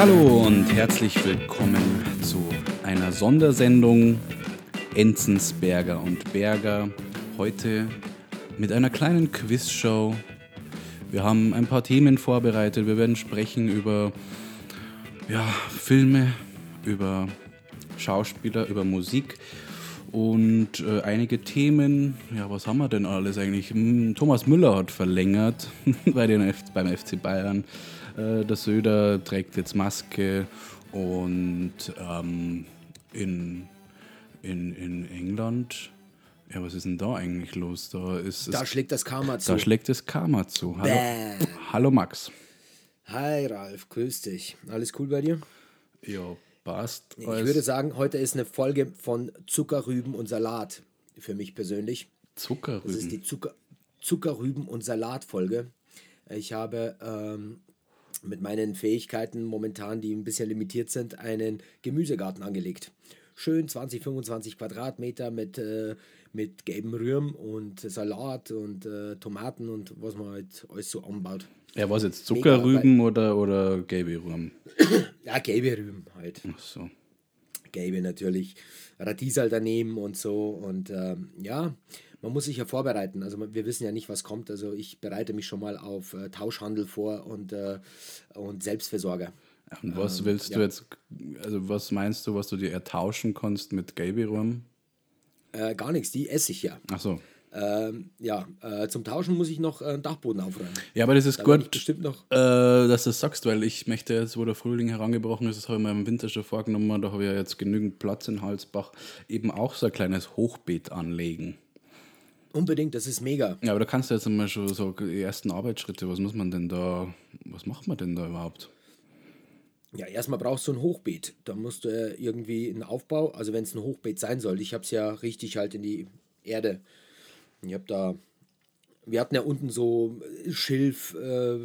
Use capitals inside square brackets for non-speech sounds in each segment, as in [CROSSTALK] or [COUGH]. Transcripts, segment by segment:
Hallo und herzlich willkommen zu einer Sondersendung Enzensberger und Berger. Heute mit einer kleinen Quizshow. Wir haben ein paar Themen vorbereitet. Wir werden sprechen über ja, Filme, über Schauspieler, über Musik und äh, einige Themen. Ja, was haben wir denn alles eigentlich? Hm, Thomas Müller hat verlängert [LAUGHS] bei den F beim FC Bayern. Äh, der Söder trägt jetzt Maske und ähm, in, in, in England. Ja, was ist denn da eigentlich los? Da, ist da es, schlägt das Karma zu. da schlägt das Karma zu. Hallo, Bäh. Hallo Max. Hi Ralf, grüß dich. Alles cool bei dir? Ja, passt. Ich würde sagen, heute ist eine Folge von Zuckerrüben und Salat für mich persönlich. Das ist Zuckerrüben. die Zucker, Zuckerrüben und Salat-Folge. Ich habe ähm, mit meinen Fähigkeiten momentan, die ein bisschen limitiert sind, einen Gemüsegarten angelegt. Schön 20, 25 Quadratmeter mit, äh, mit gelbem Rühren und Salat und äh, Tomaten und was man halt alles so anbaut. Ja, was jetzt? Zuckerrüben oder, oder gelbe Rüben? [CLEARS THROAT] Ja, gelbe Rüben halt. Ach so. Gelbe natürlich. Radiesal daneben und so. Und ähm, ja, man muss sich ja vorbereiten. Also wir wissen ja nicht, was kommt. Also ich bereite mich schon mal auf äh, Tauschhandel vor und, äh, und Selbstversorger. Und was willst du ja. jetzt, also was meinst du, was du dir ertauschen kannst mit Rüben? Äh, gar nichts, die esse ich ja. Ach so. Ähm, ja, äh, zum Tauschen muss ich noch äh, einen Dachboden aufräumen. Ja, aber das ist Da gut, bestimmt noch. äh, dass du das sagst, weil ich möchte jetzt, wo der Frühling herangebrochen ist, das habe ich mir im Winter schon vorgenommen, da habe ich ja jetzt genügend Platz in Halsbach, eben auch so ein kleines Hochbeet anlegen. Unbedingt, das ist mega. Ja, aber da kannst du jetzt einmal schon so die ersten Arbeitsschritte, was muss man denn da, was macht man denn da überhaupt? Ja, erstmal brauchst du ein Hochbeet. Da musst du äh, irgendwie einen Aufbau, also wenn es ein Hochbeet sein soll. Ich habe es ja richtig halt in die Erde. Ich habe da, wir hatten ja unten so Schilf äh,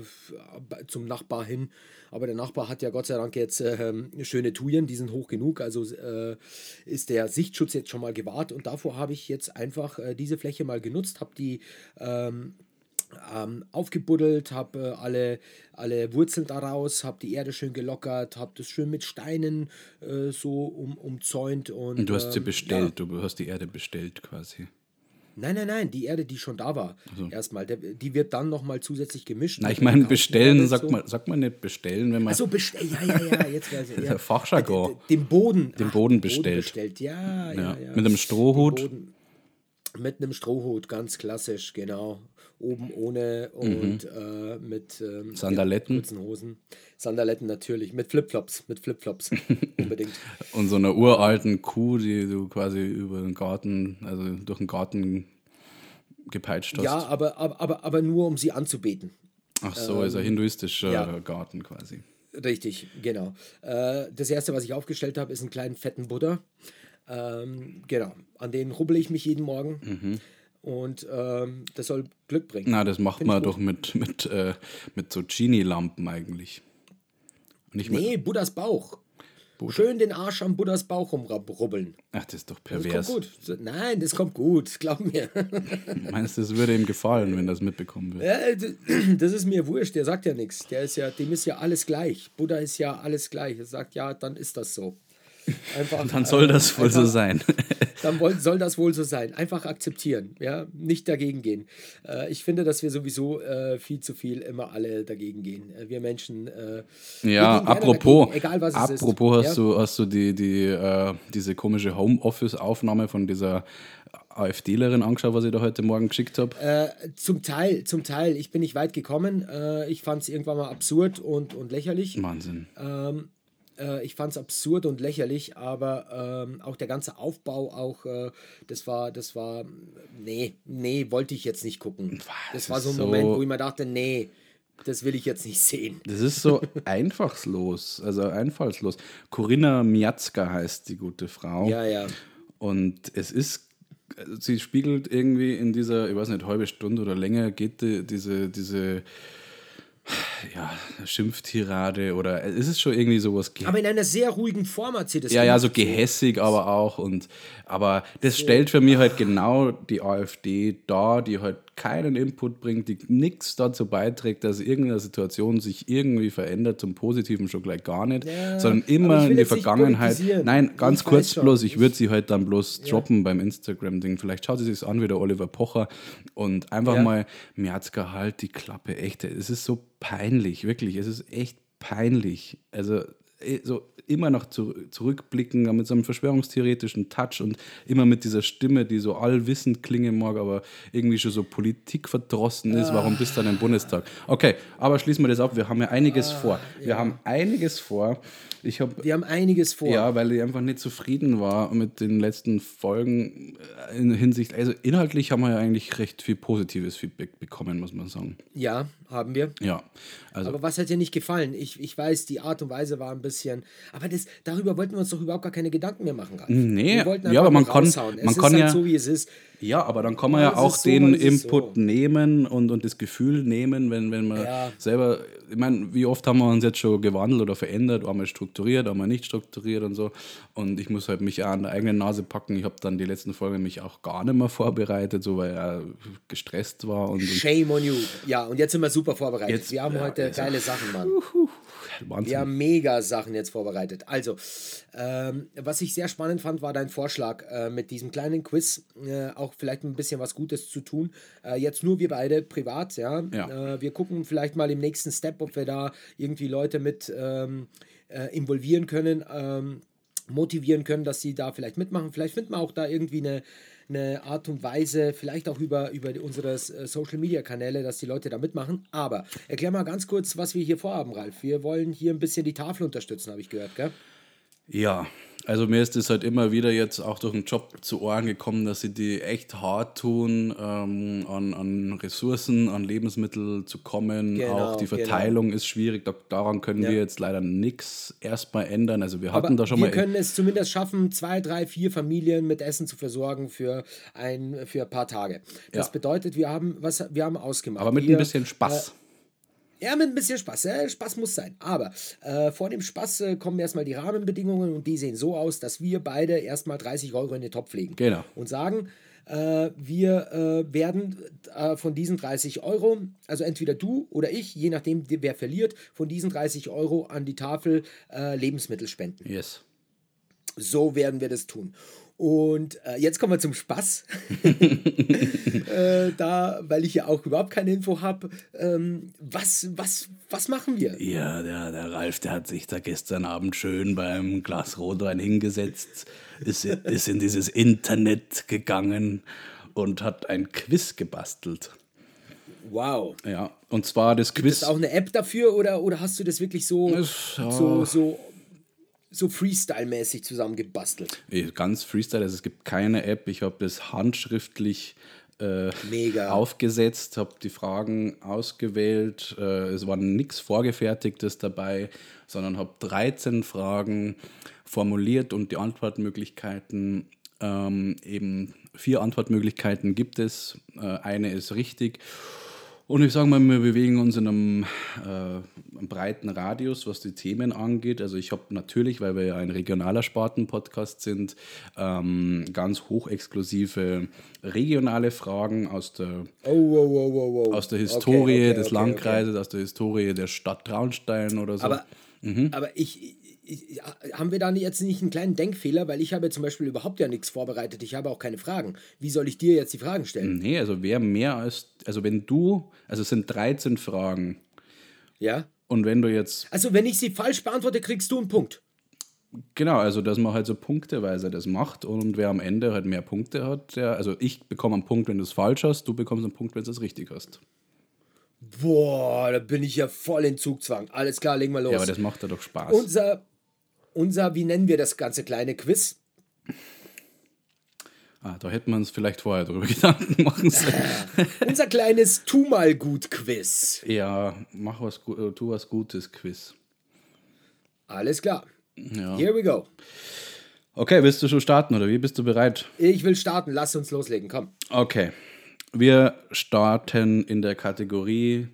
zum Nachbar hin, aber der Nachbar hat ja Gott sei Dank jetzt ähm, schöne Tuyen, die sind hoch genug, also äh, ist der Sichtschutz jetzt schon mal gewahrt und davor habe ich jetzt einfach äh, diese Fläche mal genutzt, habe die ähm, aufgebuddelt, habe äh, alle, alle Wurzeln daraus, habe die Erde schön gelockert, habe das schön mit Steinen äh, so um, umzäunt. Und, Und du hast sie ähm, bestellt, du hast die Erde bestellt quasi. Nein, nein, nein, die Erde, die schon da war, erstmal, der, die wird dann nochmal zusätzlich gemischt. Na, ich meine, bestellen, sagt so. man, sagt man nicht bestellen, wenn man. Achso, bestell, ja, ja, ja, jetzt weiß ich. [LAUGHS] Ja. Fachjargon. D- Den Boden. Den ach, Boden bestellt. bestellt. Ja, ja, Ja, ja. mit einem Strohhut. Boden- Mit einem Strohhut, ganz klassisch, genau. Oben ohne und äh, mit ähm, Mhm. Sandaletten. Ja, kurzen Hosen. Sandaletten natürlich, mit Flipflops, mit Flipflops, [LAUGHS] unbedingt. Und so einer uralten Kuh, die du quasi über den Garten, also durch den Garten gepeitscht hast. Ja, aber, aber, aber, aber nur um sie anzubeten. Ach so, ist ein hinduistischer ja. Garten quasi. Richtig, genau. Äh, das erste, was ich aufgestellt habe, ist einen kleinen fetten Buddha. Ähm, genau, an den rubbel ich mich jeden Morgen. Mhm. Und ähm, das soll Glück bringen. Na, das macht Find man doch mit, mit, äh, mit so Genie-Lampen eigentlich. Nicht mit, Nee, Buddhas Bauch. Schön den Arsch am Buddhas Bauch rumrubbeln. Ach, das ist doch Das kommt pervers. gut. Nein, das kommt gut, [LAUGHS] glaub mir. [LAUGHS] Meinst du, es würde ihm gefallen, wenn das mitbekommen wird? Ja, [CLEARS THROAT] das ist mir wurscht, der sagt ja nichts. Der ist ja, dem ist ja alles gleich. Buddha ist ja alles gleich. Er sagt, ja, dann ist das so. Einfach, Dann soll das wohl so einfach- sein. [LAUGHS] Dann woll, soll das wohl so sein. Einfach akzeptieren, ja, nicht dagegen gehen. Äh, ich finde, dass wir sowieso äh, viel zu viel immer alle dagegen gehen. Äh, wir Menschen. Äh, wir Ja, gerne apropos, dagegen, egal was es ist. apropos hast ja? du, hast du die, die, äh, diese komische Homeoffice-Aufnahme von dieser AfDlerin angeschaut, was ich da heute Morgen geschickt habe? Äh, zum Teil, zum Teil. Ich bin nicht weit gekommen. Äh, ich fand es irgendwann mal absurd und, und lächerlich. Wahnsinn. Äh, ich fand es absurd und lächerlich, aber ähm, auch der ganze Aufbau, auch äh, das war, das war, nee, nee, wollte ich jetzt nicht gucken. Das war so ein so- Moment, wo ich mir dachte, nee, das will ich jetzt nicht sehen. Das ist so [LAUGHS] einfachslos, also einfallslos. Corinna Miatzka heißt die gute Frau. Ja, ja. Und es ist, sie spiegelt irgendwie in dieser, ich weiß nicht, halbe Stunde oder länger, geht die, diese, diese ja, Schimpftirade oder es ist schon irgendwie sowas. Aber in einer sehr ruhigen Form hat sie das Ja, ja, so gehässig aber auch. Und, aber das stellt für mich halt genau die AfD dar, die halt keinen Input bringt, die nichts dazu beiträgt, dass irgendeine Situation sich irgendwie verändert, zum Positiven schon gleich gar nicht, Ja, sondern immer in die Vergangenheit. Nein, ganz Ich kurz bloß, ich würde sie halt dann bloß droppen beim Instagram-Ding. Vielleicht schaut sie sich an wie der Oliver Pocher und einfach Ja. mal, Merzger, halt die Klappe, echt. Es ist so peinlich, wirklich, es ist echt peinlich. Also so immer noch zu, zurückblicken mit so einem verschwörungstheoretischen Touch und immer mit dieser Stimme, die so allwissend klingen mag, aber irgendwie schon so politikverdrossen ist. Warum bist du dann im Bundestag? Okay, aber schließen wir das ab. Wir haben ja einiges vor. Wir haben einiges vor. Ich habe Wir haben einiges vor. ja, weil ich einfach nicht zufrieden war mit den letzten Folgen äh, in Hinsicht, also inhaltlich haben wir ja eigentlich recht viel positives Feedback bekommen, muss man sagen. Ja, haben wir. Ja, also Aber was hat dir nicht gefallen? Ich, ich weiß, die Art und Weise war ein bisschen. Aber das, darüber wollten wir uns doch überhaupt gar keine Gedanken mehr machen, Ralf. Nee, wir wollten ja, aber man kann- man es kann ist halt ja- so, wie es ist. Ja, aber dann kann man ja ist auch so, den Input so. nehmen und, und das Gefühl nehmen, wenn, wenn man Ja. selber, ich meine, wie oft haben wir uns jetzt schon gewandelt oder verändert, einmal strukturiert, einmal nicht strukturiert und so. Und ich muss halt mich auch an der eigenen Nase packen. Ich habe dann die letzten Folgen mich auch gar nicht mehr vorbereitet, so weil er gestresst war und, Shame on you. Ja, und jetzt sind wir super vorbereitet. Jetzt- wir haben ja, heute also- geile Sachen, Mann. Wahnsinn. Wir haben mega Sachen jetzt vorbereitet. Also, ähm, was ich sehr spannend fand, war dein Vorschlag äh, mit diesem kleinen Quiz, äh, auch vielleicht ein bisschen was Gutes zu tun. Äh, jetzt nur wir beide privat, ja. Ja. Äh, wir gucken vielleicht mal im nächsten Step, ob wir da irgendwie Leute mit ähm, äh, involvieren können, ähm, motivieren können, dass sie da vielleicht mitmachen. Vielleicht finden wir auch da irgendwie eine eine Art und Weise, vielleicht auch über, über unsere äh, Social Media Kanäle, dass die Leute da mitmachen. Aber erklär mal ganz kurz, was wir hier vorhaben, Ralf. Wir wollen hier ein bisschen die Tafel unterstützen, habe ich gehört, gell? Ja, also mir ist es halt immer wieder jetzt auch durch den Job zu Ohren gekommen, dass sie die echt hart tun, ähm, an, an Ressourcen, an Lebensmittel zu kommen. Genau, auch die genau. Verteilung ist schwierig, da, daran können Ja. wir jetzt leider nichts erstmal ändern. Also wir Aber hatten da schon wir mal... können es zumindest schaffen, zwei, drei, vier Familien mit Essen zu versorgen für ein, für ein paar Tage. Das Ja. bedeutet, wir haben, was, wir haben ausgemacht. aber mit wir, ein bisschen Spaß. Ja, mit ein bisschen Spaß. Äh, Spaß muss sein. Aber äh, vor dem Spaß äh, kommen erstmal die Rahmenbedingungen und die sehen so aus, dass wir beide erstmal 30 Euro in den Topf legen. Genau. Und sagen, äh, wir äh, werden äh, von diesen 30 Euro, also entweder du oder ich, je nachdem, wer verliert, von diesen 30 Euro an die Tafel äh, Lebensmittel spenden. yes. So werden wir das tun. Und äh, jetzt kommen wir zum Spaß. [LAUGHS] äh, da, weil ich ja auch überhaupt keine Info habe. Ähm, was, was, was machen wir? Ja, der, der Ralf, der hat sich da gestern Abend schön beim Glas Rotwein hingesetzt, ist, ist in dieses Internet gegangen und hat ein Quiz gebastelt. Wow. Ja, und zwar das Ist Quiz. auch eine App dafür oder, oder hast du das wirklich so, Das, ja. so, so, so Freestyle-mäßig zusammengebastelt? Ganz Freestyle, also es gibt keine App. Ich habe das handschriftlich äh, Mega. aufgesetzt, habe die Fragen ausgewählt. Äh, es war nichts Vorgefertigtes dabei, sondern habe 13 Fragen formuliert und die Antwortmöglichkeiten, ähm, eben vier Antwortmöglichkeiten gibt es. Äh, eine ist richtig. Und ich sage mal, wir bewegen uns in einem, äh, breiten Radius, was die Themen angeht. Also ich habe natürlich, weil wir ja ein regionaler Sparten-Podcast sind, ähm, ganz hochexklusive regionale Fragen aus der, Oh, wow, wow. aus der Okay, Historie okay, des okay, Landkreises, aus der Historie der Stadt Traunstein oder so. Aber, Mhm. aber ich, haben wir da jetzt nicht einen kleinen Denkfehler? Weil ich habe zum Beispiel überhaupt ja nichts vorbereitet. Ich habe auch keine Fragen. Wie soll ich dir jetzt die Fragen stellen? nee, also wer mehr als, also wenn du, also es sind 13 Fragen Ja? und wenn du jetzt Also, wenn ich sie falsch beantworte, kriegst du einen Punkt. Genau, also dass man halt so punkteweise das macht und wer am Ende halt mehr Punkte hat, der, also ich bekomme einen Punkt, wenn du es falsch hast, du bekommst einen Punkt, wenn du es richtig hast. Boah, da bin ich ja voll in Zugzwang. Alles klar, legen wir los. Ja, aber das macht ja doch Spaß. unser, unser, wie nennen wir das ganze kleine Quiz? ah, da hätte man es vielleicht vorher drüber [LAUGHS] Gedanken machen sollen. [LAUGHS] Unser kleines Tu mal gut Quiz. ja, mach was, äh, tu was Gutes, Quiz. Alles klar. Ja. Here we go. Okay, willst du schon starten oder wie? Bist du bereit? Ich will starten. Lass uns loslegen. Komm. Okay, wir starten in der Kategorie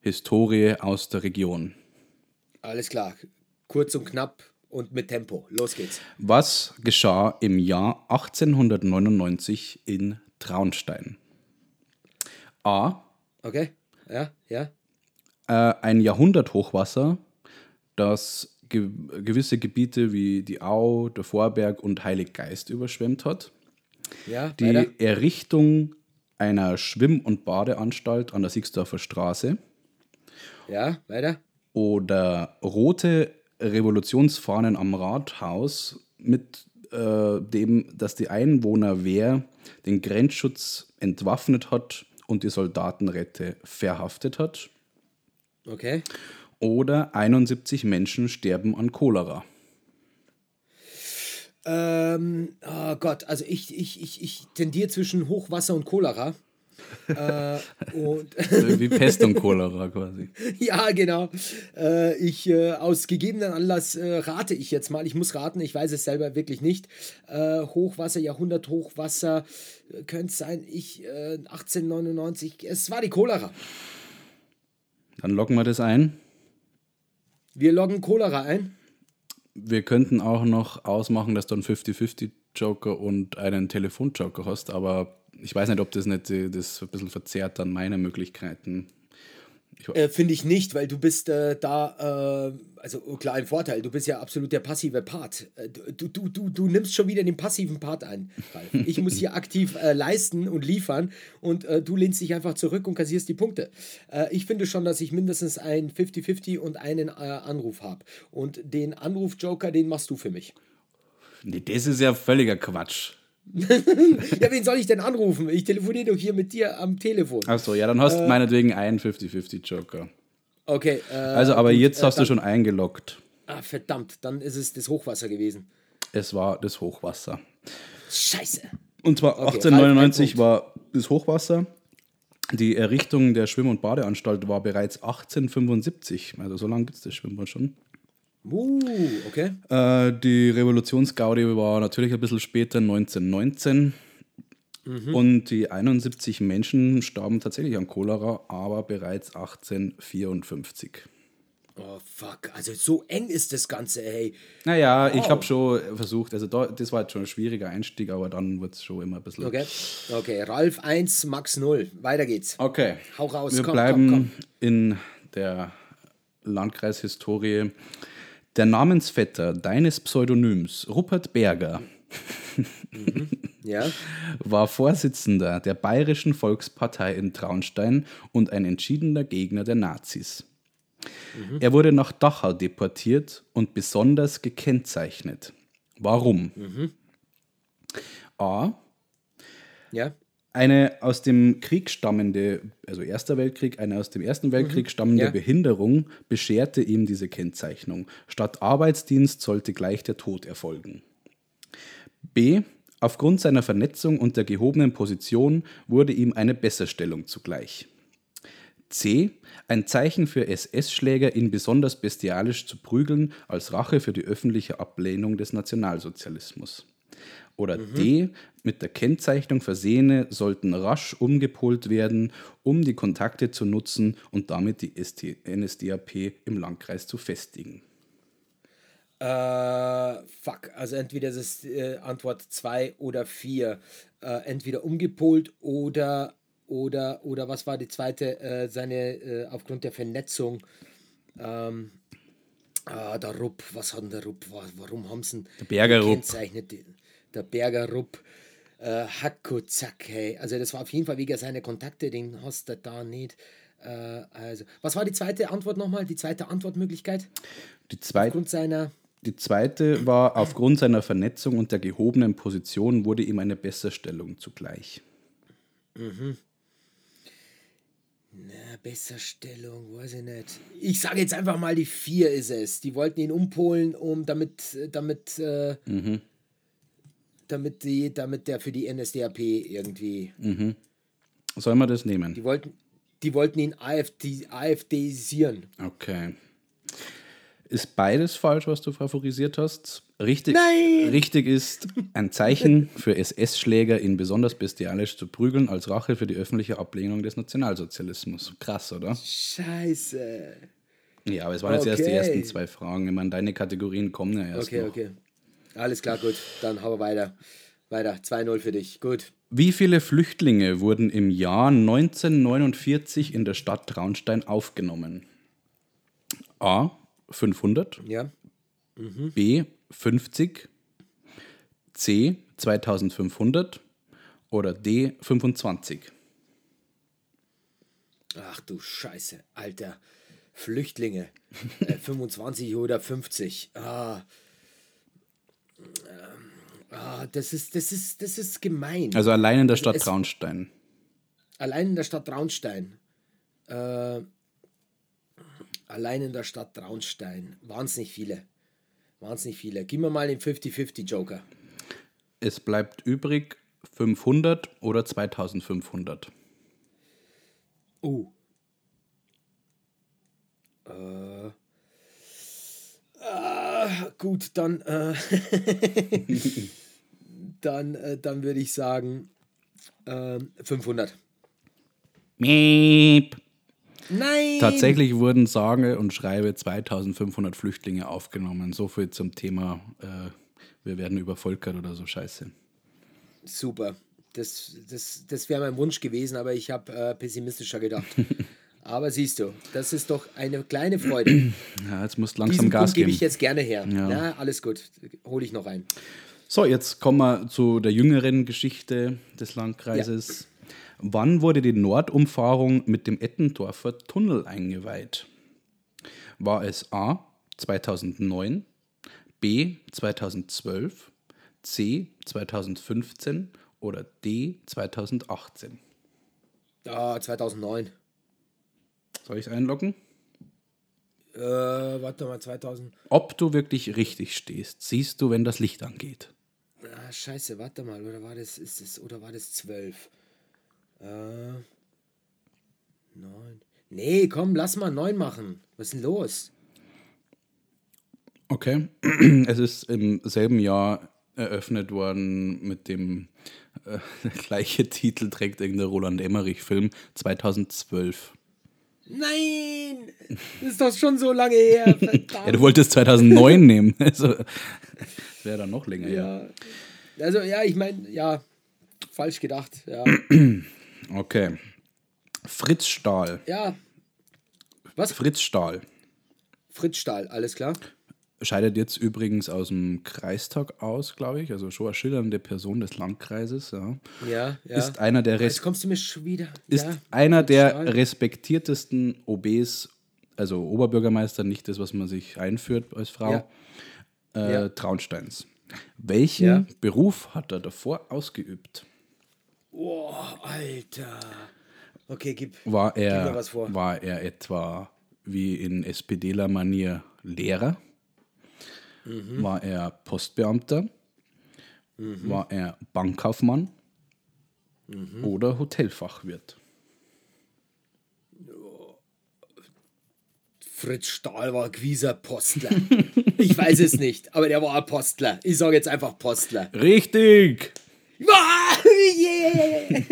Historie aus der Region. Alles klar. Kurz und knapp und mit Tempo. Los geht's. Was geschah im Jahr 1899 in Traunstein? A. Okay. Ja, ja. Äh, ein Jahrhunderthochwasser, das ge gewisse Gebiete wie die Au, der Vorberg und Heiliggeist überschwemmt hat. Ja, Die weiter. Errichtung einer Schwimm- und Badeanstalt an der Siegsdorfer Straße Ja, weiter. oder rote Revolutionsfahnen am Rathaus mit äh, dem, dass die Einwohnerwehr den Grenzschutz entwaffnet hat und die Soldatenrette verhaftet hat. Okay. Oder 71 Menschen sterben an Cholera. Ähm, oh Gott, also ich, ich, ich, ich tendiere zwischen Hochwasser und Cholera. Äh, und [LAUGHS] Wie Pest und Cholera quasi. [LAUGHS] ja, genau. Äh, ich äh, aus gegebenen Anlass äh, rate ich jetzt mal. Ich muss raten, ich weiß es selber wirklich nicht. Äh, Hochwasser, Jahrhundert Hochwasser äh, könnte es sein. Ich äh, 1899. Es war die Cholera. Dann loggen wir das ein. Wir loggen Cholera ein. Wir könnten auch noch ausmachen, dass du einen 50-50-Joker und einen Telefonjoker hast, aber ich weiß nicht, ob das nicht äh, das ein bisschen verzerrt dann meine Möglichkeiten. Äh, Finde ich nicht, weil du bist äh, da, äh, also oh, klar ein Vorteil, du bist ja absolut der passive Part. Äh, Du, du, du, du nimmst schon wieder den passiven Part ein, Ralf. Ich muss hier aktiv äh, leisten und liefern und äh, du lehnst dich einfach zurück und kassierst die Punkte. Äh, ich finde schon, dass ich mindestens ein 50-50 und einen äh, Anruf habe. Und den Anruf-Joker, den machst du für mich. Nee, das ist ja völliger Quatsch. Ja, wen soll ich denn anrufen? Ich telefoniere doch hier mit dir am Telefon. Achso, ja, dann hast du meinetwegen einen 50-50-Joker. Okay. Äh, Also, aber gut, jetzt äh, hast du dann- schon eingeloggt. Ah, verdammt, dann ist es das Hochwasser gewesen. Es war das Hochwasser. Scheiße. Und zwar Okay, 1899 Ralf, ein war das Hochwasser. Die Errichtung der Schwimm- und Badeanstalt war bereits 1875. Also so lange gibt es das Schwimmbad schon. Uh, okay. Äh, die Revolutionsgaudi war natürlich ein bisschen später, 1919. Und die 71 Menschen starben tatsächlich an Cholera, aber bereits 1854. Oh, fuck. Also so eng ist das Ganze, ey. Naja, ich Wow. habe schon versucht, also da, das war jetzt schon ein schwieriger Einstieg, aber dann wird es schon immer ein bisschen. Okay. Okay, Ralf 1, Max 0. Weiter geht's. Okay. Hau raus, Wir komm, bleiben komm, in der Landkreishistorie. Der Namensvetter deines Pseudonyms, Rupert Berger, Ja. [LAUGHS] war Vorsitzender der Bayerischen Volkspartei in Traunstein und ein entschiedener Gegner der Nazis. Er wurde nach Dachau deportiert und besonders gekennzeichnet. Warum? A. Ja. Eine aus dem Krieg stammende, also Erster Weltkrieg, eine aus dem Ersten Weltkrieg stammende Ja. Behinderung bescherte ihm diese Kennzeichnung. Statt Arbeitsdienst sollte gleich der Tod erfolgen. B. Aufgrund seiner Vernetzung und der gehobenen Position wurde ihm eine Besserstellung zugleich. C. Ein Zeichen für SS-Schläger, ihn besonders bestialisch zu prügeln, als Rache für die öffentliche Ablehnung des Nationalsozialismus. Oder D. Mit der Kennzeichnung Versehene sollten rasch umgepolt werden, um die Kontakte zu nutzen und damit die NSDAP im Landkreis zu festigen. Äh, fuck. Also entweder ist äh, Antwort 2 oder 4. Äh, entweder umgepolt oder, oder, oder was war die zweite? Äh, seine, äh, aufgrund der Vernetzung. Ähm, ah, der Rupp. Was hat denn der Rupp? Wa- Warum haben sie ihn Der Berger Rupp. Der Berger Rupp. Äh, Hackozack, hey. Also das war auf jeden Fall wegen seiner Kontakte, den hast du da nicht. Äh, also, was war die zweite Antwort nochmal? Die zweite Antwortmöglichkeit? Die zweite Aufgrund seiner. Die zweite war, aufgrund seiner Vernetzung und der gehobenen Position wurde ihm eine Besserstellung zugleich. Na, Besserstellung, weiß ich nicht. Ich sage jetzt einfach mal, die 4 ist es. Die wollten ihn umpolen, um damit, damit, äh, damit, die, damit der für die NSDAP irgendwie. Sollen wir das nehmen? Die wollten, die wollten ihn AfD, AfDisieren. Okay. Ist beides falsch, was du favorisiert hast. Richtig, Nein! richtig ist ein Zeichen für SS-Schläger, ihn besonders bestialisch zu prügeln, als Rache für die öffentliche Ablehnung des Nationalsozialismus. Krass, oder? Scheiße. Ja, aber es waren jetzt erst die Okay. ersten zwei Fragen. Ich meine, deine Kategorien kommen ja erst Okay, noch. okay. Alles klar, gut. Dann haben wir weiter. Weiter. 2-0 für dich. Gut. Wie viele Flüchtlinge wurden im Jahr 1949 in der Stadt Traunstein aufgenommen? A. 500, Ja. B. 50, C. 2500 oder D. 25. Ach du Scheiße, Alter. Flüchtlinge. äh, 25 oder 50. Ah. Ah, das ist, das ist, das ist gemein. Also allein in der Stadt es- Traunstein. Allein in der Stadt Traunstein. Äh, allein in der Stadt Traunstein. Waren es nicht viele. Waren es nicht viele. Gib mir mal den 50-50 Joker. Es bleibt übrig 500 oder 2500. Oh. Äh. Ah, gut, dann. Äh, [LAUGHS] dann äh, dann würde ich sagen ähm, 500. Miep. Nein! Tatsächlich wurden sage und schreibe 2500 Flüchtlinge aufgenommen. So viel zum Thema, äh, wir werden übervölkert oder so Scheiße. Super. Das, das, das wäre mein Wunsch gewesen, aber ich habe äh, pessimistischer gedacht. [LAUGHS] aber siehst du, das ist doch eine kleine Freude. [CLEARS THROAT] Ja, jetzt musst du langsam Diesen Gas Punkt gebe geben. ich jetzt gerne her. Ja. Ja, alles gut. Hole ich noch ein. So, jetzt kommen wir zu der jüngeren Geschichte des Landkreises. Wann wurde die Nordumfahrung mit dem Ettendorfer Tunnel eingeweiht? War es A 2009, B 2012, C 2015 oder D 2018? Ah, 2009. Soll ich es einloggen? Äh, warte mal, 2000. Ob du wirklich richtig stehst, siehst du, wenn das Licht angeht. Ah, scheiße, warte mal, oder war das, ist es, oder war das 12? Äh, 9. Nee, komm, lass mal 9 machen. Was ist denn los? Okay. [CLEARS THROAT] Es ist im selben Jahr eröffnet worden mit dem äh, [LAUGHS] gleiche Titel trägt irgendein Roland Emmerich-Film 2012. Nein! Das ist doch schon so lange her. [LAUGHS] Ja, du wolltest 2009 nehmen. Also, das wäre dann noch länger. Ja. Ja. Also, ja, ich meine, ja, falsch gedacht. Ja. [CLEARS THROAT] Okay. Fritz Stahl. ja. Was? Fritz Stahl Fritz Stahl, alles klar. Scheidet jetzt übrigens aus dem Kreistag aus, glaube ich. Also schon eine schillernde Person des Landkreises. Ja. Ja, ja. Ist einer der Res Jetzt kommst du mir schon wieder. ist ja, einer der Stahl. respektiertesten OBs, also Oberbürgermeister, nicht das, was man sich einführt als Frau, Ja. Äh. Traunsteins. Welchen. Beruf hat er davor ausgeübt? Boah, Alter. Okay, gib. War Gib er, mir was vor. war er etwa wie in SPDler-Manier Lehrer? Mhm. War er Postbeamter? War er Bankkaufmann? Mhm. Oder Hotelfachwirt? Fritz Stahl war ein gewieser Postler. [LAUGHS] ich weiß es nicht, aber der war ein Postler. Ich sage jetzt einfach Postler. Richtig! Ah, [LAUGHS] yeah.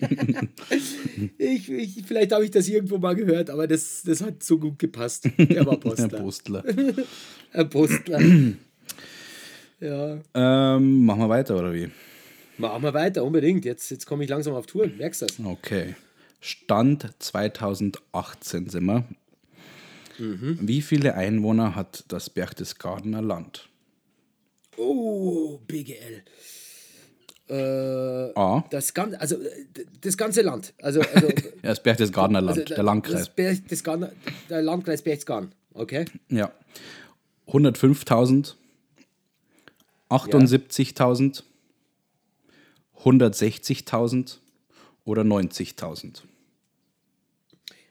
[LAUGHS] ich, ich, vielleicht habe ich das irgendwo mal gehört, aber das, das hat so gut gepasst. Der war Herr [LAUGHS] Postler. Postler. [LAUGHS] Postler. ja. ähm, machen wir weiter, oder wie? Machen wir weiter, unbedingt. Jetzt, jetzt komme ich langsam auf Tour. Merkst du das? Okay. Stand 2018 sind wir. Mhm. Wie viele Einwohner hat das Berchtesgadener Land? Oh, BGL. Äh, A. das ganze, also äh, das ganze Land. Also, also [LAUGHS] Ja, das Berchtesgadener Land, also, der Landkreis. Das Ber- das Garn- der Landkreis Berchtesgaden. Okay. Ja. 105.000, 78.000, 160.000 oder 90.000.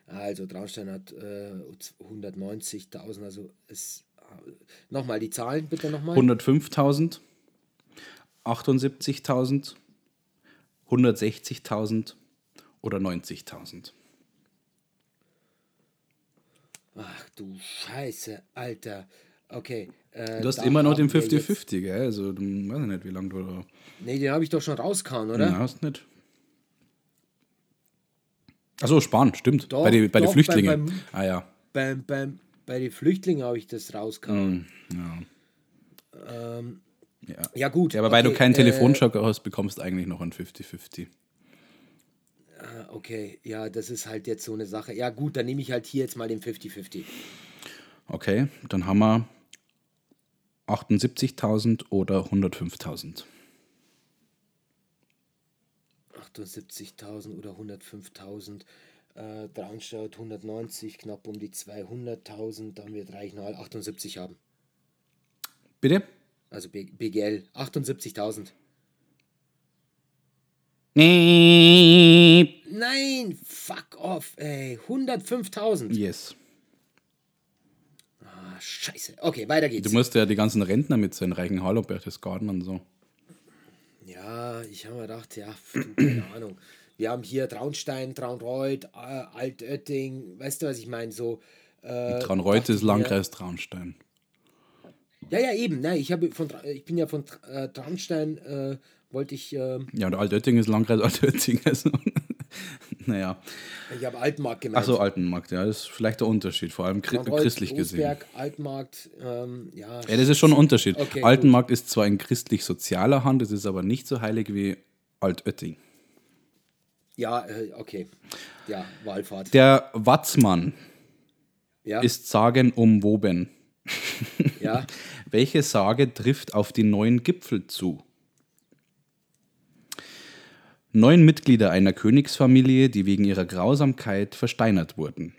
Also Traunstein hat äh, 190.000, also es. äh, Nochmal die Zahlen bitte nochmal. 105.000, 78.000, 160.000 oder 90.000. Ach du Scheiße, Alter. Okay. Äh, Du hast immer noch den haben wir jetzt- 50-50, gell? Also, du weiß ich nicht, wie lange du da. Nee, den habe ich doch schon rausgehauen, oder? Ja, hast nicht. Achso, Spahn, stimmt. Doch, bei den bei die Flüchtlingen. beim- ah ja. Beim, beim, bei den Flüchtlingen habe ich das rausgehauen. ja. Ähm, ja. ja, gut. Ja, aber weil du okay, keinen äh, Telefonjoker hast, bekommst du eigentlich noch ein 50-50. Ah, Okay, ja, das ist halt jetzt so eine Sache. Ja, gut, dann nehme ich halt hier jetzt mal den 50-50. Okay, dann haben wir 78.000 oder 105.000. 78.000 oder 105.000. Äh, Traunstadt 190, knapp um die 200.000. Dann wird Reichenhall 78 haben. Bitte? Also BGL 78.000. Nein, fuck off, ey. 105.000. Yes. Ah, scheiße. Okay, weiter geht's. Du musst ja die ganzen Rentner mit seinen reichen Hallo, Berchtesgaden und so. Ja, ich habe mir gedacht, ja, keine [CLEARS THROAT] Ahnung. Wir haben hier Traunstein, Traunreuth, äh, Altötting, weißt du, was ich meine? So. Äh, Traunreuth ist Landkreis Traunstein. Ja, ja, eben. Ne, ich, habe von, ich bin ja von äh, Traunstein, äh, wollte ich, äh, Ja, und Altötting ist Landkreis [LAUGHS] Altötting. Also, naja. ich habe Altmark gemeint. Achso, Altenmarkt, ja, das ist vielleicht der Unterschied, vor allem chri Traunreuth, christlich gesehen. Osberg, Altmarkt, ähm, ja. Ja, das ist schon ein Unterschied. Okay, Altenmarkt ist zwar in christlich-sozialer Hand, es ist aber nicht so heilig wie Altötting. Ja, äh, okay. Ja, Wahlfahrt. Der Watzmann ja, ist sagenumwoben. ja. [LAUGHS] Welche Sage trifft auf die neuen Gipfel zu? Neun Mitglieder einer Königsfamilie, die wegen ihrer Grausamkeit versteinert wurden.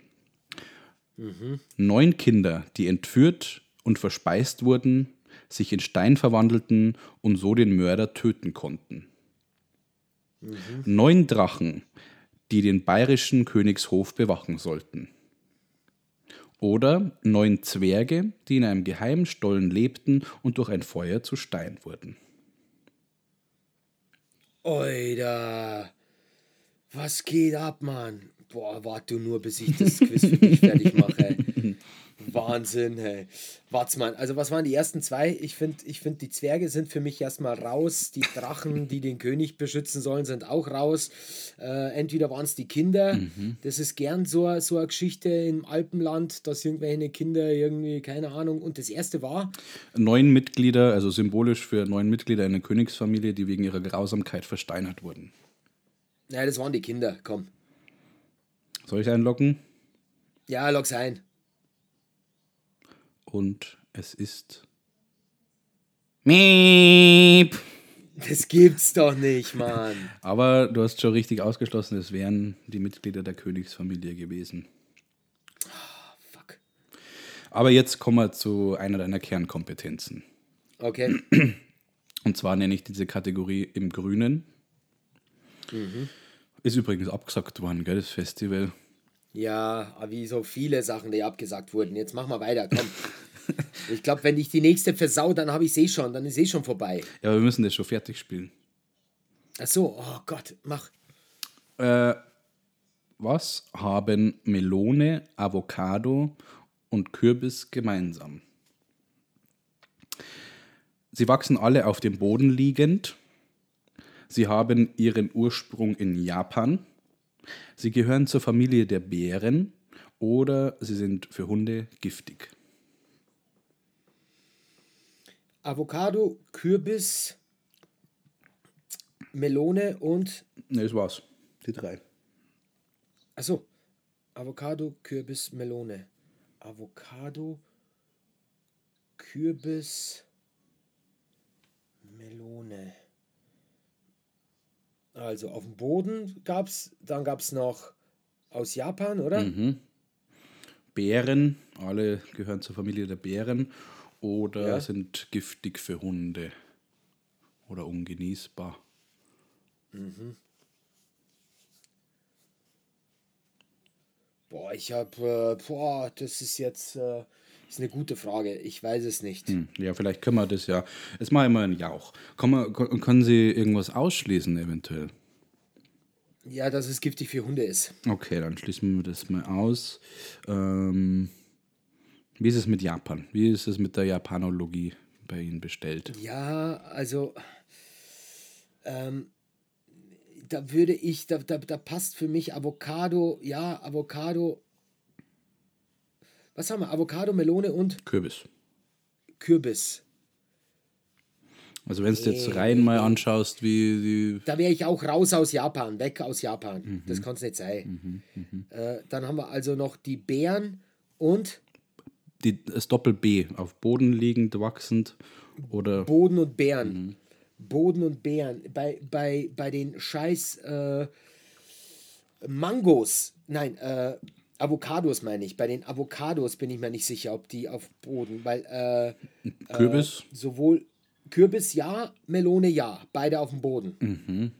Neun Kinder, die entführt und verspeist wurden, sich in Stein verwandelten und so den Mörder töten konnten. Neun Drachen, die den bayerischen Königshof bewachen sollten. Oder neun Zwerge, die in einem geheimen Stollen lebten und durch ein Feuer zu Stein wurden. Oida. Was geht ab, Mann? Boah, warte du nur, bis ich das Quiz für dich fertig mache. [LAUGHS] Wahnsinn, hey. Watzmann, also was waren die ersten zwei? Ich finde, ich find, die Zwerge sind für mich erstmal raus. Die Drachen, die den König beschützen sollen, sind auch raus. Äh, entweder waren es die Kinder. Das ist gern so, so eine Geschichte im Alpenland, dass irgendwelche Kinder irgendwie, keine Ahnung. Und das erste war, Neun Mitglieder, also symbolisch für neun Mitglieder einer Königsfamilie, die wegen ihrer Grausamkeit versteinert wurden. naja, das waren die Kinder, komm. Soll ich einloggen? Ja, log's ein. Und es ist. Miep. Das gibt's doch nicht, Mann. [LAUGHS] Aber du hast schon richtig ausgeschlossen, es wären die Mitglieder der Königsfamilie gewesen. Fuck. Aber jetzt kommen wir zu einer deiner Kernkompetenzen. Okay. [CLEARS THROAT] Und zwar nenne ich diese Kategorie im Grünen. Ist übrigens abgesagt worden, gell, das Festival. Ja, wie so viele Sachen, die abgesagt wurden. Jetzt mach mal weiter, komm. [LAUGHS] Ich glaube, wenn ich die nächste versau, dann habe ich eh schon, dann ist eh schon vorbei. Ja, aber wir müssen das schon fertig spielen. Ach so, oh Gott, mach. Äh, was haben Melone, Avocado und Kürbis gemeinsam? Sie wachsen alle auf dem Boden liegend. Sie haben ihren Ursprung in Japan. Sie gehören zur Familie der Bären oder sie sind für Hunde giftig. Avocado, Kürbis, Melone und. Ne, das war's. Die drei. Achso. Avocado, Kürbis, Melone. Avocado, Kürbis, Melone. Also auf dem Boden gab's, dann gab es noch aus Japan, oder? Bären, alle gehören zur Familie der Bären oder Ja. sind giftig für Hunde oder ungenießbar. Boah, ich habe, äh, boah, das ist jetzt, äh, ist eine gute Frage. Ich weiß es nicht. Hm, Ja, vielleicht können wir das ja. Mache ich mal einen Jauch. Kon- können Sie irgendwas ausschließen eventuell? Ja, dass es giftig für Hunde ist. Okay, dann schließen wir das mal aus. Ähm, Wie ist es mit Japan? Wie ist es mit der Japanologie bei Ihnen bestellt? Ja, also ähm, da würde ich, da, da, da passt für mich Avocado, ja, Avocado. Was haben wir? Avocado, Melone und Kürbis. Kürbis. Also wenn du jetzt rein mal anschaust, wie die. Da wäre ich auch raus aus Japan, weg aus Japan. Das kann es nicht sein. Äh, dann haben wir also noch die Beeren und die das Doppel B, auf Boden liegend, wachsend oder. Boden und Beeren. Boden und Beeren. Bei, bei, bei den scheiß äh, Mangos, nein, äh, Avocados meine ich. Bei den Avocados bin ich mir nicht sicher, ob die auf Boden, weil äh, Kürbis? Äh, sowohl Kürbis ja, Melone ja, beide auf dem Boden. Mhm.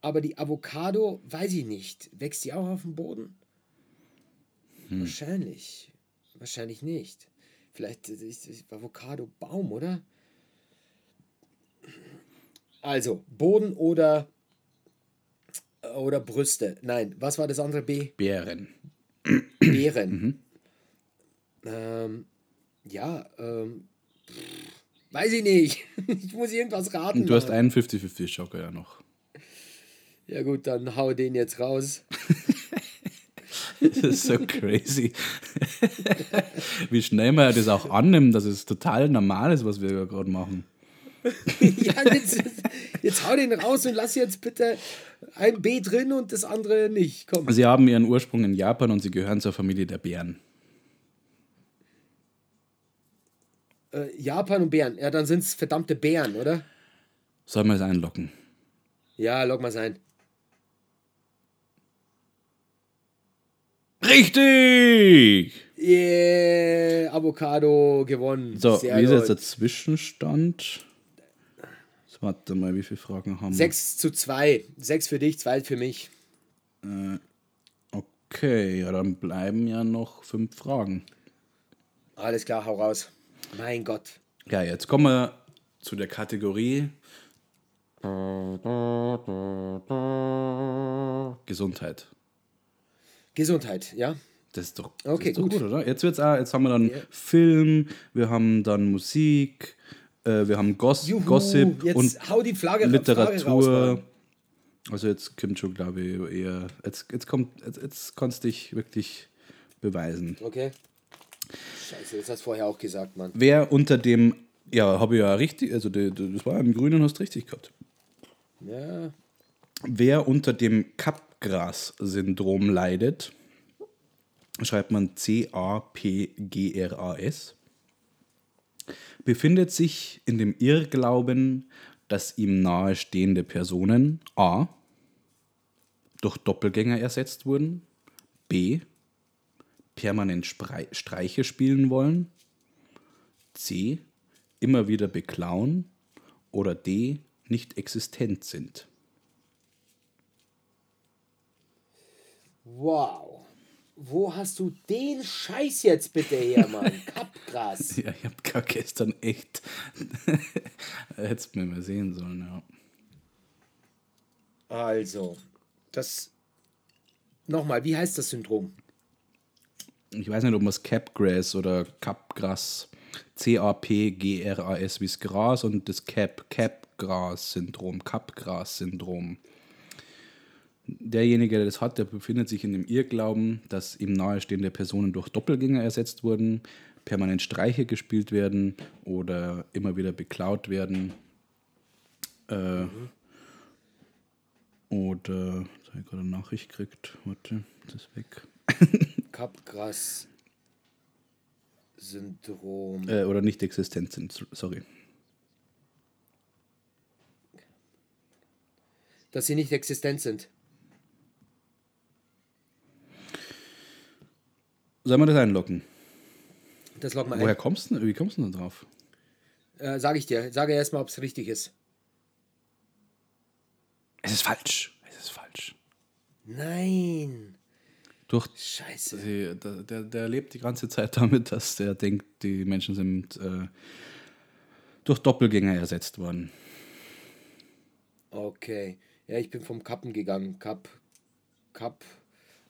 Aber die Avocado, weiß ich nicht. Wächst die auch auf dem Boden? Hm. Wahrscheinlich. Wahrscheinlich nicht. Vielleicht ist ist Avocado Baum, oder? Also, Boden oder oder Brüste. Nein, was war das andere B? Beeren. Beeren. Mhm. Ähm, ja, ähm, weiß ich nicht. [LAUGHS] Ich muss irgendwas raten. Du hast Mann. einen 50-50-Schocker ja noch. ja gut, dann hau den jetzt raus. Das ist so crazy. Wie schnell man das auch annimmt, dass es total normal ist, was wir gerade machen. [LAUGHS] ja, jetzt, jetzt hau den raus und lass jetzt bitte ein B drin und das andere nicht. Komm. Sie haben ihren Ursprung in Japan und sie gehören zur Familie der Bären. Äh, Japan und Bären. Ja, dann sind es verdammte Bären, oder? Sollen wir es einlocken? Ja, log mal sein. Richtig! Yeah, Avocado gewonnen. So, Sehr wie ist jetzt der Zwischenstand? Warte mal, wie viele Fragen haben 6 zu 2. 6 für dich, 2 für mich. wir? Okay, ja, dann bleiben ja noch fünf Fragen. Alles klar, hau raus. Mein Gott. Ja, jetzt kommen wir zu der Kategorie Gesundheit. Gesundheit, ja? Das ist doch, Okay, das ist doch gut. gut. oder? Jetzt, wird's auch, jetzt haben wir dann Ja. Film, wir haben dann Musik, äh, wir haben Goss Juhu, Gossip und hau die Flagge Literatur. raus, Mann. also jetzt kommt schon, glaube ich, eher. Jetzt, jetzt kommt, jetzt, jetzt kannst du dich wirklich beweisen. Okay. Scheiße, das hast du vorher auch gesagt, Mann. Wer unter dem, ja, habe ich ja richtig, also das war im Grünen, hast du richtig gehabt. Ja. Wer unter dem Capgras-Syndrom leidet, schreibt man C-A-P-G-R-A-S, befindet sich in dem Irrglauben, dass ihm nahestehende Personen A. durch Doppelgänger ersetzt wurden, B. permanent Streiche spielen wollen, C. immer wieder beklauen oder D. nicht existent sind. Wow. Wo hast du den Scheiß jetzt bitte her, Mann? [LAUGHS] Kappgras. Ja, ich habe gar gestern echt. [LAUGHS] Hättest mir mal sehen sollen, ja. Also, das. Nochmal, wie heißt das Syndrom? Ich weiß nicht, ob man es Capgrass oder Capgras, C-A-P-G-R-A-S wie das Gras und das Cap, Capgras-Syndrom, Capgras-Syndrom. Derjenige, der das hat, der befindet sich in dem Irrglauben, dass ihm nahestehende Personen durch Doppelgänger ersetzt wurden, permanent Streiche gespielt werden oder immer wieder beklaut werden. Äh, Oder, jetzt habe ich gerade eine Nachricht gekriegt, warte, das ist weg. [LAUGHS] Kappgras-Syndrom. Äh, oder nicht existent sind, sorry. Dass sie nicht existent sind. Sollen wir das einloggen? Das mal Woher ein. kommst du, wie kommst du denn da drauf? Äh, sag ich dir. Sage erstmal, ob es richtig ist. Es ist falsch. Es ist falsch. Nein. Durch Scheiße. die, der, der, der lebt die ganze Zeit damit, dass der denkt, die Menschen sind äh, durch Doppelgänger ersetzt worden. Okay. Ja, ich bin vom Kappen gegangen. Kapp. Kapp.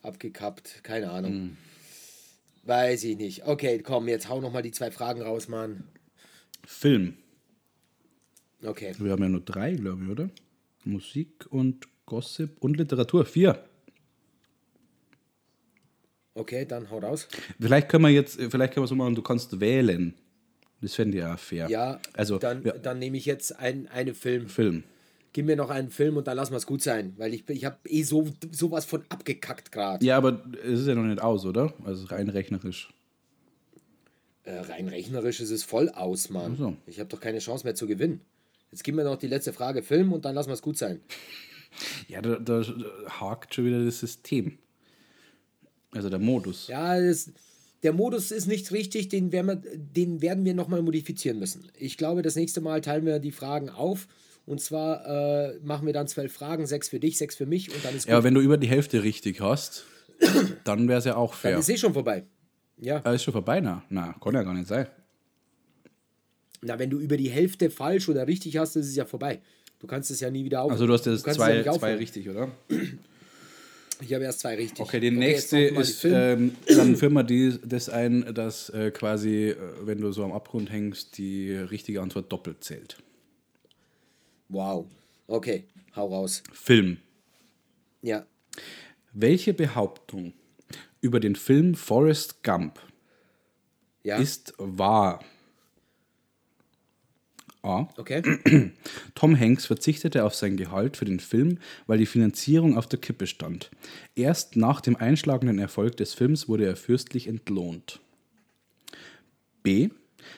Abgekappt. Keine Ahnung. Weiß ich nicht. Okay, komm, jetzt hau noch mal die zwei Fragen raus, Mann. Film. Okay. Wir haben ja nur drei, glaube ich, oder? Musik und Gossip und Literatur. Vier. Okay, dann hau raus. Vielleicht können wir jetzt, vielleicht können wir so machen, du kannst wählen. Das fände ich ja fair. Ja, Also, dann, ja, dann nehme ich jetzt ein, einen Film. Film. Gib mir noch einen Film und dann lassen wir es gut sein, weil ich, ich habe eh so sowas von abgekackt gerade. Ja, aber es ist ja noch nicht aus, oder? Also rein rechnerisch. Äh, rein rechnerisch ist es voll aus, Mann. So. Ich habe doch keine Chance mehr zu gewinnen. Jetzt gib mir noch die letzte Frage, Film und dann lassen wir es gut sein. Ja, da, da hakt schon wieder das System. Also der Modus. Ja, das, der Modus ist nicht richtig, den werden wir, den werden wir nochmal modifizieren müssen. Ich glaube, das nächste Mal teilen wir die Fragen auf. Und zwar äh, machen wir dann zwölf Fragen, sechs für dich, sechs für mich und dann ist Ja, aber wenn du über die Hälfte richtig hast, [CLEARS THROAT] dann wäre es ja auch Dann fair. ist eh schon vorbei. Ja, Ah, ist schon vorbei, na? Na, kann ja gar nicht sein. na, wenn du über die Hälfte falsch oder richtig hast, ist es ja vorbei. Du kannst es ja nie wieder auf. Also du hast jetzt es zwei, nicht zwei richtig, oder? [CLEARS THROAT] Ich habe erst zwei richtig. Okay, die jetzt nächste ist, ähm, dann führen wir die, das ein, dass äh, quasi, äh, wenn du so am Abgrund hängst, die richtige Antwort doppelt zählt. Wow. Okay, hau raus. Film. Ja. Welche Behauptung über den Film Forrest Gump Ja. ist wahr? A. okay. [CLEARS THROAT] Tom Hanks verzichtete auf sein Gehalt für den Film, weil die Finanzierung auf der Kippe stand. Erst nach dem einschlagenden Erfolg des Films wurde er fürstlich entlohnt. B.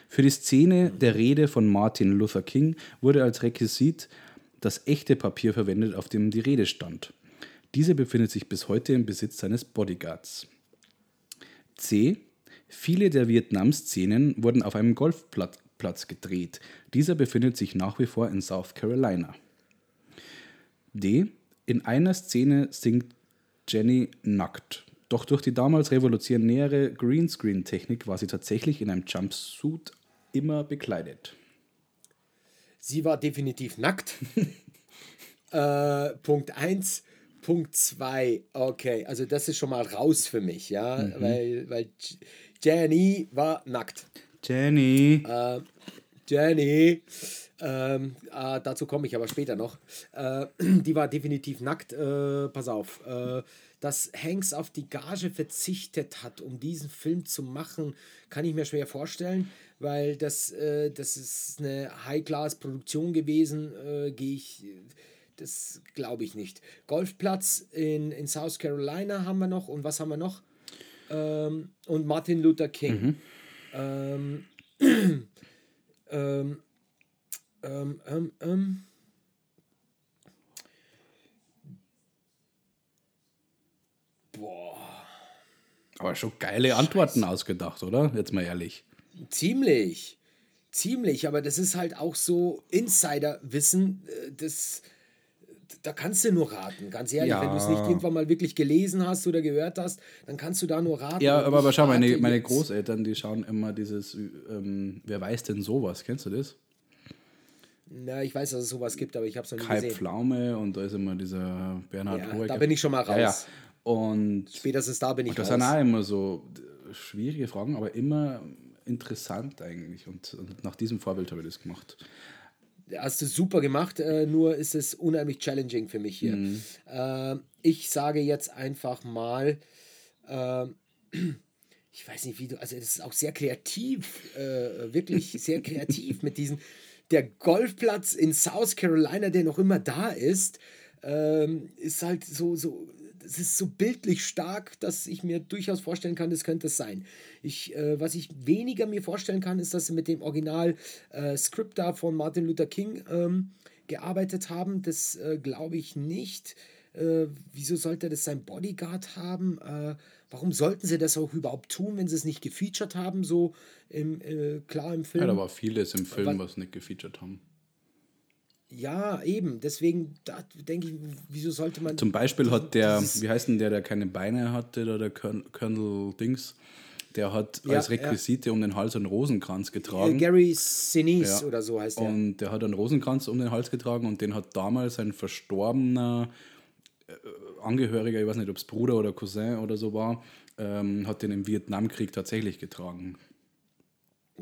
Für die Szene der Rede von Martin Luther King wurde als Requisit das echte Papier verwendet, auf dem die Rede stand. Diese befindet sich bis heute im Besitz seines Bodyguards. C. Viele der Vietnam-Szenen wurden auf einem Golfplatz Platz gedreht. Dieser befindet sich nach wie vor in South Carolina. D. In einer Szene singt Jenny nackt. Doch durch die damals revolutionäre Greenscreen-Technik war sie tatsächlich in einem Jumpsuit immer bekleidet. Sie war definitiv nackt. [LAUGHS] äh, Punkt 1. Punkt 2. Okay, also das ist schon mal raus für mich, ja, Mhm. weil, weil Jenny war nackt. Jenny. Äh, Jenny, ähm, äh, dazu komme ich aber später noch. Äh, [CLEARS THROAT] die war definitiv nackt. Äh, pass auf, äh, dass Hanks auf die Gage verzichtet hat, um diesen Film zu machen, kann ich mir schwer vorstellen, weil das, äh, das ist eine High-Class-Produktion gewesen. Äh, Gehe ich. Das glaube ich nicht. Golfplatz in, in South Carolina haben wir noch. Und was haben wir noch? Ähm, und Martin Luther King. [CLEARS THROAT] Ähm, ähm, ähm, ähm, ähm. Boah, Aber schon geile Antworten ausgedacht, oder? Jetzt mal ehrlich. ziemlich. Ziemlich, aber das ist halt auch so Insider-Wissen, äh, das. Da kannst du nur raten, ganz ehrlich. Ja. Wenn du es nicht irgendwann mal wirklich gelesen hast oder gehört hast, dann kannst du da nur raten. Ja, aber, aber schau, meine, meine Großeltern, die schauen immer dieses, ähm, wer weiß denn sowas? Kennst du das? Na, ich weiß, dass es sowas gibt, aber ich habe es noch nie Kai gesehen. Pflaume und da ist immer dieser Bernhard Ja, da bin ich schon mal raus. Ja, ja. Und Spätestens da bin ich das raus. sind auch immer so äh, schwierige Fragen, aber immer interessant eigentlich. Und, und nach diesem Vorbild habe ich das gemacht. Hast du super gemacht, äh, nur ist es unheimlich challenging für mich hier. Mhm. Äh, ich sage jetzt einfach mal, äh, [CLEARS THROAT] ich weiß nicht, wie du, also das ist auch sehr kreativ, äh, wirklich sehr kreativ mit diesen, der Golfplatz in South Carolina, der noch immer da ist, ähm, ist halt so, so, das ist so bildlich stark, dass ich mir durchaus vorstellen kann, das könnte es sein. Ich, äh, was ich weniger mir vorstellen kann, ist, dass sie mit dem Original äh, da von Martin Luther King ähm, gearbeitet haben. Das äh, glaube ich nicht. Äh, wieso sollte das sein Bodyguard haben? Äh, warum sollten sie das auch überhaupt tun, wenn sie es nicht gefeatured haben, so im, äh, klar im Film? Ja, da war vieles im Film, Was- was nicht gefeatured haben. Ja, eben. Deswegen da denke ich, wieso sollte man. Zum Beispiel hat der, wie heißt denn der, der keine Beine hatte, da der Colonel Dings, der hat Ja, als Requisite um den Hals einen Rosenkranz äh, getragen. Gary Sinise Ja. oder so heißt der. Und der hat einen Rosenkranz um den Hals getragen und den hat damals ein verstorbener äh, Angehöriger, ich weiß nicht, ob es Bruder oder Cousin oder so war, ähm, hat den im Vietnamkrieg tatsächlich getragen.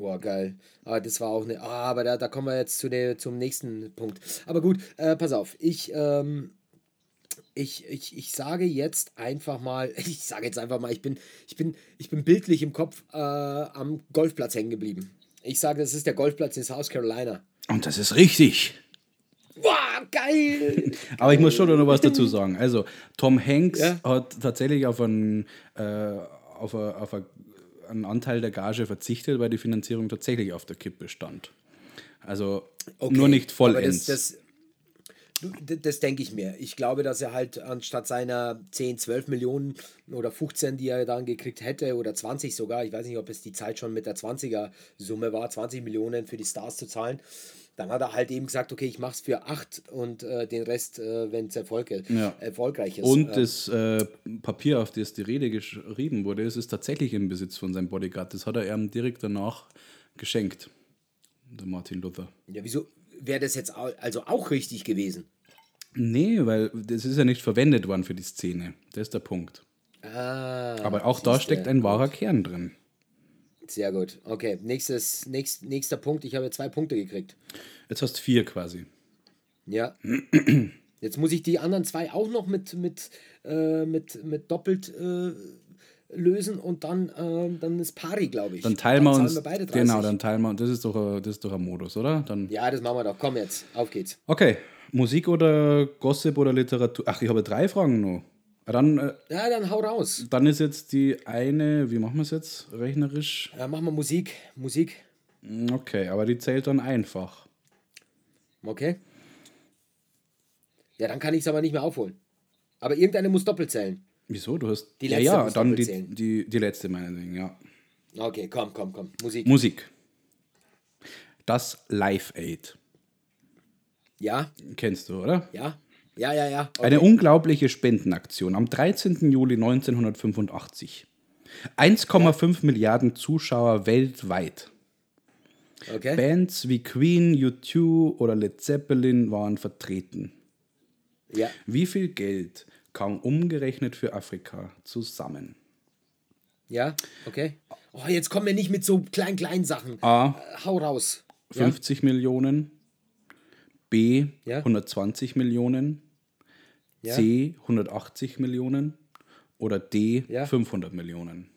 Boah, geil. Ah, das war auch eine. Ah, aber da, da kommen wir jetzt zu der, zum nächsten Punkt. Aber gut, äh, pass auf. Ich, ähm, ich, ich, ich sage jetzt einfach mal, [LAUGHS] ich sage jetzt einfach mal, ich bin, ich bin, ich bin bildlich im Kopf äh, am Golfplatz hängen geblieben. Ich sage, das ist der Golfplatz in South Carolina. Und das ist richtig. Boah, geil! [LAUGHS] Aber ich muss schon noch was dazu sagen. Also, Tom Hanks Ja. hat tatsächlich auf einen, äh, auf, a, auf einen Anteil der Gage verzichtet, weil die Finanzierung tatsächlich auf der Kippe stand. Also Okay, nur nicht vollends. Das, das, das denke ich mir. Ich glaube, dass er halt anstatt seiner 10, 12 Millionen oder 15, die er dann gekriegt hätte, oder 20 sogar, ich weiß nicht, ob es die Zeit schon mit der 20er-Summe war, 20 Millionen für die Stars zu zahlen, dann hat er halt eben gesagt, okay, ich mache es für 8 und äh, den Rest, äh, wenn es Erfolg, Ja. erfolgreich ist. Und Äh, das äh, Papier, auf das die Rede geschrieben wurde, das ist tatsächlich im Besitz von seinem Bodyguard. Das hat er ihm direkt danach geschenkt, der Martin Luther. ja, wieso wäre das jetzt also auch richtig gewesen? Nee, weil das ist ja nicht verwendet worden für die Szene. Das ist der Punkt. Ah, Aber auch da steckt ein wahrer Kern drin. Sehr gut. Okay, nächstes, nächst, nächster Punkt. Ich habe zwei Punkte gekriegt. Jetzt hast du vier quasi. Ja. [CLEARS THROAT] Jetzt muss ich die anderen zwei auch noch mit, mit, äh, mit, mit doppelt äh, lösen und dann, äh, dann ist Pari, glaube ich. Dann teilen wir zahlen uns. Wir beide 30. genau, dann teilen wir. Das ist doch, ein- das ist doch ein Modus, oder? Dann, Ja, das machen wir doch. Komm jetzt, auf geht's. Okay. Musik oder Gossip oder Literatur? Ach, ich habe drei Fragen noch. Dann, äh, Ja, dann hau raus. dann ist jetzt die eine, wie machen wir es jetzt rechnerisch? Ja, machen wir Musik. Musik. Okay, aber die zählt dann einfach. Okay. Ja, dann kann ich es aber nicht mehr aufholen. Aber irgendeine muss doppelt zählen. Wieso? Du hast. Die ja, letzte ja, muss dann die, zählen. die, die letzte, meinetwegen, ja. Okay, komm, komm, komm. Musik. Musik. Das Live Aid. ja, Kennst du, oder? ja, ja, ja, ja. Okay. Eine unglaubliche Spendenaktion am 13. Juli 1985. 1,5 Milliarden Zuschauer weltweit. okay. Bands wie Queen, U2 oder Led Zeppelin waren vertreten. Ja. Wie viel Geld kam umgerechnet für Afrika zusammen? Ja, okay. Oh, jetzt kommen wir nicht mit so kleinen, kleinen Sachen. A. Äh, hau raus. 50 Millionen. B. Ja. 120 Millionen. Ja. C. 180 Millionen. Oder D. Ja. 500 Millionen.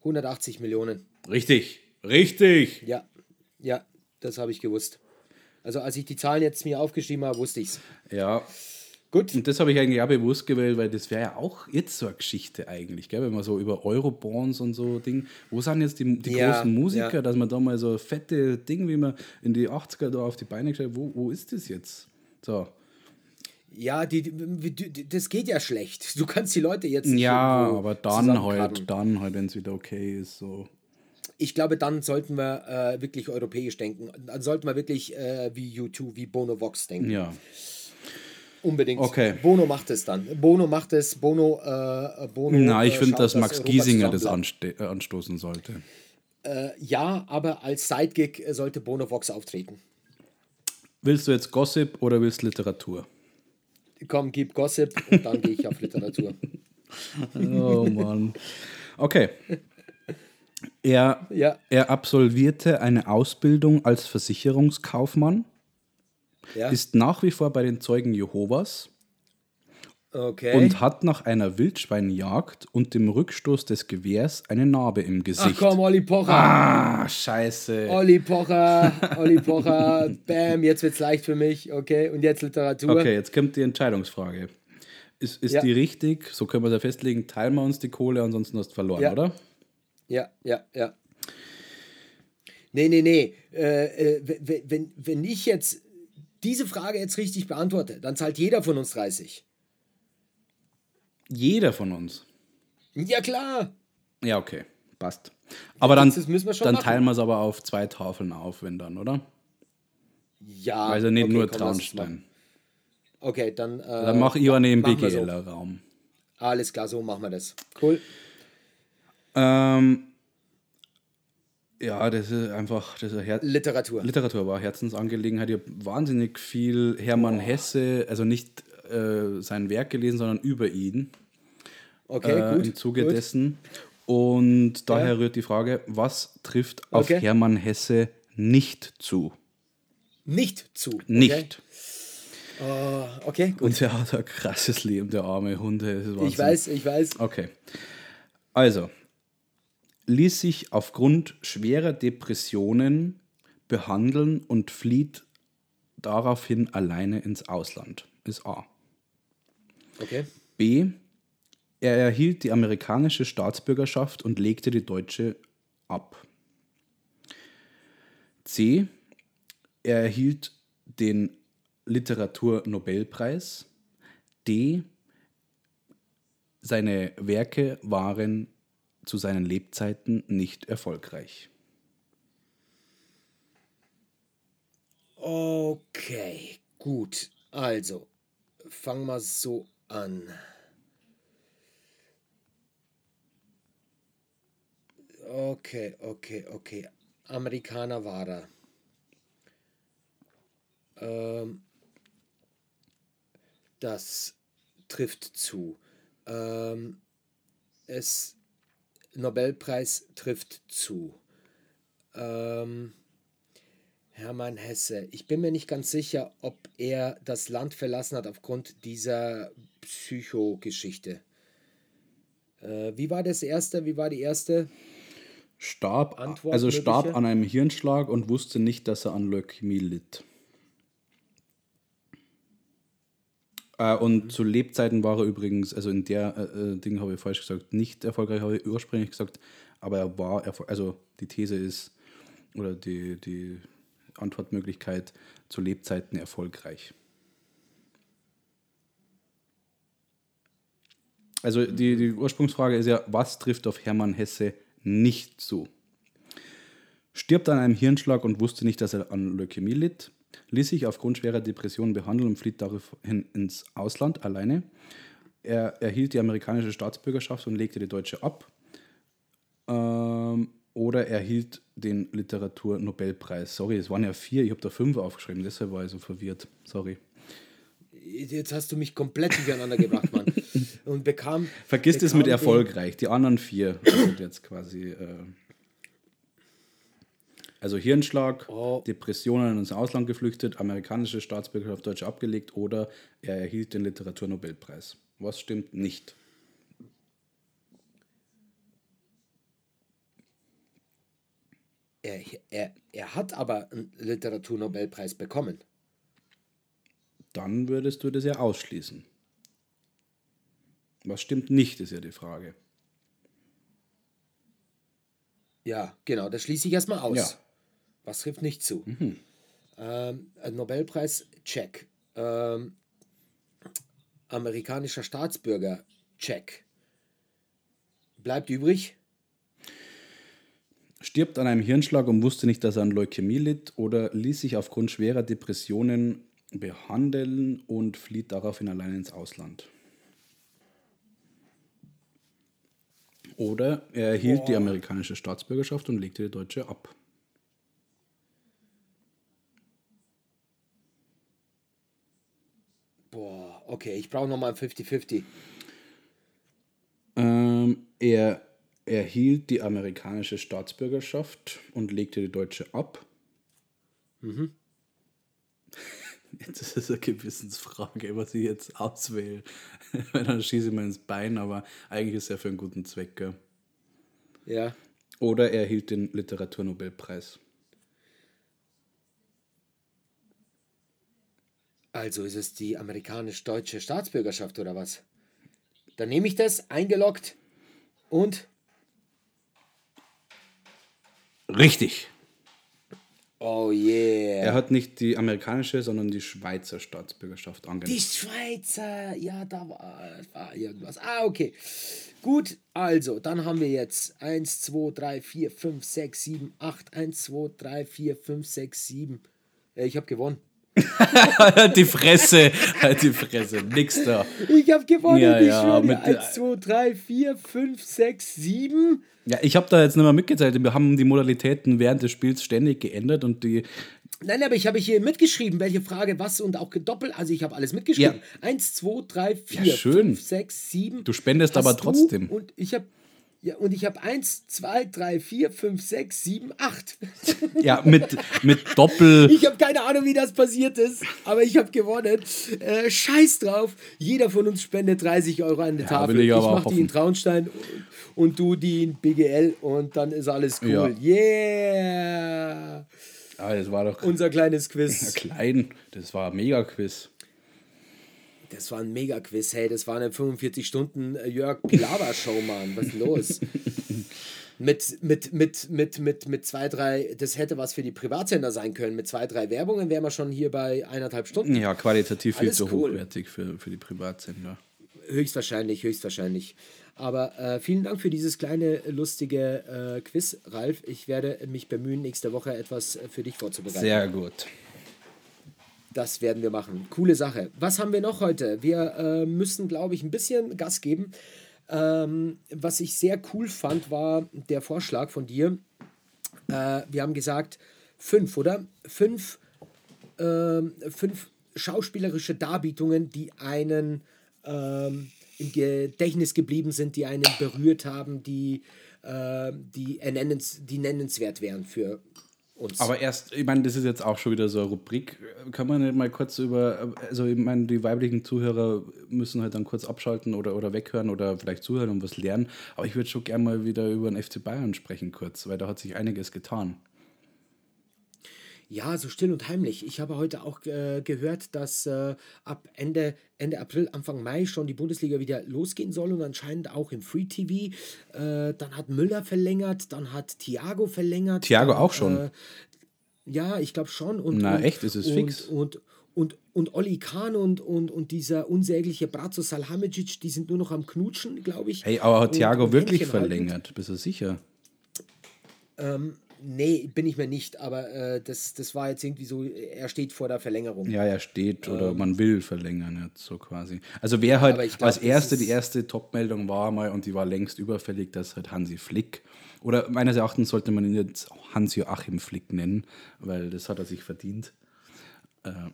180 Millionen. Richtig, richtig. Ja, ja, das habe ich gewusst. Also als ich die Zahlen jetzt mir aufgeschrieben habe, wusste ich's. Ja, Gut. und das habe ich eigentlich auch bewusst gewählt, weil das wäre ja auch jetzt so eine Geschichte eigentlich, gell? wenn man so über Eurobonds und so Ding, wo sind jetzt die, die Ja, großen Musiker, ja. dass man da mal so fette Ding, wie man in die 80er da auf die Beine gestellt wo, wo ist das jetzt? So. Ja, die, die, das geht ja schlecht. Du kannst die Leute jetzt nicht Ja, aber dann halt, dann halt, wenn es wieder okay ist, so. Ich glaube, dann sollten wir äh, wirklich europäisch denken. Dann sollten wir wirklich äh, wie U2, wie Bono Vox denken. Ja. Unbedingt. Okay. Bono macht es dann. Bono macht es. Bono. Äh, Bono Na, ich äh, finde, schaut, dass Max Europa Giesinger das äh, anstoßen sollte. Äh, ja, aber als Sidekick äh, sollte Bono Vox auftreten. Willst du jetzt Gossip oder willst du Literatur? Komm, gib Gossip und dann gehe ich auf Literatur. [LAUGHS] Oh Mann. Okay. Er, Ja. er absolvierte eine Ausbildung als Versicherungskaufmann, Ja. ist nach wie vor bei den Zeugen Jehovas Okay. und hat nach einer Wildschweinjagd und dem Rückstoß des Gewehrs eine Narbe im Ach Gesicht. komm, Olli Pocher. Ah, scheiße. Olli Pocher, Olli Pocher, [LAUGHS] bam, jetzt wird's leicht für mich, okay, und jetzt Literatur. Okay, jetzt kommt die Entscheidungsfrage. Ist, ist Ja. die richtig? So können wir es ja festlegen, teilen wir uns die Kohle, ansonsten hast du verloren, Ja. oder? Ja, ja, ja. Nee, nee, nee. Äh, äh, wenn- wenn, wenn ich jetzt diese Frage jetzt richtig beantworte, dann zahlt jeder von uns 30. Jeder von uns. Ja, klar. Ja, okay, passt. Aber dann, schon dann machen. teilen wir es aber auf zwei Tafeln auf, wenn dann, oder? Ja. Also nicht okay, nur komm, Traunstein. Okay, dann. Äh, Dann mache ich eine im wir so. BGL-Raum. Alles klar, so machen wir das. Cool. Ähm, ja, das ist einfach, das ist Her Literatur. Literatur war Herzensangelegenheit. Ich habe wahnsinnig viel Hermann Hesse, also nicht äh, sein Werk gelesen, sondern über ihn. Okay, äh, gut. im Zuge gut. dessen. Und daher Ja. rührt die Frage, was trifft auf Okay. Hermann Hesse nicht zu? Nicht zu. Okay. Nicht. Oh, okay, gut. Und der hat ein krasses Leben, der arme Wahnsinn. Ich weiß, ich weiß. Okay. Also, ließ sich aufgrund schwerer Depressionen behandeln und flieht daraufhin alleine ins Ausland. Ist A. Okay. B. Er erhielt die amerikanische Staatsbürgerschaft und legte die deutsche ab. C. Er erhielt den Literaturnobelpreis. D. Seine Werke waren zu seinen Lebzeiten nicht erfolgreich. Okay, gut. Also, fangen wir so an. Okay, okay, okay. Amerikaner war er. Ähm, das trifft zu. Ähm, es Nobelpreis trifft zu. Ähm, Hermann Hesse. Ich bin mir nicht ganz sicher, ob er das Land verlassen hat aufgrund dieser Psychogeschichte. Äh, wie war das erste? Wie war die erste? Starb, Antwort also starb an einem Hirnschlag und wusste nicht, dass er an Leukämie litt. Äh, und zu Lebzeiten war er übrigens, also in der äh, äh, Ding habe ich falsch gesagt, nicht erfolgreich, habe ich ursprünglich gesagt, aber er war erfolgreich. Also die These ist, oder die, die Antwortmöglichkeit zu Lebzeiten erfolgreich. Also die, die Ursprungsfrage ist ja, was trifft auf Hermann Hesse nicht zu? Stirbt an einem Hirnschlag und wusste nicht, dass er an Leukämie litt, ließ sich aufgrund schwerer Depressionen behandeln und flieht daraufhin ins Ausland alleine. Er erhielt die amerikanische Staatsbürgerschaft und legte die deutsche ab. Ähm, oder er erhielt den Literaturnobelpreis. Sorry, es waren ja vier, ich habe da fünf aufgeschrieben, deshalb war ich so verwirrt. Sorry. Jetzt hast du mich komplett durcheinander gebracht, Mann. Und bekam. Vergiss das bekam mit den- erfolgreich. Die anderen vier sind jetzt quasi. Äh, also Hirnschlag, Oh. Depressionen ins Ausland geflüchtet, amerikanische Staatsbürgerschaft Deutsche abgelegt oder er erhielt den Literaturnobelpreis. Was stimmt nicht? Er, er, er hat aber einen Literaturnobelpreis bekommen. Dann würdest du das ja ausschließen. Was stimmt nicht, ist ja die Frage. Ja, genau, das schließe ich erstmal aus. Ja. Was trifft nicht zu? Ähm, ein Nobelpreis, check. Ähm, amerikanischer Staatsbürger, check. Bleibt übrig? Stirbt an einem Hirnschlag und wusste nicht, dass er an Leukämie litt oder ließ sich aufgrund schwerer Depressionen behandeln und flieht daraufhin allein ins Ausland. Oder er erhielt die amerikanische Staatsbürgerschaft und legte die deutsche ab. Boah, okay, ich brauche nochmal ein 50-50. Ähm, er erhielt die amerikanische Staatsbürgerschaft und legte die deutsche ab. [LAUGHS] [LAUGHS] Jetzt ist es eine Gewissensfrage, was ich jetzt auswähle. [LAUGHS] Weil Dann schieße ich mir ins Bein, aber eigentlich ist er für einen guten Zweck. Gell? Ja. Oder er erhielt den Literaturnobelpreis. Also ist es die amerikanisch-deutsche Staatsbürgerschaft oder was? Dann nehme ich das, eingeloggt und. Richtig. Oh yeah. Er hat nicht die amerikanische, sondern die Schweizer Staatsbürgerschaft Die angenommen. Schweizer, ja, da war, war irgendwas. Ah, okay. Gut, also, dann haben wir jetzt 1, 2, 3, 4, 5, 6, 7, 8. 1, 2, 3, 4, 5, 6, 7. Ja, ich habe gewonnen. [LAUGHS] die Fresse, halt [LAUGHS] die Fresse, nix da. Ich habe gewonnen, Ja, ich ja, schwöre dir. mit der- 1, 2, 3, 4, 5, 6, 7. Ja, ich habe da jetzt nicht mehr mitgezählt. Wir haben die Modalitäten während des Spiels ständig geändert und die Nein, aber ich habe hier mitgeschrieben, welche Frage was und auch gedoppelt. Also ich habe alles mitgeschrieben. Ja. Eins, zwei, drei, vier, Ja, schön. fünf, sechs, sieben. Du spendest aber trotzdem. Und ich habe ja, und ich habe eins, zwei, drei, vier, fünf, sechs, sieben, acht. [LAUGHS] Ja, mit, mit Doppel. Ich habe keine Ahnung, wie das passiert ist, aber ich habe gewonnen. Äh, scheiß drauf. Jeder von uns spendet 30 Euro an die Tafel. will ich ich aber mache die in. Traunstein und, und du die in BGL und dann ist alles cool. Yeah! Ah, das war doch Unser kleines Quiz. [LAUGHS] klein. Das war ein Mega-Quiz. Das war ein Mega-Quiz, hey, das war eine 45 Stunden äh, Jörg Pilawa-Show, Mann. Was ist los? [LAUGHS] mit, mit, mit, mit, mit, mit zwei, drei, das hätte was für die Privatsender sein können. Mit zwei, drei Werbungen wären wir schon hier bei eineinhalb Stunden. Ja, qualitativ viel Alles zu cool. hochwertig für, für die Privatsender. Höchstwahrscheinlich, höchstwahrscheinlich. Aber äh, vielen Dank für dieses kleine, lustige äh, Quiz, Ralf. Ich werde mich bemühen, nächste Woche etwas äh, für dich vorzubereiten. Sehr gut. Das werden wir machen. Coole Sache. Was haben wir noch heute? Wir äh, müssen, glaube ich, ein bisschen Gas geben. Ähm, was ich sehr cool fand, war der Vorschlag von dir. Äh, wir haben gesagt, fünf, oder? Fünf, ähm, fünf schauspielerische Darbietungen, die einen ähm, im Gedächtnis geblieben sind, die einen berührt haben, die, äh, die, ernennens, die nennenswert wären für uns. Aber erst, ich meine, das ist jetzt auch schon wieder so eine Rubrik. Kann man nicht mal kurz über, also ich meine, die weiblichen Zuhörer müssen halt dann kurz abschalten oder, oder weghören oder vielleicht zuhören und was lernen. Aber ich würde schon gerne mal wieder über den FC Bayern sprechen kurz, weil da hat sich einiges getan. Ja, so still und heimlich. Ich habe heute auch äh, gehört, dass äh, ab Ende, Ende April, Anfang Mai schon die Bundesliga wieder losgehen soll und anscheinend auch im Free TV. Äh, dann hat Müller verlängert, dann hat Thiago verlängert. Thiago dann, auch schon? Äh, ja, ich glaube schon. Und, Na, und, echt? Ist es und, fix? Und, und, und Oli Kahn und, und, und dieser unsägliche Brazzo Salhamicic, die sind nur noch am Knutschen, glaube ich. Hey, aber hat Thiago wirklich halten. verlängert? Bist du sicher? Nee, bin ich mir nicht, aber äh, das, das war jetzt irgendwie so, er steht vor der Verlängerung. Ja, er steht oder man will verlängern jetzt so quasi. Also wer halt Ähm. glaub, als das erste, die erste Top-Meldung war mal und die war längst überfällig, dass halt Hansi Flick oder meines Erachtens sollte man ihn jetzt Hans-Joachim Flick nennen, weil das hat er sich verdient.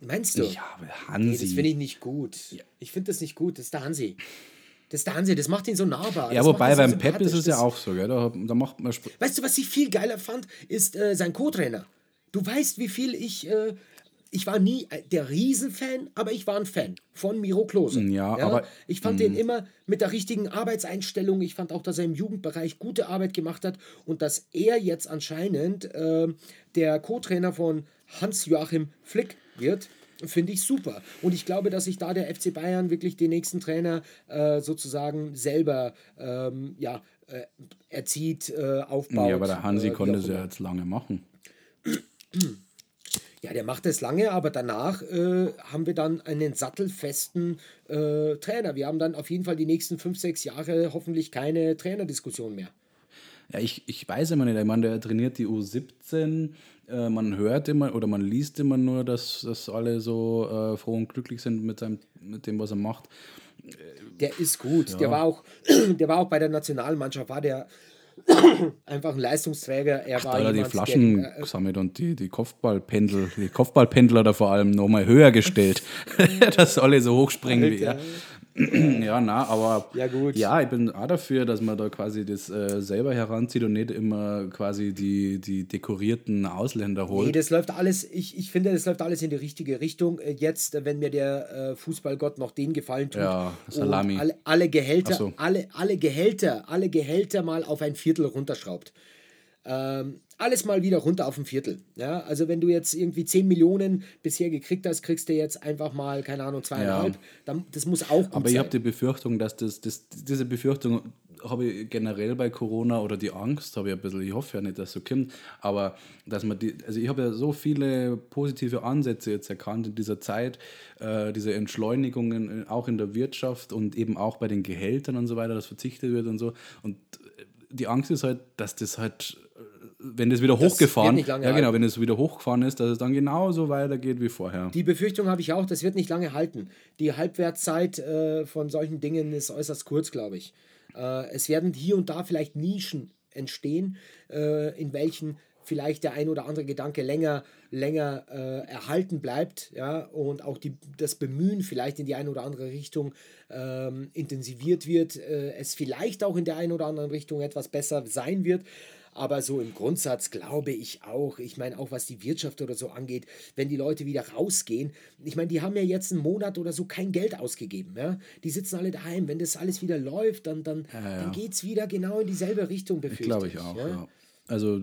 Meinst du? Ja, aber Nee, Hansi. das finde ich nicht gut. Ich finde das nicht gut. Das ist der Hansi. Das ist der Hansi, das macht ihn so nahbar. ja, das wobei ihn so beim Pep ist es ja auch so, gell? Da, da macht man Sp Weißt du, was ich viel geiler fand, ist äh, sein Co-Trainer. Du weißt, wie viel ich. Äh, ich war nie äh, der Riesenfan, aber ich war ein Fan von Miro Klose. Ja, aber- mm. Ich fand den immer mit der richtigen Arbeitseinstellung. Ich fand auch, dass er im Jugendbereich gute Arbeit gemacht hat und dass er jetzt anscheinend äh, der Co-Trainer von Hans-Joachim Flick wird. Finde ich super. Und ich glaube, dass sich da der FC Bayern wirklich den nächsten Trainer äh, sozusagen selber ähm, ja, äh, erzieht, äh, aufbaut. ja, aber der Hansi äh, konnte es ja jetzt lange machen. Ja, der macht das lange, aber danach äh, haben wir dann einen sattelfesten äh, Trainer. Wir haben dann auf jeden Fall die nächsten fünf, sechs Jahre hoffentlich keine Trainerdiskussion mehr. Ja, ich, ich weiß immer nicht. Ich meine, der trainiert die U17. Äh, man hört immer oder man liest immer nur, dass, dass alle so äh, froh und glücklich sind mit, seinem, mit dem, was er macht. Der ist gut. Der, war auch, [CLEARS THROAT] der war auch bei der Nationalmannschaft, war der [CLEARS THROAT] einfach ein Leistungsträger. Er war Da die Flaschen der, äh, gesammelt und die, die Kopfballpendel, die Kopfballpendler da vor allem nochmal höher gestellt, [LAUGHS] dass alle so hochspringen wie er. [CLEARS THROAT] Ja, na, aber Ja, gut. ja, ich bin auch dafür, dass man da quasi das äh, selber heranzieht und nicht immer quasi die, die dekorierten Ausländer holt. Nee, das läuft alles, ich, ich finde, das läuft alles in die richtige Richtung. Äh, Jetzt, wenn mir der äh, Fußballgott noch den Gefallen tut, Ja, Salami. alle, alle Gehälter, so. alle, alle Gehälter, alle Gehälter mal auf ein Viertel runterschraubt. Ähm, alles mal wieder runter auf ein Viertel. Ja, also wenn du jetzt irgendwie 10 Millionen bisher gekriegt hast, kriegst du jetzt einfach mal, keine Ahnung, zweieinhalb. Ja. Dann, das muss auch gut Aber ich sein. habe die Befürchtung, dass das, das, diese Befürchtung habe ich generell bei Corona oder die Angst habe ich ein bisschen, ich hoffe ja nicht, dass so kommt, aber dass man die, also ich habe ja so viele positive Ansätze jetzt erkannt in dieser Zeit, äh, diese Entschleunigungen auch in der Wirtschaft und eben auch bei den Gehältern und so weiter, dass verzichtet wird und so und die Angst ist halt, dass das halt wenn das wieder Das hochgefahren, wird ja genau, wenn es wieder hochgefahren ist, dass es dann genauso weitergeht wie vorher. Die Befürchtung habe ich auch, das wird nicht lange halten. Die Halbwertszeit äh, von solchen Dingen ist äußerst kurz, glaube ich. Äh, es werden hier und da vielleicht Nischen entstehen, äh, in welchen vielleicht der ein oder andere Gedanke länger, länger äh, erhalten bleibt, ja, und auch die, das Bemühen vielleicht in die eine oder andere Richtung ähm, intensiviert wird, äh, es vielleicht auch in der einen oder anderen Richtung etwas besser sein wird. Aber so im Grundsatz glaube ich auch, ich meine auch was die Wirtschaft oder so angeht, wenn die Leute wieder rausgehen, ich meine, die haben ja jetzt einen Monat oder so kein Geld ausgegeben. Ja? Die sitzen alle daheim. Wenn das alles wieder läuft, dann, dann, ja, ja. dann geht es wieder genau in dieselbe Richtung, befürchte ich. Glaube ich auch, ja. Also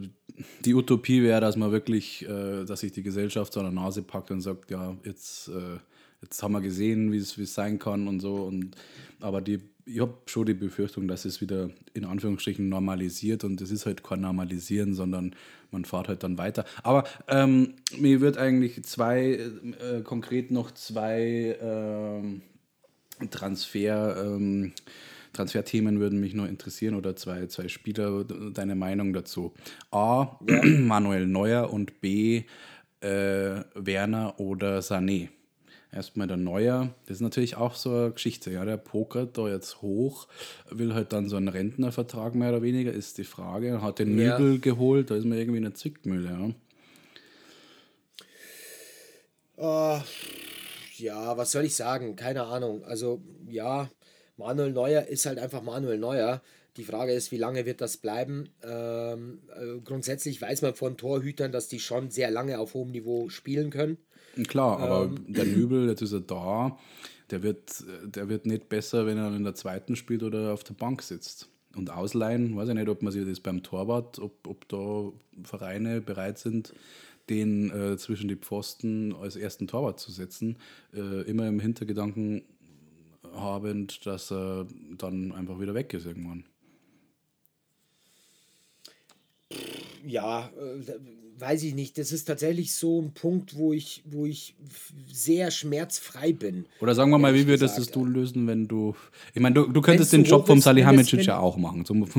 die Utopie wäre, dass man wirklich, äh, dass sich die Gesellschaft so an der Nase packt und sagt, ja, jetzt, äh, jetzt haben wir gesehen, wie es sein kann und so. Und, aber die ich habe schon die Befürchtung, dass es wieder in Anführungsstrichen normalisiert und es ist halt kein Normalisieren, sondern man fährt halt dann weiter. Aber ähm, mir wird eigentlich zwei, äh, konkret noch zwei äh, Transfer, ähm, Transferthemen würden mich nur interessieren oder zwei, zwei Spieler, deine Meinung dazu. A, ja. [CLEARS THROAT] Manuel Neuer und B, äh, Werner oder Sané erstmal der Neuer. Das ist natürlich auch so eine Geschichte. Ja, der pokert da jetzt hoch, will halt dann so einen Rentnervertrag mehr oder weniger, ist die Frage. Hat den ja. Nübel geholt, da ist man irgendwie eine Zickmühle. Ja. Uh, ja, was soll ich sagen? Keine Ahnung. Also, ja, Manuel Neuer ist halt einfach Manuel Neuer. Die Frage ist, wie lange wird das bleiben? Ähm, äh, grundsätzlich weiß man von Torhütern, dass die schon sehr lange auf hohem Niveau spielen können. Klar, aber ähm, der Nübel, jetzt ist er da, der wird, der wird nicht besser, wenn er in der zweiten spielt oder auf der Bank sitzt. Und ausleihen, weiß ich nicht, ob man sich das beim Torwart, ob, ob da Vereine bereit sind, den äh, zwischen die Pfosten als ersten Torwart zu setzen, äh, immer im Hintergedanken habend, dass er dann einfach wieder weg ist irgendwann. Ja, äh, weiß ich nicht, das ist tatsächlich so ein Punkt, wo ich, wo ich sehr schmerzfrei bin. Oder sagen wir mal, wie würdest das du lösen, wenn du. Ich meine, du, du könntest den Job vom Salihamidzic ja auch machen, so [LAUGHS] muss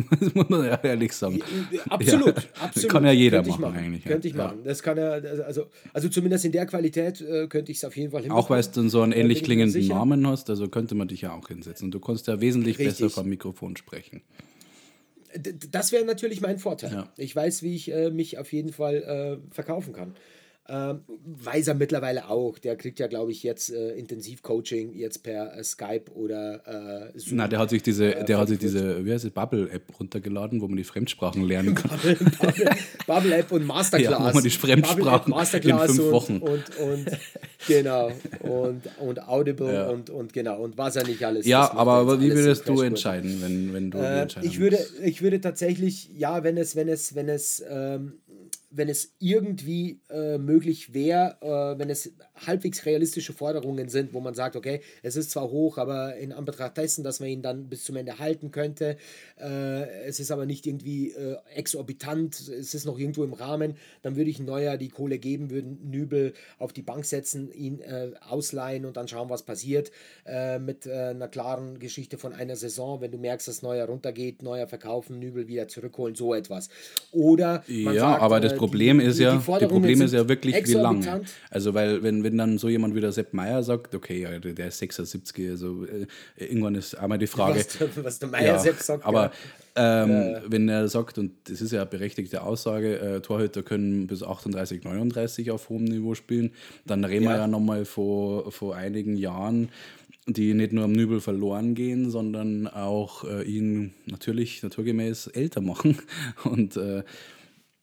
man ja ehrlich sagen. [LAUGHS] Absolut, ja, absolut. Kann ja jeder machen, machen, eigentlich. Könnte ich machen. Das kann er, also, also zumindest in der Qualität äh, könnte ich es auf jeden Fall hinbekommen. Auch weil du so einen ähnlich klingenden Namen hast, also könnte man dich ja auch hinsetzen. Und du konntest ja wesentlich Richtig. besser vom Mikrofon sprechen das wäre natürlich mein Vorteil. Ja. Ich weiß, wie ich äh, mich auf jeden Fall äh, verkaufen kann. Ähm, weiß er mittlerweile auch. Der kriegt ja, glaube ich, jetzt äh, Intensivcoaching jetzt per äh, Skype oder äh, Zoom. Na, der hat sich diese, äh, der hat sich diese, wie heißt es, Bubble-App runtergeladen, wo man die Fremdsprachen lernen [LAUGHS] kann. Bubble-App und Masterclass. Ja, wo man die Fremdsprachen Masterclass in fünf Wochen. Und, und, und genau. Und, und Audible ja. und, und genau. Und was er nicht alles. Ja, aber wie würdest du entscheiden, wenn, wenn du äh, entscheiden ich würde, ich würde tatsächlich, ja, wenn es, wenn es, wenn es ähm, wenn es irgendwie äh, möglich wäre, äh, wenn es halbwegs realistische Forderungen sind, wo man sagt, okay, es ist zwar hoch, aber in Anbetracht dessen, dass man ihn dann bis zum Ende halten könnte, äh, es ist aber nicht irgendwie äh, exorbitant, es ist noch irgendwo im Rahmen, dann würde ich Neuer die Kohle geben, würden Nübel auf die Bank setzen, ihn äh, ausleihen und dann schauen, was passiert äh, mit einer klaren Geschichte von einer Saison, wenn du merkst, dass Neuer runtergeht, Neuer verkaufen, Nübel wieder zurückholen, so etwas. Oder ja, sagt, aber das Problem die, ist ja, die, die Problem ist ja wirklich, wie lange. Also, weil, wenn, wenn dann so jemand wie der Sepp Meier sagt, okay, ja, der ist 76, also äh, irgendwann ist einmal die Frage. Was, was der Meier ja, Sepp sagt. Aber ja. Ähm, ja. wenn er sagt, und das ist ja eine berechtigte Aussage, äh, Torhüter können bis 38, 39 auf hohem Niveau spielen, dann reden wir ja nochmal vor, vor einigen Jahren die nicht nur am Nübel verloren gehen, sondern auch äh, ihn natürlich naturgemäß älter machen. [LAUGHS] Und äh,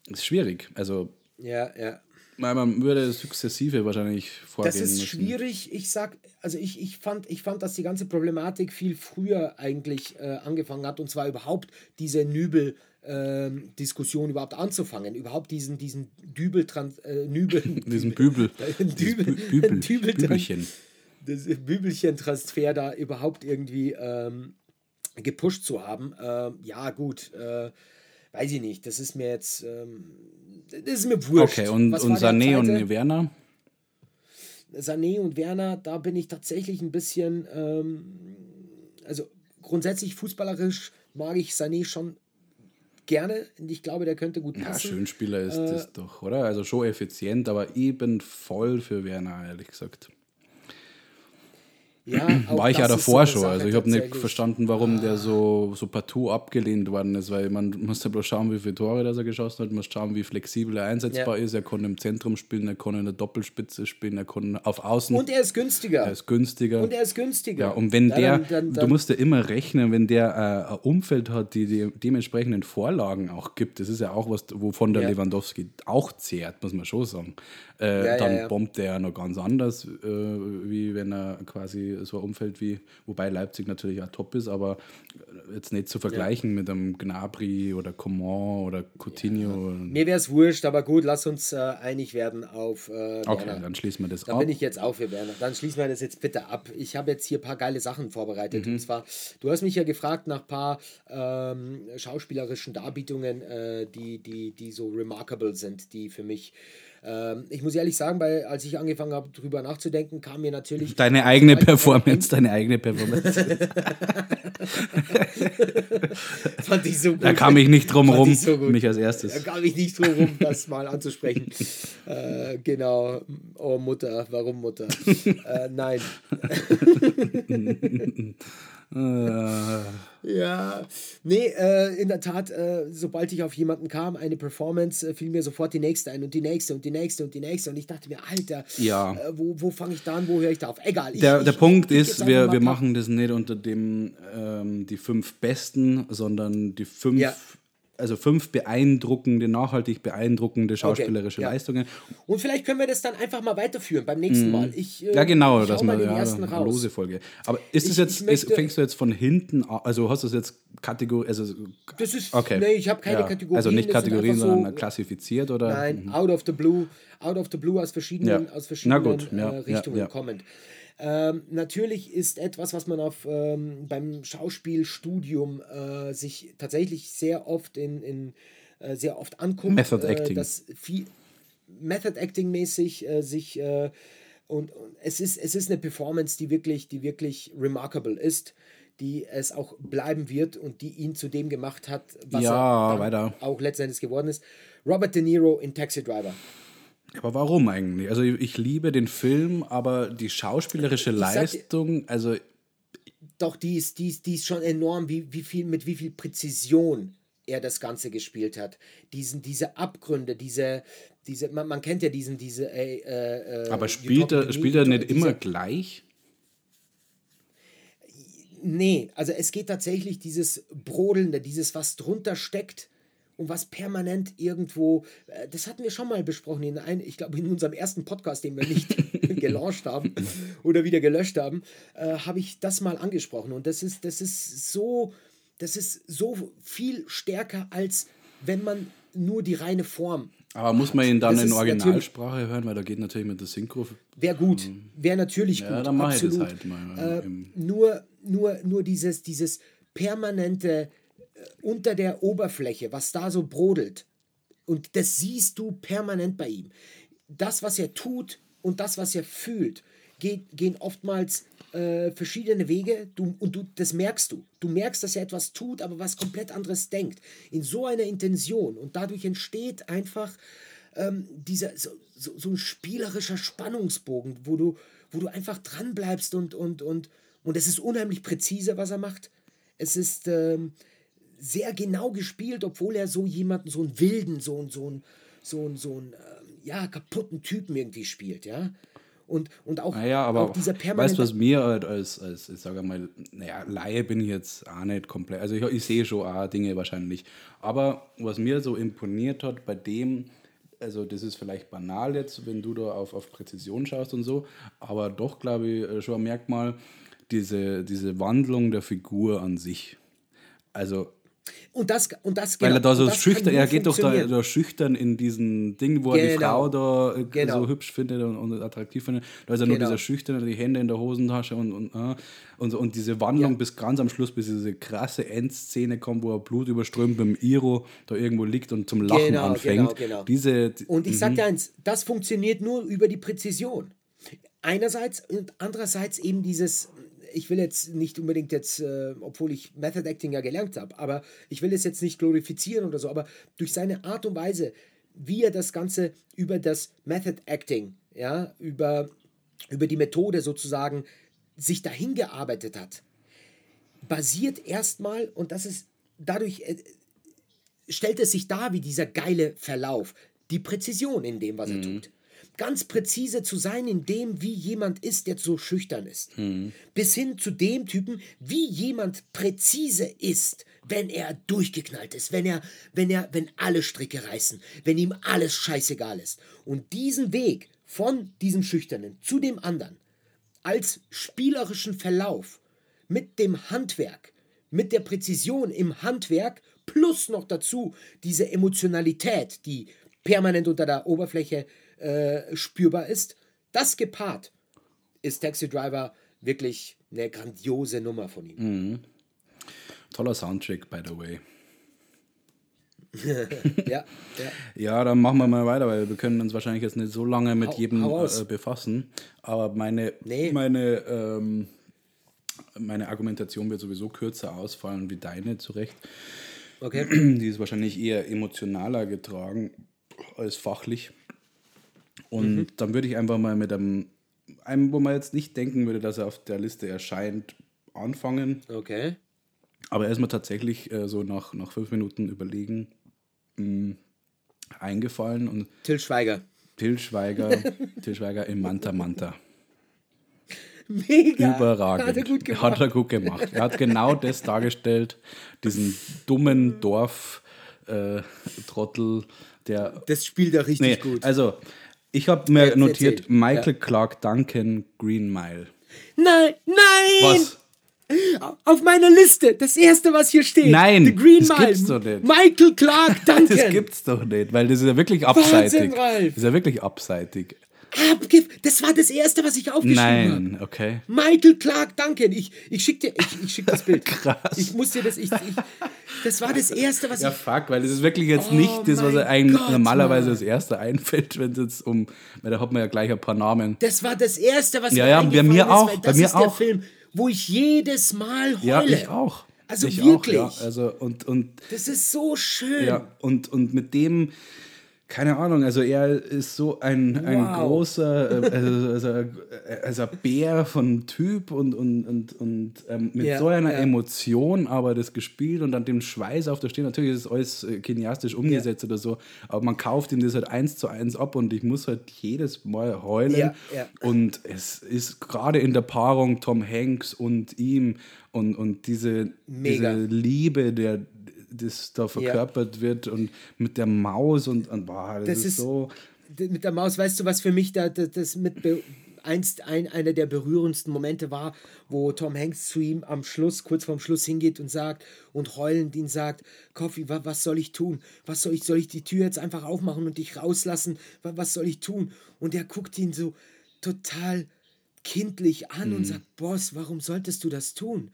ist schwierig. Also, ja, ja. Man würde sukzessive wahrscheinlich vorgehen Das ist müssen. schwierig. Ich sag, also ich, ich, fand, ich fand, dass die ganze Problematik viel früher eigentlich äh, angefangen hat und zwar überhaupt diese Nübel. Ähm, Diskussion überhaupt anzufangen, überhaupt diesen, diesen Dübel, äh, Nübel, [LAUGHS] diesen Bübel, [LAUGHS] Dübel, Bübel, Dübel, Bübelchen, das Bübelchen-Transfer da überhaupt irgendwie ähm, gepusht zu haben. Ähm, ja, gut, äh, weiß ich nicht, das ist mir jetzt, ähm, das ist mir wurscht. Okay, und, und Sané und Werner? Sané und Werner, da bin ich tatsächlich ein bisschen, ähm, also grundsätzlich fußballerisch mag ich Sané schon gerne. Ich glaube, der könnte gut passen. Ja, Schönspieler ist äh, das doch, oder? Also schon effizient, aber eben voll für Werner, ehrlich gesagt. Ja, [CLEARS THROAT] War ich ja davor so schon. Also ich habe nicht verstanden, warum ah. der so, so partout abgelehnt worden ist, weil man muss ja bloß schauen, wie viele Tore das er geschossen hat, man muss schauen, wie flexibel er einsetzbar ja. ist. Er konnte im Zentrum spielen, er konnte in der Doppelspitze spielen, er konnte auf Außen. Und er ist günstiger. Er ist günstiger. Und er ist günstiger. Ja, und wenn der, dann, dann, dann, du musst ja immer rechnen, wenn der äh, ein Umfeld hat, die die dementsprechenden Vorlagen auch gibt, das ist ja auch was, wovon der ja. Lewandowski auch zehrt, muss man schon sagen. Äh, ja, dann bombt der ja noch ganz anders, äh, wie wenn er quasi so ein Umfeld wie, wobei Leipzig natürlich auch top ist, aber jetzt nicht zu vergleichen mit einem Gnabry oder Coman oder Coutinho. Mir wäre es wurscht, aber gut, lass uns äh, einig werden auf äh, Okay, dann schließen wir das dann ab. Dann bin ich jetzt auch für Werner. Dann schließen wir das jetzt bitte ab. Ich habe jetzt hier ein paar geile Sachen vorbereitet. Mhm. Und zwar, du hast mich ja gefragt nach ein paar ähm, schauspielerischen Darbietungen, äh, die, die, die so remarkable sind, die für mich ähm, ich muss ehrlich sagen, weil als ich angefangen habe, darüber nachzudenken, kam mir natürlich. Deine eigene Performance, deine eigene Performance. [LAUGHS] Fand ich so gut. Da kam ich nicht drum rum, so mich als erstes. Da kam ich nicht drum rum, das mal anzusprechen. [LAUGHS] äh, genau. Oh Mutter, warum Mutter? [LAUGHS] äh, nein. Ja, nee, äh, in der Tat, äh, sobald ich auf jemanden kam, eine Performance, äh, fiel mir sofort die nächste ein und die nächste und die nächste und die nächste und ich dachte mir, Alter, ja. Äh, wo, wo fange ich da an, wo höre ich da auf? Egal. Ich, der, ich, der Punkt ich, ist, wir, wir machen das nicht unter dem ähm, die fünf Besten, sondern die fünf ja also fünf beeindruckende, nachhaltig beeindruckende schauspielerische okay, ja. Leistungen. Und vielleicht können wir das dann einfach mal weiterführen beim nächsten mhm. Mal. Ich, äh, ja, genau, dass man ja, eine lose Folge. Aber ist es jetzt, ist, fängst du jetzt von hinten an, also hast du es jetzt Kategorie, also das ist, okay. nee, ich habe keine ja. Kategorien. Also nicht Kategorien, sondern klassifiziert oder? Nein, mhm. out of the blue, out of the blue aus verschiedenen, aus verschiedenen gut, äh, Richtungen kommend. Ähm, natürlich ist etwas, was man auf, ähm, beim Schauspielstudium äh, sich tatsächlich sehr oft in, in äh, sehr oft anguckt. Method äh, Acting. Dass viel Method Acting mäßig äh, sich äh, und, und, es ist es ist eine Performance, die wirklich die wirklich remarkable ist, die es auch bleiben wird und die ihn zu dem gemacht hat, was ja, er auch letztendlich geworden ist. Robert De Niro in Taxi Driver. Aber warum eigentlich? Also ich liebe den Film, aber die schauspielerische Leistung, also doch die ist, die ist, die ist schon enorm, wie, wie viel, mit wie viel Präzision er das Ganze gespielt hat. Diesen, diese Abgründe, diese, diese, man, man kennt ja diesen, diese. Äh, äh, aber spielt er, spielt er nicht immer gleich? Nee, also es geht tatsächlich dieses Brodelnde, dieses, was drunter steckt und was permanent irgendwo, äh, das hatten wir schon mal besprochen, in ein, ich glaube in unserem ersten Podcast, den wir nicht [LAUGHS] [LAUGHS] gelauncht haben oder wieder gelöscht haben, äh, habe ich das mal angesprochen. Und das ist, das ist so, das ist so viel stärker, als wenn man nur die reine Form. Aber muss man ihn dann das in Originalsprache hören, weil da geht natürlich mit der Synchro. Wäre gut, ähm, wäre natürlich gut. Ja, dann mache ich das halt mal. Äh, nur, nur, nur dieses, dieses permanente unter der Oberfläche, was da so brodelt. Und das siehst du permanent bei ihm. Das, was er tut und das, was er fühlt, geht, gehen oftmals äh, verschiedene Wege du, und du, das merkst du. Du merkst, dass er etwas tut, aber was komplett anderes denkt. In so einer Intention. Und dadurch entsteht einfach ähm, dieser, so, so, so, ein spielerischer Spannungsbogen, wo du, wo du einfach dran bleibst und, und, und, und es ist unheimlich präzise, was er macht. Es ist, ähm, sehr genau gespielt, obwohl er so jemanden, so einen wilden, so, so einen, so einen, so einen, äh, ja, kaputten Typen irgendwie spielt, ja. Und, und auch, naja, aber auch dieser permanente... Weißt du, was mir halt als, als, ich sage mal, naja, Laie bin ich jetzt auch nicht komplett, also ich, ich sehe schon auch Dinge wahrscheinlich, aber was mir so imponiert hat bei dem, also das ist vielleicht banal jetzt, wenn du da auf, auf Präzision schaust und so, aber doch, glaube ich, äh, schon ein Merkmal, diese, diese Wandlung der Figur an sich. Also und das, und das genau, Weil er da so schüchtern, er geht doch da, da, schüchtern in diesen Ding, wo er die genau. Frau da äh, genau. so hübsch findet und, und, attraktiv findet. Da ist er genau. nur dieser Schüchterne, die Hände in der Hosentasche und, und, äh, und, und diese Wandlung ja. bis ganz am Schluss, bis diese krasse Endszene kommt, wo er Blut überströmt dem Iro da irgendwo liegt und zum Lachen genau, anfängt. Genau, diese, und ich sag mhm. dir eins, das funktioniert nur über die Präzision. Einerseits und andererseits eben dieses, ich will jetzt nicht unbedingt jetzt, äh, obwohl ich Method Acting ja gelernt habe, aber ich will es jetzt nicht glorifizieren oder so, aber durch seine Art und Weise, wie er das Ganze über das Method Acting, ja, über, über die Methode sozusagen sich dahin gearbeitet hat, basiert erstmal, und das ist dadurch, äh, stellt es sich dar wie dieser geile Verlauf, die Präzision in dem, was er tut. Ganz präzise zu sein in dem, wie jemand ist, der so schüchtern ist. Bis hin zu dem Typen, wie jemand präzise ist, wenn er durchgeknallt ist, wenn er, wenn er, wenn alle Stricke reißen, wenn ihm alles scheißegal ist. Und diesen Weg von diesem Schüchternen zu dem anderen als spielerischen Verlauf mit dem Handwerk, mit der Präzision im Handwerk plus noch dazu diese Emotionalität, die permanent unter der Oberfläche äh, spürbar ist, das gepaart ist Taxi Driver wirklich eine grandiose Nummer von ihm. Toller Soundtrack, by the way. [LAUGHS] ja, ja. Ja, dann machen wir mal weiter, weil wir können uns wahrscheinlich jetzt nicht so lange mit Hau- jedem hau äh, befassen. Aber meine, Nee. meine, ähm, meine Argumentation wird sowieso kürzer ausfallen wie deine, zu Recht. Okay. Die ist wahrscheinlich eher emotionaler getragen als fachlich. Und Mhm. dann würde ich einfach mal mit einem, einem, wo man jetzt nicht denken würde, dass er auf der Liste erscheint, anfangen. Okay. Aber erstmal tatsächlich äh, so nach, nach fünf Minuten überlegen mh, eingefallen und Till Schweiger. Till Schweiger, [LAUGHS] Till Schweiger im Manta Manta. Mega. Überragend. Hat er gut gemacht. Hat er gut gemacht. Er hat genau das dargestellt, diesen dummen Dorf-Trottel, der. Das spielt er richtig Nee, gut. also, ich habe mir Jetzt notiert erzähl. Michael Clark Duncan Green Mile. nein, nein! Was? Auf meiner Liste, das erste, was hier steht. Nein, The Green das Mile. gibt's doch nicht. Michael Clark [LAUGHS] Duncan. Das gibt's doch nicht, weil das ist ja wirklich abseitig. Ralf. Das ist ja wirklich abseitig. Abge das war das erste, was ich aufgeschrieben habe. Nein, okay. Michael Clark Duncan. Ich, ich schick dir, ich, ich schick das Bild. [LAUGHS] Krass. Ich muss dir das, ich, ich, das war das erste, was Ja, ich. fuck, weil das ist wirklich jetzt Oh nicht das, was einem Gott, normalerweise Mann. als erste einfällt, wenn es jetzt um, weil da hat man ja gleich ein paar Namen. Das war das erste, was Ja, mir ja, bei eingefallen mir ist, auch, weil bei das mir ist der auch. Film, wo ich jedes Mal heule. Ja, ich auch. Also ich wirklich. Auch, ja. Also und, und Das ist so schön. Ja, und, und mit dem, keine Ahnung, also er ist so ein, ein Wow. großer, äh, also, also, äh, also Bär von Typ und, und, und, und ähm, mit Ja, so einer ja. Emotion aber das gespielt und dann dem Schweiß auf der Stirn. Natürlich ist es alles äh, kineastisch umgesetzt oder so, aber man kauft ihm das halt eins zu eins ab und ich muss halt jedes Mal heulen. Und es ist gerade in der Paarung Tom Hanks und ihm und, und diese, Mega. diese Liebe, der das da verkörpert wird und mit der Maus und, und boah, das, Das ist, ist- so. Mit der Maus, weißt du, was für mich da, da das mit einst ein, einer der berührendsten Momente war, wo Tom Hanks zu ihm am Schluss, kurz vorm Schluss hingeht und sagt und heulend ihn sagt, Coffee, wa, was soll ich tun? Was soll ich, soll ich die Tür jetzt einfach aufmachen und dich rauslassen? Wa, was soll ich tun? Und er guckt ihn so total kindlich an Mhm. und sagt, Boss, warum solltest du das tun?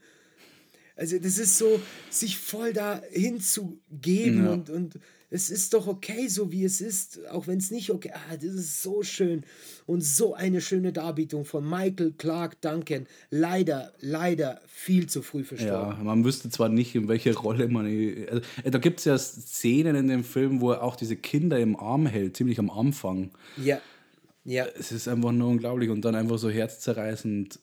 Also das ist so, sich voll da hinzugeben Ja. und, und es ist doch okay, so wie es ist, auch wenn es nicht okay ah, das ist so schön und so eine schöne Darbietung von Michael Clark Duncan. Leider, leider viel zu früh verstorben. Ja, man wüsste zwar nicht, in welche Rolle man. Also, äh, da gibt es ja Szenen in dem Film, wo er auch diese Kinder im Arm hält, ziemlich am Anfang. Ja, ja, Es ist einfach nur unglaublich und dann einfach so herzzerreißend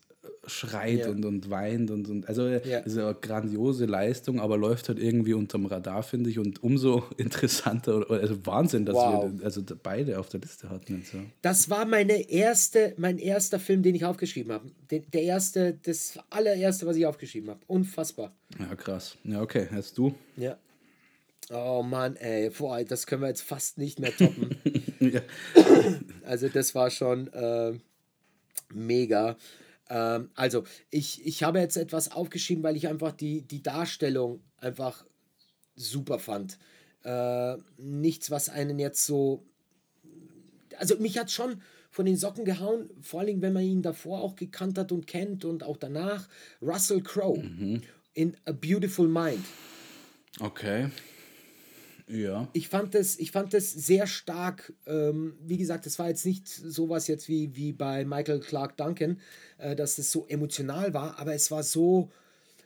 schreit Ja. und, und weint und, und also Ja. ist eine grandiose Leistung, aber läuft halt irgendwie unterm Radar, finde ich, und umso [LAUGHS] interessanter, also Wahnsinn, dass Wow. wir also beide auf der Liste hatten. Ja. Das war meine erste, mein erster Film, den ich aufgeschrieben habe. Der, der erste, das allererste, was ich aufgeschrieben habe. Unfassbar. ja, krass. Ja, okay, hast du? Ja. Oh Mann, ey, boah, das können wir jetzt fast nicht mehr toppen. [LAUGHS] ja. Also das war schon äh, mega. Ähm, also ich, ich habe jetzt etwas aufgeschrieben, weil ich einfach die, die Darstellung einfach super fand. Äh, nichts, was einen jetzt so... Also mich hat schon von den Socken gehauen, vor allem wenn man ihn davor auch gekannt hat und kennt und auch danach. Russell Crowe in A Beautiful Mind. Okay. Ja. ich fand das, ich fand das sehr stark. Ähm, wie gesagt, es war jetzt nicht sowas jetzt wie, wie bei Michael Clark Duncan, äh, dass es so emotional war, aber es war so,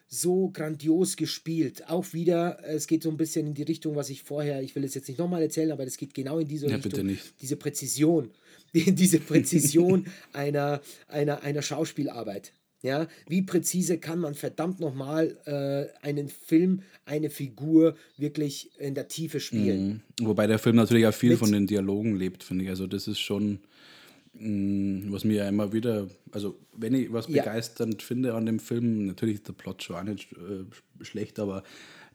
so grandios gespielt. Auch wieder, es geht so ein bisschen in die Richtung, was ich vorher, ich will es jetzt nicht nochmal erzählen, aber es geht genau in diese Ja, Richtung. bitte nicht. Diese Präzision, die, [LAUGHS] diese Präzision [LAUGHS] einer, einer, einer Schauspielarbeit. Ja, wie präzise kann man verdammt nochmal äh, einen Film, eine Figur wirklich in der Tiefe spielen? Mhm. Wobei der Film natürlich auch viel Mit- von den Dialogen lebt, finde ich. Also das ist schon, mh, was mir ja immer wieder, also wenn ich was Ja. begeisternd finde an dem Film, natürlich ist der Plot schon auch nicht äh, schlecht, aber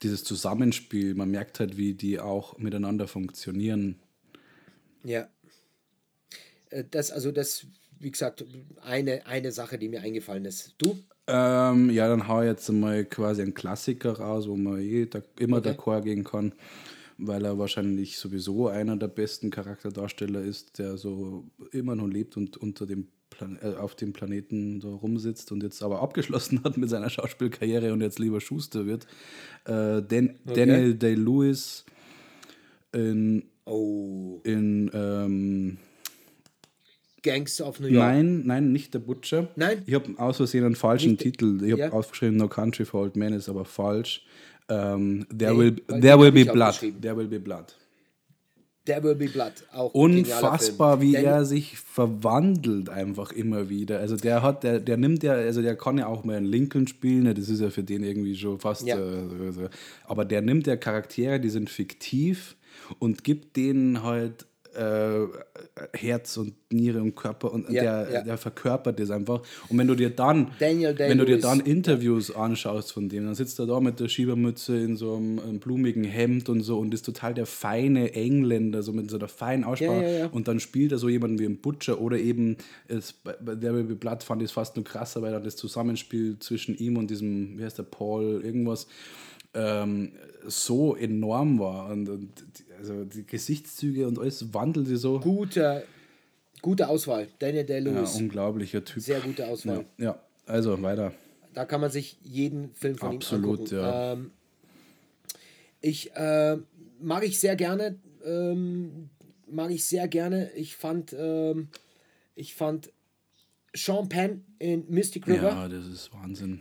dieses Zusammenspiel, man merkt halt, wie die auch miteinander funktionieren. Ja. Äh, Das, also das, wie gesagt, eine, eine Sache, die mir eingefallen ist. Du? Ähm, ja, dann hau ich jetzt mal quasi einen Klassiker raus, wo man eh da, immer Okay. d'accord gehen kann, weil er wahrscheinlich sowieso einer der besten Charakterdarsteller ist, der so immer noch lebt und unter dem Plan äh, auf dem Planeten so rumsitzt und jetzt aber abgeschlossen [LAUGHS] hat mit seiner Schauspielkarriere und jetzt lieber Schuster wird. Äh, Dan Daniel Day-Lewis in, Oh, in ähm, Gangs of New York. Nein, nein, nicht der Butcher. Nein? Ich habe aus Versehen einen falschen Nicht- Titel. Ich habe Ja? aufgeschrieben No Country for Old Men, ist aber falsch. Ähm, there Nee, will, there will be blood. There will be blood. There Will Be Blood. Auch Unfassbar, wie Denn- er sich verwandelt einfach immer wieder. Also der hat, der, der nimmt ja, also der kann ja auch mal einen Lincoln spielen, ne? das ist ja für den irgendwie schon fast, Ja. äh, so- aber der nimmt ja Charaktere, die sind fiktiv und gibt denen halt äh, Herz und Niere und Körper und Ja, der, ja. der verkörpert das einfach. Und wenn du dir dann, wenn du dir dann Interviews anschaust von dem, dann sitzt er da mit der Schiebermütze in so einem, einem blumigen Hemd und so und ist total der feine Engländer, so mit so einer feinen Aussprache. Ja. Und dann spielt er so jemanden wie ein Butcher oder eben, es, bei Der Blood fand ich es fast nur krasser, weil dann das Zusammenspiel zwischen ihm und diesem, wie heißt der, Paul, irgendwas, ähm, so enorm war. Und, und also die Gesichtszüge und alles wandelt sie so. Gute, gute Auswahl. Daniel Ja, Day-Lewis. unglaublicher Typ. Sehr gute Auswahl. Ja, ja, also weiter. Da kann man sich jeden Film von Absolut, ihm angucken. ja. Ähm, ich äh, mag ich sehr gerne. Ähm, mag ich sehr gerne. Ich fand, ähm, ich fand Sean Penn in Mystic River Ja, das ist Wahnsinn.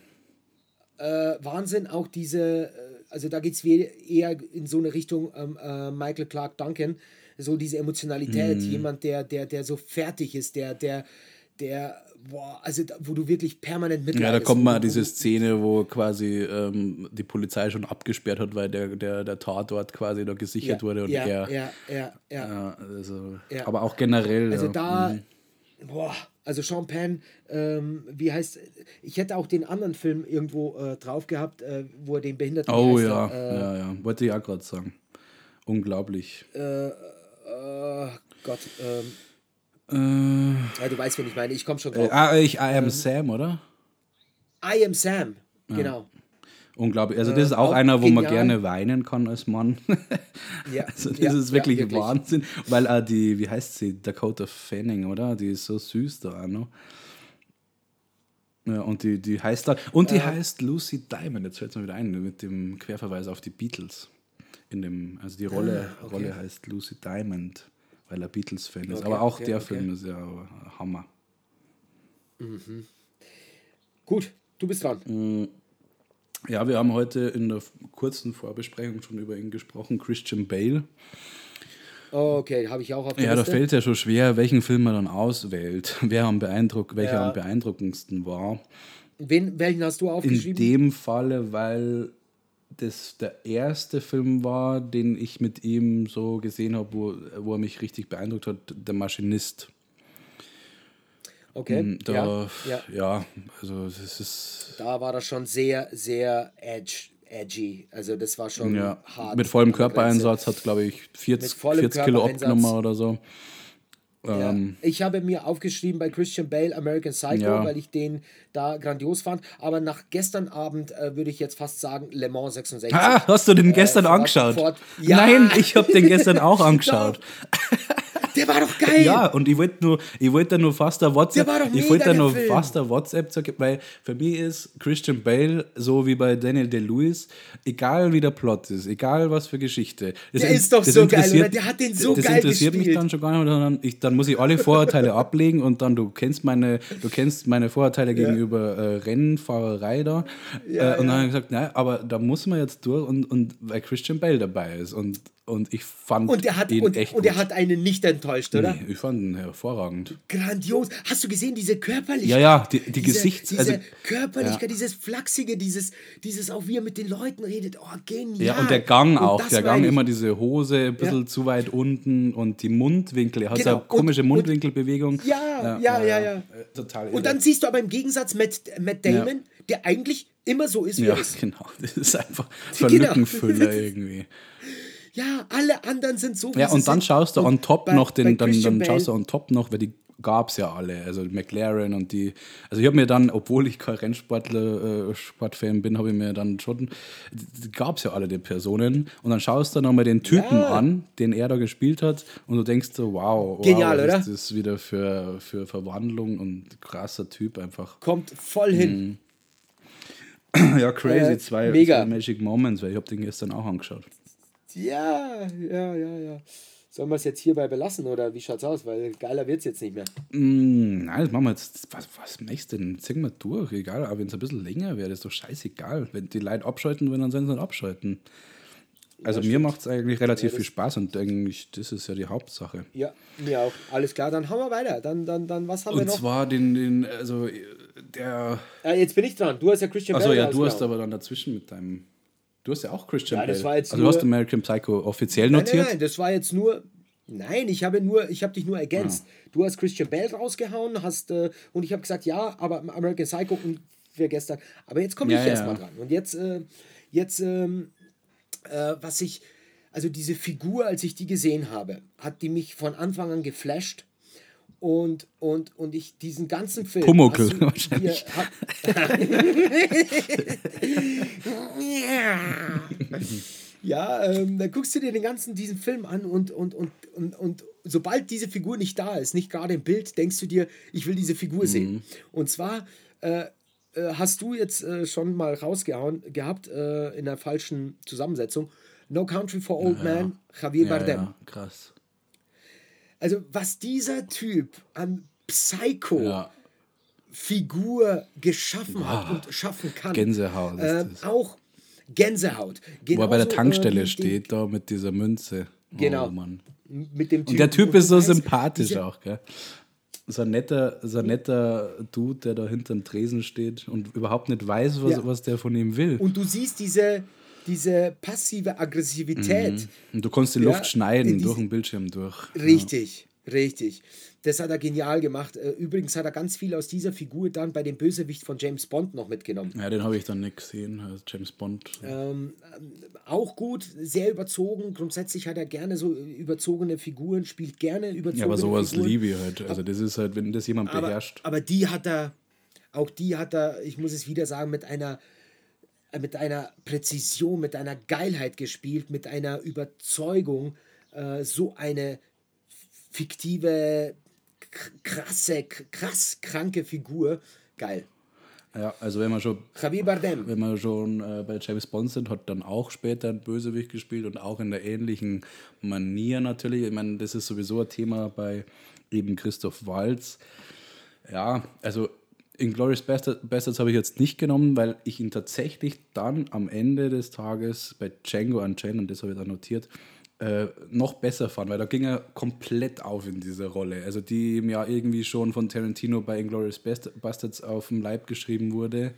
äh, Wahnsinn. Auch diese, äh, also da geht es eher in so eine Richtung ähm, äh, Michael Clark Duncan, so diese Emotionalität, Mhm. jemand, der, der, der so fertig ist, der, der, der, boah, also da, wo du wirklich permanent mitleidest. Ja, da kommt mal diese Szene, wo quasi ähm, die Polizei schon abgesperrt hat, weil der, der, der Tatort quasi da gesichert ja, wurde und ja, er. ja, ja, ja. Ja, also, Ja. Aber auch generell. Also da, Mhm. boah, also Sean Penn, ähm, wie heißt, ich hätte auch den anderen Film irgendwo äh, drauf gehabt, äh, wo er den Behinderten Oh ja? Äh, ja, ja. Wollte ich auch gerade sagen. Unglaublich. äh, Gott, ähm, Äh, ja, du weißt, wen ich meine, ich komme schon äh, drauf. ah, ich, I Ähm, am Sam, oder? I am Sam, genau. Unglaublich. Also, das ist auch, auch einer, wo man genial. gerne weinen kann als Mann. [LAUGHS] Ja, [LAUGHS] Also, das ja, ist wirklich, ja, wirklich. Wahnsinn. Weil auch die, wie heißt sie? Dakota Fanning, oder? Die ist so süß da auch noch. Ja, und die, die heißt da. Und die heißt Lucy Diamond, jetzt fällt es mir wieder ein, mit dem Querverweis auf die Beatles. In dem, also die Rolle, Ah, okay. Rolle heißt Lucy Diamond, weil er Beatles-Fan ist. Okay, Aber auch okay, der. Film ist ja Hammer. Gut, du bist dran. Mhm. Ja, wir haben heute in der kurzen Vorbesprechung schon über ihn gesprochen, Christian Bale. Okay, habe ich auch auf der Ja, da Liste. fällt es ja schon schwer, welchen Film man dann auswählt, wer am beeindruck, welcher Ja. am beeindruckendsten war. Wen, welchen hast du In aufgeschrieben? dem Falle, weil das der erste Film war, den ich mit ihm so gesehen habe, wo, wo er mich richtig beeindruckt hat, der Maschinist. Okay, Mm, Da, ja, ja. ja, also das ist Da war das schon sehr, sehr edge, edgy. Also das war schon ja, hart. mit vollem. Körpereinsatz hat, glaube ich, 40, Mit vollem 40 Kilo abgenommen oder so. Ja. Ähm, Ich habe mir aufgeschrieben bei Christian Bale American Psycho, Ja. weil ich den da grandios fand. Aber nach gestern Abend äh, würde ich jetzt fast sagen Le Mans 66. Ah, hast du den gestern Ford- angeschaut? Ja. Nein, ich habe den gestern [LAUGHS] auch angeschaut. [LAUGHS] Der war doch geil. Ja, und ich wollte nur, ich wollte nur fast ein WhatsApp, Der war doch ich wollte der nur Film. fast ein WhatsApp, sagen, weil für mich ist Christian Bale so wie bei Daniel Day-Lewis, egal wie der Plot ist, egal was für Geschichte. Das Der in- ist doch das so geil, interessiert- oder? Der hat den so das geil interessiert mich gespielt. dann schon gar nicht, sondern ich, dann muss ich alle Vorurteile [LAUGHS] ablegen und dann du kennst meine, du kennst meine Vorurteile gegenüber äh, Rennfahrerei da. Ja, äh, und dann ja. habe ich gesagt, nein, aber da muss man jetzt durch und, und weil Christian Bale dabei ist und Und ich fand Und er hat, ihn und, echt und er hat einen nicht enttäuscht, oder? Nee, ich fand ihn hervorragend. Grandios. Hast du gesehen, diese Körperlichkeit? Ja, ja, die, die diese, Gesichts... Diese also, Körperlichkeit, ja. dieses Flachsige, dieses, dieses auch wie er mit den Leuten redet. Oh, genial. Ja, und der Gang Und auch. Der Gang immer diese Hose ein bisschen Ja. zu weit unten und die Mundwinkel. Er hat so Genau. eine komische Und- und- Mundwinkelbewegung. Ja, ja, ja, ja. Äh, Total Und dann siehst du aber im Gegensatz Matt, Matt Damon, der eigentlich immer so ist, wie Ja, er ist. [LAUGHS] genau. Das ist einfach [LAUGHS] Genau. Verlückenfüller irgendwie. Ja, alle anderen sind so, wie Ja, und dann sind. schaust du Und on top bei- noch den, dann, dann schaust du on top noch, weil die gab es ja alle. Also McLaren und die. Also ich habe mir dann, obwohl ich kein Rennsportler, äh, Sportfan bin, habe ich mir dann schon, die gab es ja alle die Personen. Und dann schaust du nochmal den Typen Ja. an, den er da gespielt hat, und du denkst so, wow, wow Genial, was oder? ist das wieder für, für Verwandlung und krasser Typ einfach. Kommt voll hin. [CLEARS THROAT] ja, crazy, Äh, zwei, mega. zwei Magic Moments, weil ich habe den gestern auch angeschaut. Ja, ja, ja, ja. Sollen wir es jetzt hierbei belassen oder wie schaut's aus? Weil geiler wird's jetzt nicht mehr. Mm, nein, das machen wir jetzt. Was, was möchtest du denn? Ziehen wir durch, egal. Aber wenn es ein bisschen länger wäre, ist doch scheißegal. Wenn die Leute abschalten wollen, dann sollen sie nicht abschalten. Also mir macht es eigentlich relativ viel Spaß und eigentlich, das ist ja die Hauptsache. Ja, mir auch. Alles klar, dann hauen wir weiter. Dann, dann, dann was haben wir Und noch? zwar den, den, also der. Äh, jetzt bin ich dran. Du hast ja Christian Bale ja, du hast aber dann dazwischen mit deinem. Du hast ja auch Christian Ja, das Bale. war jetzt also du nur- hast American Psycho offiziell Nein, notiert. nein, nein, das war jetzt nur. Nein, ich habe nur, ich habe dich nur ergänzt. Du hast Christian Bale rausgehauen, hast äh, und ich habe gesagt, ja, aber American Psycho und wer gestern. Aber jetzt komme Ja, ich ja. erstmal dran. Und jetzt, äh, jetzt, ähm, äh, was ich, also diese Figur, als ich die gesehen habe, hat die mich von Anfang an geflasht. Und, und, und ich diesen ganzen Film. Pumuckl, hast du- wahrscheinlich. [LAUGHS] Ja, ähm, dann guckst du dir den ganzen diesen Film an und, und, und, und, und sobald diese Figur nicht da ist, nicht gerade im Bild, denkst du dir, ich will diese Figur sehen. Und zwar äh, äh, hast du jetzt äh, schon mal rausgehauen gehabt äh, in der falschen Zusammensetzung. No Country for Old Man, Javier Ja, Bardem. ja, krass. Also was dieser Typ an Psycho Ja, Figur geschaffen hat und schaffen kann. Gänsehaut das. auch Gänsehaut. Wo er bei der Genauso, Tankstelle äh, steht, da mit dieser Münze. Genau. Oh, Mann. Mit dem Und der Typ und ist so sympathisch auch, gell? So ein netter, so ein netter Dude, der da hinterm Tresen steht und überhaupt nicht weiß, was, Ja. was der von ihm will. Und du siehst diese, diese passive Aggressivität. Und du kannst die Ja, Luft schneiden in durch den Bildschirm durch. Richtig, richtig. Das hat er genial gemacht. Äh, Übrigens hat er ganz viel aus dieser Figur dann bei dem Bösewicht von James Bond noch mitgenommen. Ja, den habe ich dann nicht gesehen, also James Bond. Ähm, auch gut, sehr überzogen. Grundsätzlich hat er gerne so überzogene Figuren, spielt gerne überzogene Ja, aber sowas Figuren. liebe ich halt. Also das ist halt, wenn das jemand aber, beherrscht. aber die hat er, auch die hat er, ich muss es wieder sagen, mit einer, mit einer Präzision, mit einer Geilheit gespielt, mit einer Überzeugung, äh, so eine fiktive, krasse, krass kranke Figur. Geil. Ja, also wenn man schon Javier Bardem. wenn wir schon äh, bei James Bond sind, hat dann auch später ein Bösewicht gespielt und auch in der ähnlichen Manier natürlich. Ich meine, das ist sowieso ein Thema bei eben Christoph Waltz. Ja, also Inglourious Bastard- Bastards habe ich jetzt nicht genommen, weil ich ihn tatsächlich dann am Ende des Tages bei Django Unchained, und das habe ich da notiert, äh, noch besser fand, weil da ging er komplett auf in dieser Rolle. Also die ihm ja irgendwie schon von Tarantino bei Inglourious Bast- Bastards auf dem Leib geschrieben wurde.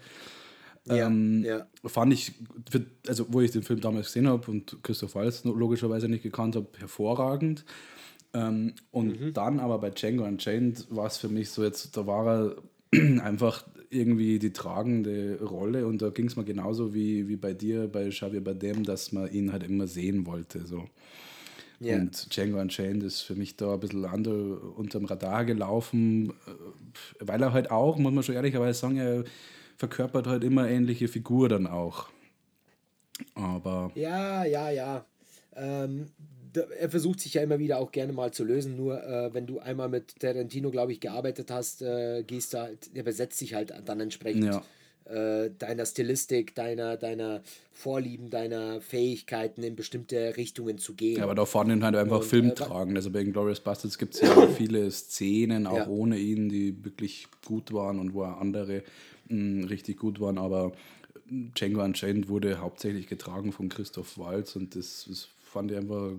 Ja, Ähm, ja. Fand ich, für, also wo ich den Film damals gesehen habe und Christoph Waltz logischerweise nicht gekannt habe, hervorragend. Ähm, und Mhm. dann aber bei Django Unchained war es für mich so jetzt, da war er [CLEARS THROAT] einfach irgendwie die tragende Rolle und da ging es mir genauso wie, wie bei dir, bei Xavier Bardem, dass man ihn halt immer sehen wollte. So. Ja. Und Django Unchained ist für mich da ein bisschen under, unterm Radar gelaufen, äh, weil er halt auch, muss man schon ehrlicherweise sagen, er verkörpert halt immer ähnliche Figur dann auch. Aber Ja, ja, ja. Ähm, er versucht sich ja immer wieder auch gerne mal zu lösen. Nur äh, wenn du einmal mit Tarantino, glaube ich, gearbeitet hast, äh, gehst du halt, er besetzt sich halt dann entsprechend Ja. äh, deiner Stilistik, deiner, deiner Vorlieben, deiner Fähigkeiten in bestimmte Richtungen zu gehen. Ja, aber da ihn halt einfach Und, äh, filmtragend. Also bei Inglourious Bastards gibt es ja viele Szenen, auch Ja. ohne ihn, die wirklich gut waren und wo auch andere mh, richtig gut waren. Aber Django Unchained wurde hauptsächlich getragen von Christoph Waltz und das, das fand ich einfach,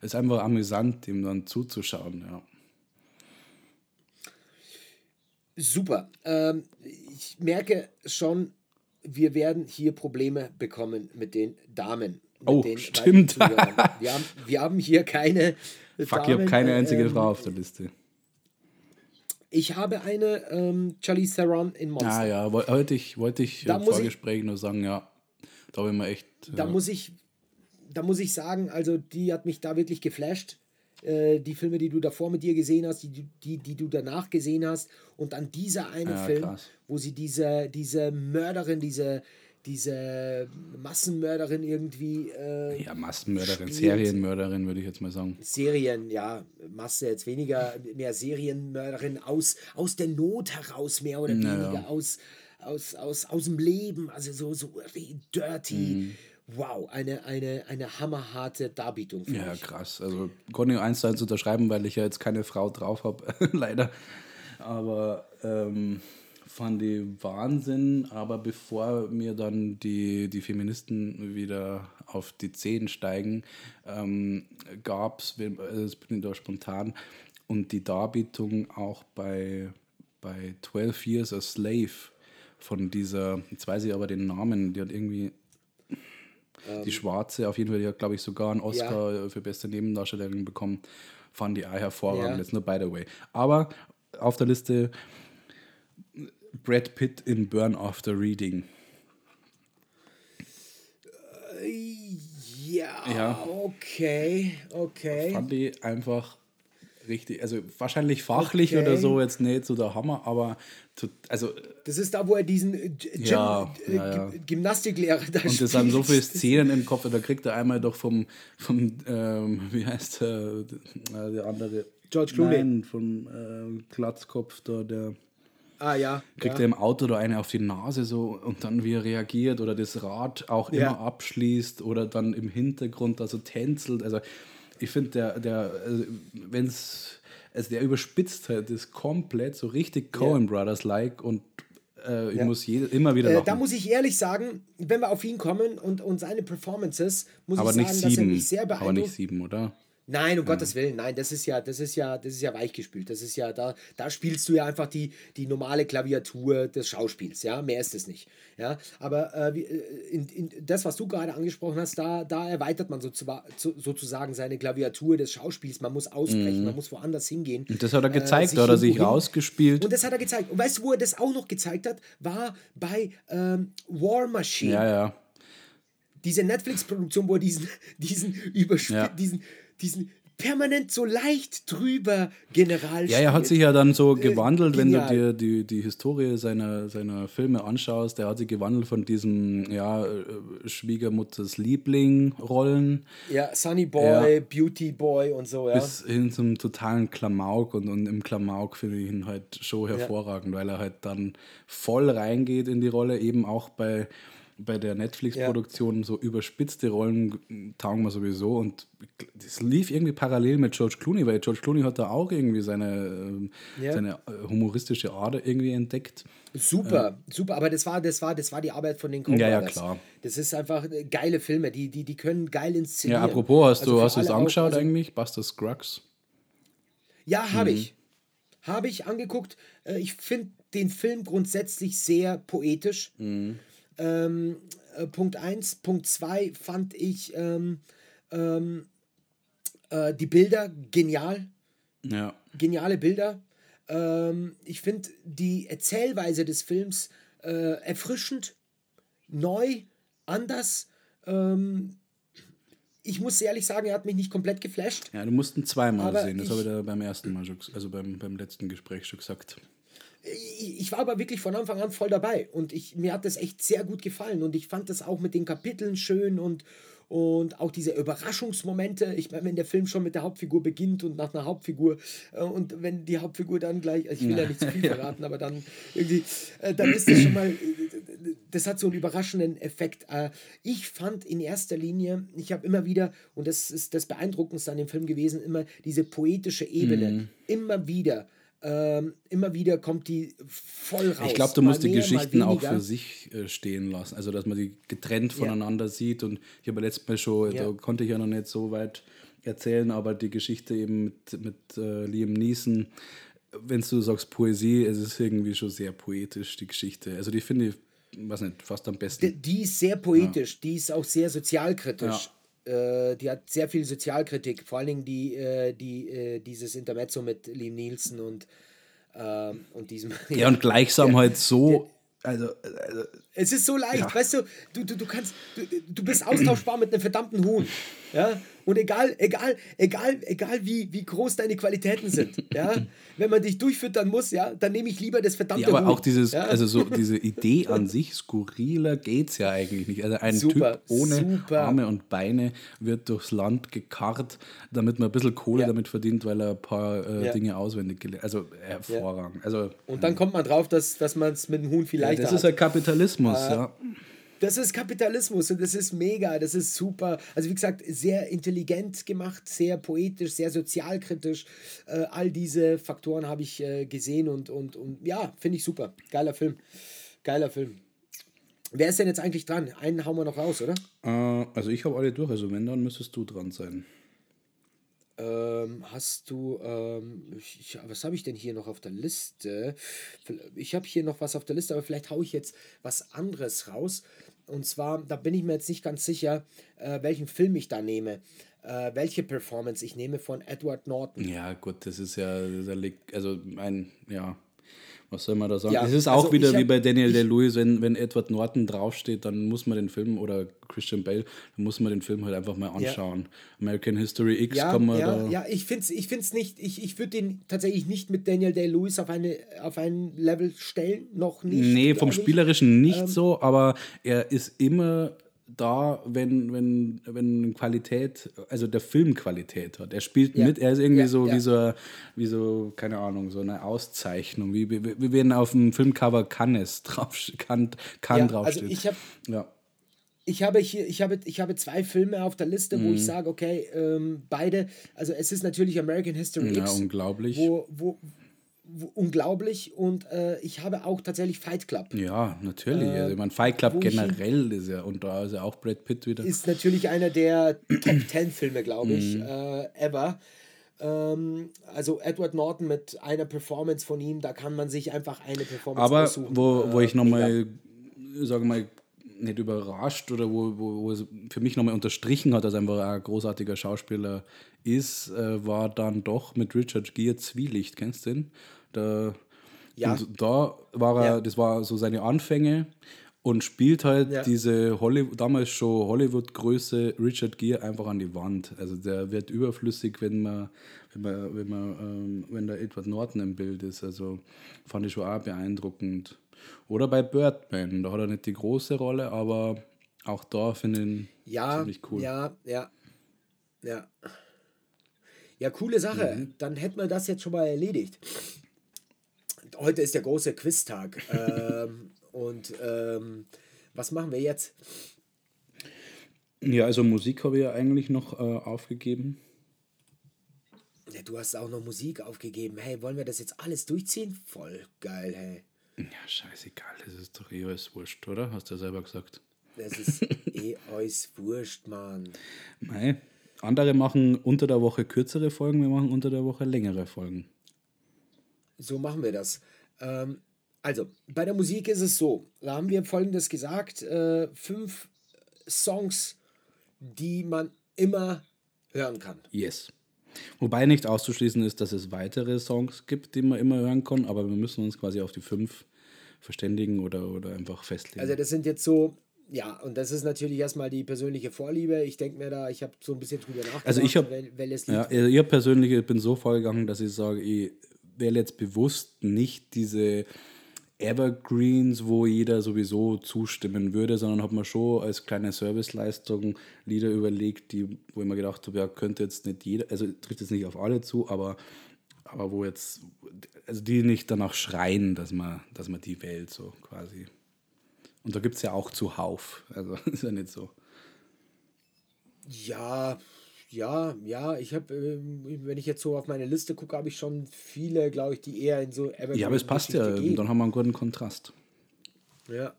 ist einfach amüsant, ihm dann zuzuschauen, ja. Super. Ähm, ich merke schon, wir werden hier Probleme bekommen mit den Damen. Mit oh, den stimmt. Wir haben, wir haben hier keine. Fuck, Damen, ich habe keine einzige ähm, Frau auf der Liste. Ich habe eine ähm, Charlize Theron in Monster. Ah ja, wollte ich, wollte ich da im Vorgespräch ich, nur sagen, ja, da habe ich echt. Da ja. muss ich, da muss ich sagen, also die hat mich da wirklich geflasht. Äh, die Filme, die du davor mit dir gesehen hast, die, die, die du danach gesehen hast. Und dann dieser eine ja, Film, krass. wo sie diese, diese Mörderin, diese, diese Massenmörderin irgendwie. Äh, ja, Massenmörderin, spielt. Serienmörderin, würde ich jetzt mal sagen. Serien, ja, Masse jetzt weniger, mehr Serienmörderin aus, aus der Not heraus, mehr oder naja. weniger aus, aus, aus, aus dem Leben, also so, so dirty. Mhm wow, eine, eine, eine hammerharte Darbietung. Ja, ich. krass. Also konnte ich eins zu eins unterschreiben, weil ich ja jetzt keine Frau drauf habe, [LAUGHS] leider. Aber ähm, fand ich Wahnsinn. Aber bevor mir dann die, die Feministen wieder auf die Zehen steigen, ähm, gab es, das bin ich da spontan, und die Darbietung auch bei, bei 12 Years a Slave von dieser, jetzt weiß ich aber den Namen, die hat irgendwie ähm, die Schwarze, auf jeden Fall, die hat, glaube ich, sogar einen Oscar ja. für beste Nebendarstellerin bekommen. Fand die auch hervorragend, ja. jetzt nur by the way. Aber auf der Liste Brad Pitt in Burn After Reading. Äh, ja, ja, okay, okay. Fand die einfach richtig, also wahrscheinlich fachlich okay. oder so jetzt nicht so der Hammer, aber zu, also. Das ist da, wo er diesen äh, Gym, ja, äh, ja. Gymnastiklehrer da Und es sind so viele Szenen im Kopf, da kriegt er einmal doch vom, vom ähm, wie heißt der, der andere? George Clooney. Nein, vom äh, Glatzkopf da, der. Ah ja. Kriegt ja. er im Auto da eine auf die Nase so und dann wie er reagiert oder das Rad auch ja. immer abschließt oder dann im Hintergrund da so tänzelt. Also ich finde, der, der, also, wenn es, also der überspitzt halt das komplett so richtig Coen ja. Brothers-like und äh, ich ja. muss jede, immer wieder lachen. Äh, da muss ich ehrlich sagen, wenn wir auf ihn kommen und, und seine Performances, muss Aber ich sagen, sieben. dass er mich sehr beeindruckt. Aber nicht sieben, oder? Nein, um ja. Gottes Willen, nein, das ist ja, das ist ja, das ist ja weichgespült. Das ist ja, da, da spielst du ja einfach die, die normale Klaviatur des Schauspiels, ja, mehr ist es nicht. Ja, aber äh, äh in, in das, was du gerade angesprochen hast, da, da erweitert man so, sozusagen seine Klaviatur des Schauspiels. Man muss ausbrechen, mhm. man muss woanders hingehen. Und das hat er gezeigt, äh, da hat er sich rausgespielt. Und das hat er gezeigt. Und weißt du, wo er das auch noch gezeigt hat, war bei ähm, War Machine. Ja, ja. Diese Netflix-Produktion, wo er diesen, diesen, Übersp ja. diesen diesen permanent so leicht drüber General Ja, er hat sich ja dann so äh, gewandelt, äh, wenn du dir die, die Historie seiner, seiner Filme anschaust. Der hat sich gewandelt von diesem ja, äh, Schwiegermutters Liebling-Rollen. Ja, Sunny Boy, ja, Beauty Boy und so, ja. Bis hin zum totalen Klamauk und, und im Klamauk finde ich ihn halt schon hervorragend, ja. weil er halt dann voll reingeht in die Rolle, eben auch bei bei der Netflix-Produktion ja. so überspitzte Rollen taugen wir sowieso und das lief irgendwie parallel mit George Clooney, weil George Clooney hat da auch irgendwie seine, ähm, ja. seine äh, humoristische Ader irgendwie entdeckt. Super, äh, super, aber das war, das war, das war die Arbeit von den Coen Ja, ja, klar. Das ist einfach äh, geile Filme, die, die, die können geil inszenieren. Ja, apropos, hast also du hast es angeschaut also, eigentlich, Buster Scruggs? Ja, habe mhm. ich. Habe ich angeguckt. Ich finde den Film grundsätzlich sehr poetisch. Mhm ähm, äh, Punkt 1. Punkt 2 fand ich ähm, ähm, äh, die Bilder genial. Ja. Geniale Bilder. Ähm, ich finde die Erzählweise des Films äh, erfrischend, neu, anders. Ähm, ich muss ehrlich sagen, er hat mich nicht komplett geflasht. Ja, du musst ihn zweimal sehen. Das habe ich da beim ersten Mal schon, also beim, beim letzten Gespräch schon gesagt ich war aber wirklich von Anfang an voll dabei und ich, mir hat das echt sehr gut gefallen und ich fand das auch mit den Kapiteln schön und, und auch diese Überraschungsmomente. Ich meine, wenn der Film schon mit der Hauptfigur beginnt und nach einer Hauptfigur äh, und wenn die Hauptfigur dann gleich, also ich will ja, ja nicht zu viel [LAUGHS] verraten, aber dann irgendwie, äh, dann ist das schon mal, das hat so einen überraschenden Effekt. Äh, ich fand in erster Linie, ich habe immer wieder, und das ist das Beeindruckendste an dem Film gewesen, immer diese poetische Ebene, mhm. immer wieder ähm, immer wieder kommt die voll raus. Ich glaube, du musst Mal die mehr, Geschichten auch für sich äh, stehen lassen. Also, dass man die getrennt Ja. voneinander sieht. Und ich habe ja letztes Mal schon, Ja. da konnte ich ja noch nicht so weit erzählen, aber die Geschichte eben mit, mit äh, Liam Neeson, wenn du sagst Poesie, es ist irgendwie schon sehr poetisch, die Geschichte. Also, die finde ich, weiß nicht, fast am besten. Die, die ist sehr poetisch, die ist auch sehr sozialkritisch. Äh, die hat sehr viel Sozialkritik, vor allen Dingen die, äh, die, äh, dieses Intermezzo mit Liam Nielsen und, ähm, und diesem. [LAUGHS] ja, und gleichsam der- halt so, also, also Es ist so leicht, weißt du, du, du, du kannst, du, du bist austauschbar mit einem verdammten Huhn. Ja? Und egal, egal, egal, egal wie, wie groß deine Qualitäten sind, [LAUGHS] ja, wenn man dich durchfüttern muss, ja, dann nehme ich lieber das verdammte Ja, aber Huhn. auch dieses, ja? also so diese [LAUGHS] Idee an sich, skurriler geht's ja eigentlich nicht. Also ein Super, Typ ohne super. Arme und Beine wird durchs Land gekarrt, damit man ein bisschen Kohle Ja. damit verdient, weil er ein paar äh. Dinge auswendig gelernt Also hervorragend. Also Und dann kommt man drauf, dass, dass man es mit dem Huhn viel leichter das ist ja Kapitalismus, ja. Das ist Kapitalismus und das ist mega, das ist super. Also wie gesagt, sehr intelligent gemacht, sehr poetisch, sehr sozialkritisch. Äh, all diese Faktoren habe ich äh, gesehen und, und, und ja, finde ich super. Geiler Film. Geiler Film. Wer ist denn jetzt eigentlich dran? Einen hauen wir noch raus, oder? Äh, also ich habe alle durch, also wenn, dann müsstest du dran sein. Ähm, hast du, ähm, ich, was habe ich denn hier noch auf der Liste? Ich habe hier noch was auf der Liste, aber vielleicht haue ich jetzt was anderes raus. Und zwar, da bin ich mir jetzt nicht ganz sicher, äh, welchen Film ich da nehme, äh, welche Performance ich nehme von Edward Norton. Ja, gut, das ist ja, das liegt, also ein, ja, was soll man da sagen? Ja, es ist auch also wieder wie bei Daniel Day-Lewis, wenn, wenn Edward Norton draufsteht, dann muss man den Film, oder Christian Bale, dann muss man den Film halt einfach mal anschauen. American History X Ja, kann man ja, da. ja, ich finde es ich find's nicht, ich, ich würde den tatsächlich nicht mit Daniel Day-Lewis auf, eine, auf ein Level stellen, noch nicht. Nee, vom. Spielerischen nicht Ähm, so, aber er ist immer da, wenn, wenn, wenn Qualität, also der Film Qualität hat. Er spielt Ja. mit, er ist irgendwie Ja, so, ja. wie so, wie so, keine Ahnung, so eine Auszeichnung, wie, wie, wie wenn auf dem Filmcover Cannes drauf, kann, kann Ja, draufsteht. also ich habe ja. Ich habe hier, ich habe, ich habe zwei Filme auf der Liste, Mhm. wo ich sage, okay, ähm, beide, also es ist natürlich American History ja, X, unglaublich. wo, wo unglaublich und äh, ich habe auch tatsächlich Fight Club. ja, natürlich. also, ich meine, Fight Club Äh, wo ich generell ist ja, und da ist ja auch Brad Pitt wieder. Ist natürlich einer der [CLEARS THROAT] Top 10 Filme, glaube ich, Mhm. äh, ever. Ähm, also Edward Norton mit einer Performance von ihm, da kann man sich einfach eine Performance Aber aussuchen. wo, wo Äh, ich nochmal, sagen wir mal, nicht überrascht oder wo, wo, wo es für mich nochmal unterstrichen hat, dass er einfach ein großartiger Schauspieler ist, äh, war dann doch mit Richard Gere Zwielicht. Kennst du den? Da, Ja. Und da war er, Ja. das war so seine Anfänge und spielt halt Ja. diese Hollywood, damals schon Hollywood-Größe Richard Gere einfach an die Wand. Also der wird überflüssig, wenn man, wenn man, wenn man, ähm, wenn da Edward Norton im Bild ist. Also fand ich schon auch beeindruckend. Oder bei Birdman, da hat er nicht die große Rolle, aber auch da finde ich ihn Ja, ziemlich cool. ja, ja, ja. Ja, coole Sache. Mhm. Dann hätten wir das jetzt schon mal erledigt. Heute ist der große Quiztag. [LAUGHS] ähm, und ähm, was machen wir jetzt? Ja, also Musik habe ich ja eigentlich noch äh, aufgegeben. Ja, du hast auch noch Musik aufgegeben. Hey, wollen wir das jetzt alles durchziehen? Voll geil, hey. Ja, scheißegal, das ist doch eh alles wurscht, oder? Hast du ja selber gesagt. Das [LAUGHS] ist eh euch wurscht, Mann. Mei. Andere machen unter der Woche kürzere Folgen, wir machen unter der Woche längere Folgen. So machen wir das. Ähm, also, bei der Musik ist es so. Da haben wir folgendes gesagt: äh, fünf Songs, die man immer hören kann. Yes. Wobei nicht auszuschließen ist, dass es weitere Songs gibt, die man immer hören kann, aber wir müssen uns quasi auf die fünf verständigen oder, oder einfach festlegen. Also, das sind jetzt so. Ja, und das ist natürlich erstmal die persönliche Vorliebe. Ich denke mir da, ich habe so ein bisschen drüber nachgedacht. Also ich hab- wel- welches Lied Ja, also ich persönlich bin so vorgegangen, dass ich sage, ich wähle jetzt bewusst nicht diese Evergreens, wo jeder sowieso zustimmen würde, sondern habe mir schon als kleine Serviceleistung Lieder überlegt, die, wo ich mir gedacht habe, ja, könnte jetzt nicht jeder, also trifft jetzt nicht auf alle zu, aber, aber wo jetzt, also die nicht danach schreien, dass man, dass man die wählt, so quasi. Und da gibt es ja auch zuhauf, also [LAUGHS] ist ja nicht so. Ja, ja, ja, ich habe, äh, wenn ich jetzt so auf meine Liste gucke, habe ich schon viele, glaube ich, die eher in so Evergreen Ja, aber es passt ja, gehen. dann haben wir einen guten Kontrast. Ja.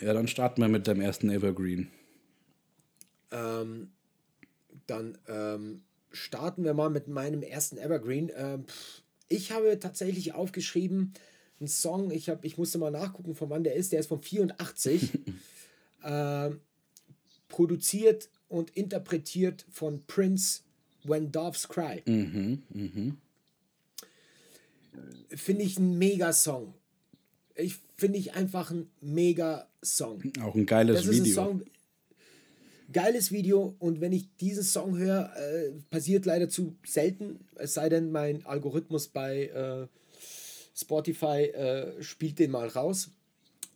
Ja, dann starten wir mit dem ersten Evergreen. Ähm, dann ähm, starten wir mal mit meinem ersten Evergreen. Ähm, ich habe tatsächlich aufgeschrieben, einen Song, ich, hab, ich musste mal nachgucken, von wann der ist, der ist von 84. [LAUGHS] ähm, produziert und interpretiert von Prince When Doves Cry. Mhm, mh. Finde ich ein Mega-Song. Ich finde ich einfach ein Mega-Song. Auch ein geiles das Video. Ist ein Song, geiles Video und wenn ich diesen Song höre, äh, passiert leider zu selten, es sei denn, mein Algorithmus bei äh, Spotify äh, spielt den mal raus.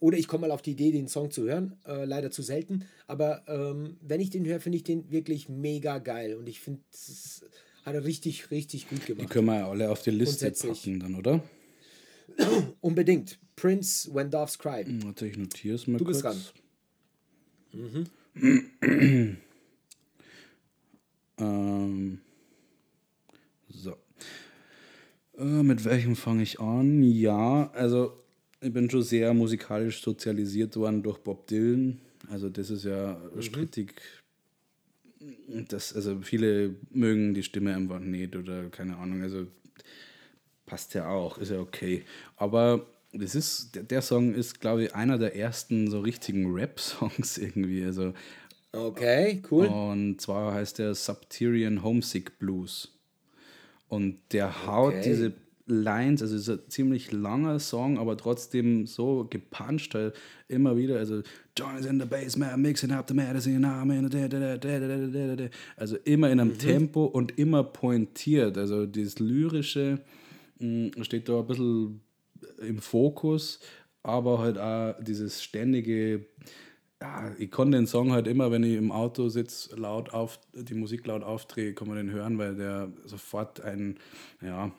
Oder ich komme mal auf die Idee, den Song zu hören. Äh, leider zu selten. Aber ähm, wenn ich den höre, finde ich den wirklich mega geil. Und ich finde, es hat er richtig, richtig gut gemacht. Die können wir alle auf die Liste packen dann, oder? [CLEARS THROAT] Unbedingt. Prince, When Doves Cry. Warte, ich notiere es mal Du bist kurz. dran. Mhm. [CLEARS THROAT] ähm, so. Äh, mit welchem fange ich an? Ja, also ich bin schon sehr musikalisch sozialisiert worden durch Bob Dylan. Also das ist ja mhm. strittig. Das, also viele mögen die Stimme einfach nicht oder keine Ahnung. Also passt ja auch, ist ja okay. Aber das ist, der, der Song ist, glaube ich, einer der ersten so richtigen Rap-Songs [LAUGHS] irgendwie. Also, okay, cool. Und zwar heißt der Subterian Homesick Blues. Und der haut okay. diese Lines, also es ist ein ziemlich langer Song, aber trotzdem so gepuncht halt immer wieder, also Johnny's in the basement, mixing up the medicine, also immer in einem mhm. Tempo und immer pointiert, also das Lyrische mh, mm, steht da ein bisschen im Fokus, aber halt auch dieses ständige ja, ich konnte den Song halt immer, wenn ich im Auto sitze, laut auf, die Musik laut aufdrehe, kann man den hören, weil der sofort ein, ja,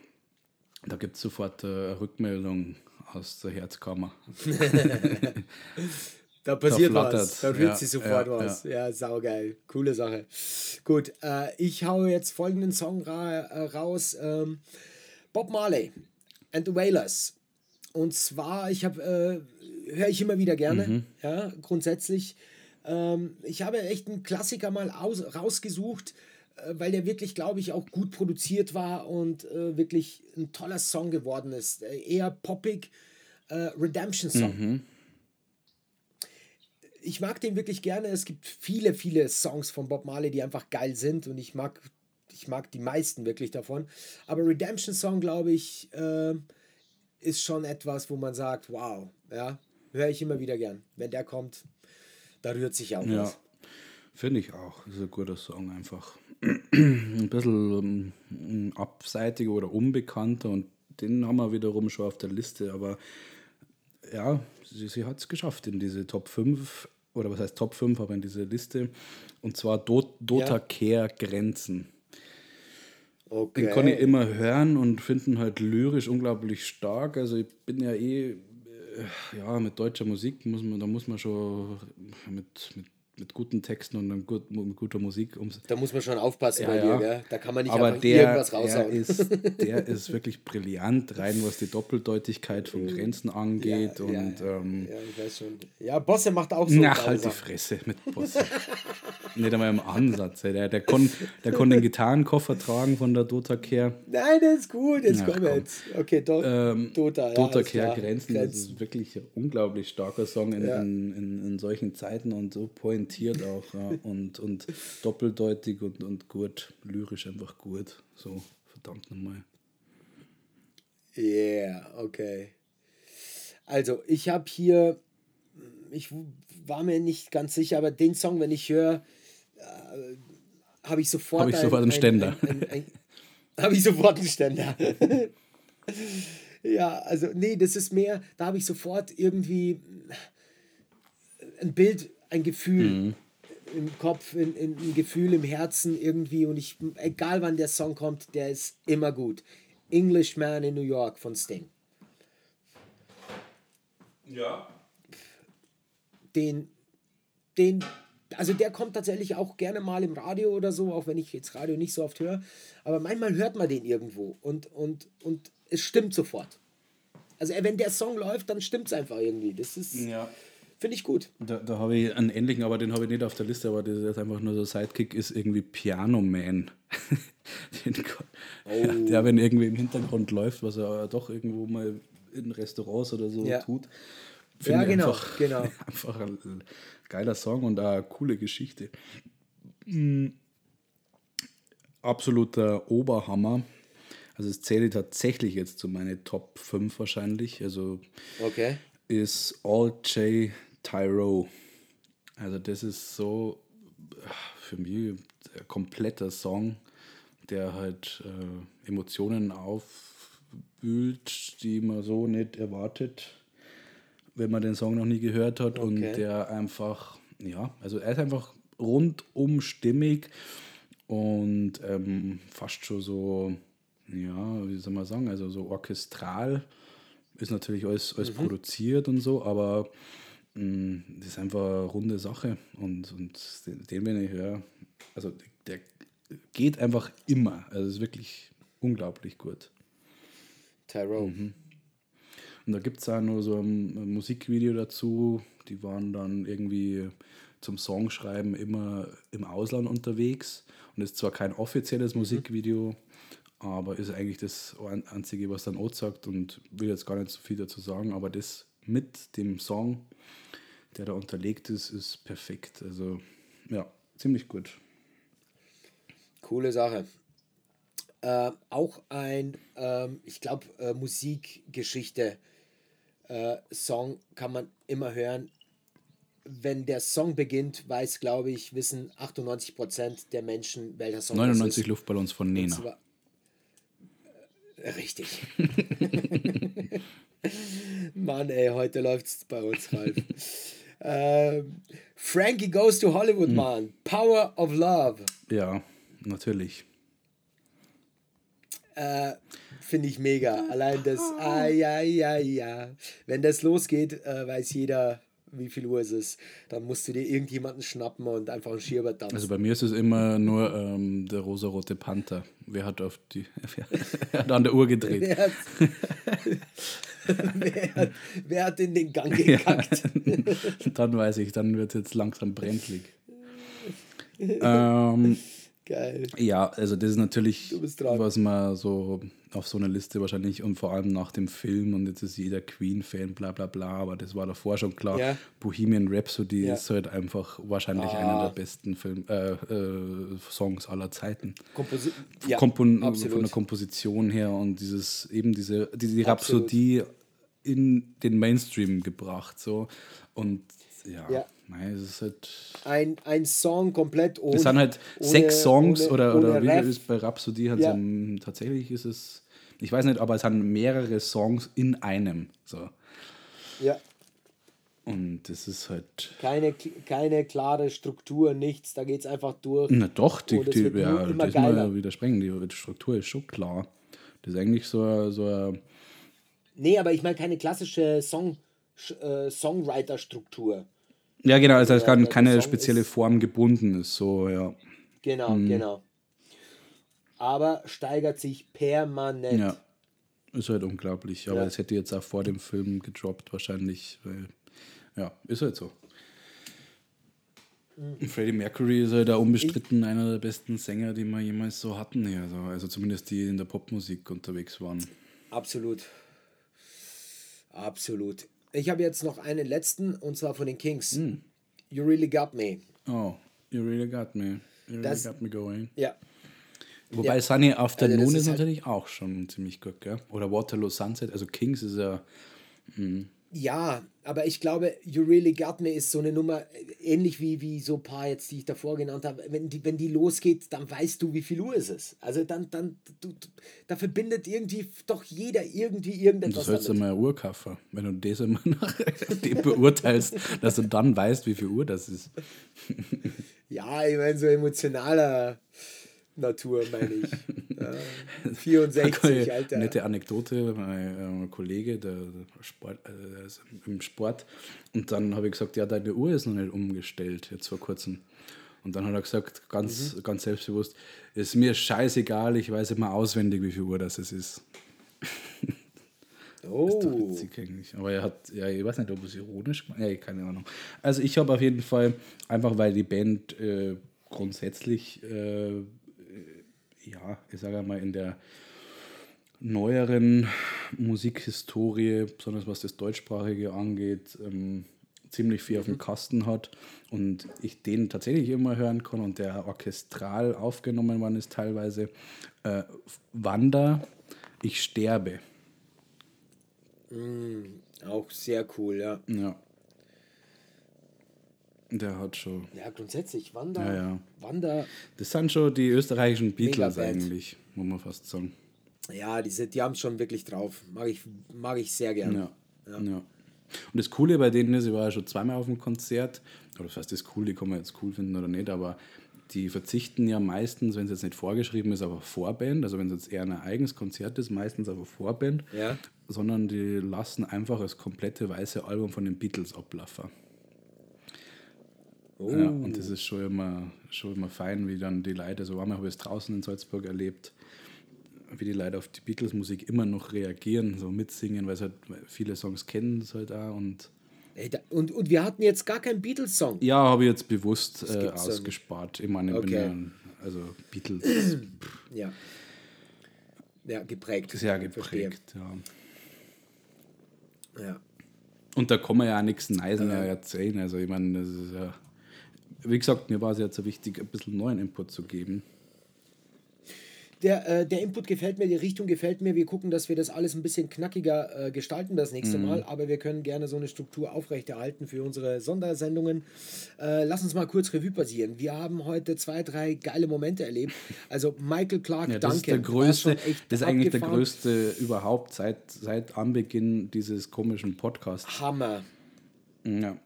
da gibt es sofort eine Rückmeldung aus der Herzkammer. [LAUGHS] [LAUGHS] da passiert da was, da rührt ja, sich sofort ja, was. Ja. ja, saugeil. Coole Sache. Gut, äh, ich haue jetzt folgenden Song ra äh, raus. Ähm, Bob Marley and the Wailers. Und zwar, ich habe, äh, höre ich immer wieder gerne, mhm. ja, grundsätzlich. Ähm, ich habe echt einen Klassiker mal aus, rausgesucht, äh, weil der wirklich, glaube ich, auch gut produziert war und äh, wirklich ein toller Song geworden ist. Äh, eher poppig, äh, Redemption Song. Mhm. Ich mag den wirklich gerne. Es gibt viele, viele Songs von Bob Marley, die einfach geil sind und ich mag, ich mag die meisten wirklich davon. Aber Redemption Song, glaube ich, äh, ist schon etwas, wo man sagt, wow, ja, höre ich immer wieder gern. Wenn der kommt, da rührt sich auch ja. was. Finde ich auch. Das ist ein guter Song einfach. Ein bisschen um, abseitiger oder unbekannter und den haben wir wiederum schon auf der Liste, aber ja, sie, sie hat es geschafft in diese Top 5 oder was heißt Top 5, aber in diese Liste und zwar Do Dota. Care Grenzen. Okay. Den kann ich immer hören und finden halt lyrisch unglaublich stark. Also ich bin ja eh, äh, ja, mit deutscher Musik muss man, da muss man schon mit, mit mit guten Texten und gut, mit guter Musik. Ums da muss man schon aufpassen ja, bei dir, gell? da kann man nicht Aber der, irgendwas raushauen. Der ist, der ist wirklich brillant, rein was die Doppeldeutigkeit von mhm. Grenzen angeht. Ja, und, ja, ähm, ja, ich weiß schon. Ja, Bosse macht auch so. Ach, halt die Fresse mit Bosse. Nicht einmal im Ansatz. Ey. Der, der, kann, der kann den Gitarrenkoffer tragen von der Dota Care. Nein, das ist gut, jetzt komm jetzt. Okay, Do ähm, Dota. Dota Care Grenzen, Grenzen, das ist wirklich ein unglaublich starker Song in, in, in, in solchen Zeiten und so point pointiert auch ja. und, und doppeldeutig und, und gut, lyrisch einfach gut. So, verdammt nochmal. Yeah, okay. Also, ich habe hier, ich war mir nicht ganz sicher, aber den Song, wenn ich höre, äh, habe ich sofort. Habe ich sofort einen Ständer. Habe ich sofort einen Ständer. ja, also, nee, das ist mehr, da habe ich sofort irgendwie ein Bild ein Gefühl mhm. im Kopf, ein, ein Gefühl im Herzen irgendwie. Und ich, egal wann der Song kommt, der ist immer gut. Englishman in New York von Sting. Ja. Den, den also der kommt tatsächlich auch gerne mal im Radio oder so, auch wenn ich jetzt Radio nicht so oft höre. Aber manchmal hört man den irgendwo und, und, und es stimmt sofort. Also wenn der Song läuft, dann stimmt es einfach irgendwie. Das ist, Ja. Finde ich gut. Da, da habe ich einen ähnlichen, aber den habe ich nicht auf der Liste, aber das ist einfach nur so Sidekick, ist irgendwie Piano Man. [LAUGHS] den, ja, [LAUGHS] der, wenn irgendwie im Hintergrund läuft, was er doch irgendwo mal in Restaurants oder so Ja. tut. Ja, genau, Einfach, genau. [LAUGHS] einfach ein geiler Song und eine coole Geschichte. Mm. Absoluter Oberhammer. Also es zähle ich tatsächlich jetzt zu meinen Top 5 wahrscheinlich. Also Okay. ist All J Tyro. Also das ist so für mich ein kompletter Song, der halt äh, Emotionen aufwühlt, die man so nicht erwartet, wenn man den Song noch nie gehört hat und Okay. der einfach, ja, also er ist einfach rundum stimmig und ähm, fast schon so, ja, wie soll man sagen, also so orchestral ist natürlich alles, alles produziert und so, aber das ist einfach eine runde Sache und, und den, den wenn ich höre, also der geht einfach immer, also es ist wirklich unglaublich gut. Tyrone. Und da gibt es auch nur so ein, Musikvideo dazu. Die waren dann irgendwie zum Songschreiben immer im Ausland unterwegs. Und ist zwar kein offizielles Musikvideo, aber ist eigentlich das ein- Einzige, was dann auch sagt. Und will jetzt gar nicht so viel dazu sagen, aber das mit dem Song, der da unterlegt ist, ist perfekt. Also ja, ziemlich gut. Coole Sache. Äh, auch ein, ähm, ich glaube, äh, Musikgeschichte, äh, Song kann man immer hören. Wenn der Song beginnt, weiß, glaube ich, wissen 98% der Menschen, welcher Song 99 das ist. Luftballons von Nena. Richtig. [LAUGHS] Mann, ey, heute läuft's bei uns, Ralf. ähm, Frankie Goes to Hollywood, Mann. Power of Love. Ja, natürlich. Äh, Finde ich mega. Allein das, ah, ja, ja, ja. Wenn das losgeht, äh, weiß jeder, wie viel Uhr es ist. Dann musst du dir irgendjemanden schnappen und einfach einen Schieber tanzen. Also bei mir ist es immer nur ähm, der rosarote Panther. Wer hat auf die [LAUGHS] wer hat an der Uhr gedreht? wer, hat, [LAUGHS] wer, hat, wer hat in den Gang [LAUGHS] gekackt? dann weiß ich, dann wird jetzt langsam brenzlig. ähm, Geil. ja, also das ist natürlich, was man so auf so einer Liste wahrscheinlich und vor allem nach dem Film und jetzt ist jeder Queen-Fan, bla bla bla, aber das war davor schon klar. Ja. Bohemian Rhapsody Ja. ist halt einfach wahrscheinlich Ah. einer der besten Film, äh, äh, Songs aller Zeiten. Komposi ja, Kompon absolut. von der Komposition her und dieses eben diese, diese die Absolut. Rhapsodie in den Mainstream gebracht so und ja, Mei, es ist halt ein, ein Song komplett ohne. es sind halt ohne- sechs Songs ohne- oder, oder wie ist bei Rhapsodie halt Ja. so, tatsächlich ist es ich weiß nicht, aber es sind mehrere Songs in einem so Ja, und das ist halt keine, keine klare Struktur, nichts. Da geht es einfach durch. na doch, die, die, nur ja, immer das mal widersprechen, die, die Struktur ist schon klar. Das ist eigentlich so, ein- so Nee, aber ich meine keine klassische Song, äh, Songwriter-Struktur. Ja, genau, also kann der keine spezielle ist- Form gebunden ist, so, ja. Genau, Mhm. genau. Aber steigert sich permanent. Ja. Ist halt unglaublich, aber Ja. das hätte jetzt auch vor dem Film gedroppt, wahrscheinlich, weil, ja, ist halt so. Mhm. Freddie Mercury ist halt auch unbestritten einer der besten Sänger, die wir jemals so hatten hier. Also, also zumindest die in der Popmusik unterwegs waren. Absolut. Absolut. Ich habe jetzt noch einen letzten und zwar von den Kings. Mhm. You Really Got Me. Oh, you really got me. You really Das- got me going. Ja, Wobei Ja. Sunny Afternoon Also ist, ist halt- natürlich auch schon ziemlich gut, gell? Oder Waterloo Sunset, also Kings ist ja Ja, aber ich glaube, You Really Got Me ist so eine Nummer, äh, ähnlich wie, wie so ein paar jetzt, die ich davor genannt habe. Wenn die, wenn die losgeht, dann weißt du, wie viel Uhr es ist. Also dann, dann du, da verbindet irgendwie doch jeder irgendwie irgendetwas du sollst damit. einmal Uhr kaufen, wenn du das immer [LAUGHS] nach dem beurteilst, dass du dann weißt, wie viel Uhr das ist. Ja, ich meine, so emotionaler Natur, meine ich. [LAUGHS] Ja, 64, Alter. Nette Anekdote, mein äh, Kollege, der, Sport, äh, im Sport. Und dann habe ich gesagt, ja, deine Uhr ist noch nicht umgestellt, jetzt vor kurzem. Und dann hat er gesagt, ganz, mhm. ganz selbstbewusst, ist mir scheißegal, ich weiß immer auswendig, wie viel Uhr das ist. Oh. [LAUGHS] Ist doch oh. witzig eigentlich. Aber er hat, ja, ich weiß nicht, ob es ironisch war. Ja, keine Ahnung. Also ich habe auf jeden Fall, einfach weil die Band äh, grundsätzlich, äh, ja, ich sage mal, in der neueren Musikhistorie, besonders was das Deutschsprachige angeht, ähm, ziemlich viel auf dem mhm. Kasten hat und ich den tatsächlich immer hören kann und der orchestral aufgenommen worden ist teilweise. Äh, Wander, ich sterbe. Mm, auch sehr cool, ja. Ja. Der hat schon. Ja, grundsätzlich, Wander. Ja, ja. Wander. Das sind schon die österreichischen Beatles eigentlich, muss man fast sagen. Ja, die, die haben es schon wirklich drauf. Mag ich, mag ich sehr gerne. Ja. ja. ja. Und das Coole bei denen ist, ich war ja schon zweimal auf dem Konzert, oder das heißt, das cool, die kann man jetzt cool finden oder nicht, aber die verzichten ja meistens, wenn es jetzt nicht vorgeschrieben ist, auf Vorband, also wenn es jetzt eher ein eigenes Konzert ist, meistens auf Vorband, ja. sondern die lassen einfach das komplette weiße Album von den Beatles ablaufen. Oh. Ja, und das ist schon immer, schon immer fein, wie dann die Leute, so einmal habe ich es draußen in Salzburg erlebt, wie die Leute auf die Beatles-Musik immer noch reagieren, so mitsingen, weil sie halt viele Songs kennen halt auch und und, und wir hatten jetzt gar keinen Beatles-Song. Ja, habe ich jetzt bewusst äh, ausgespart. Ich meine, okay. ja, also Beatles. [CLEARS THROAT] ja. Ja, geprägt. Sehr geprägt, ja. Ja. Und da kann man ja auch nichts Neues mehr erzählen. Also ich meine, das ist ja, wie gesagt, mir war es jetzt so wichtig, ein bisschen neuen Input zu geben der, äh, der Input gefällt mir, die Richtung gefällt mir. Wir gucken, dass wir das alles ein bisschen knackiger äh, gestalten das nächste mhm. Mal, aber wir können gerne so eine Struktur aufrechterhalten für unsere Sondersendungen. Äh, lass uns mal kurz Revue passieren. Wir haben heute zwei, drei geile Momente erlebt. Also Michael Clark ja, das Duncan. Ist der größte, das ist eigentlich der größte überhaupt seit, seit Anbeginn dieses komischen Podcasts. Hammer. Ja.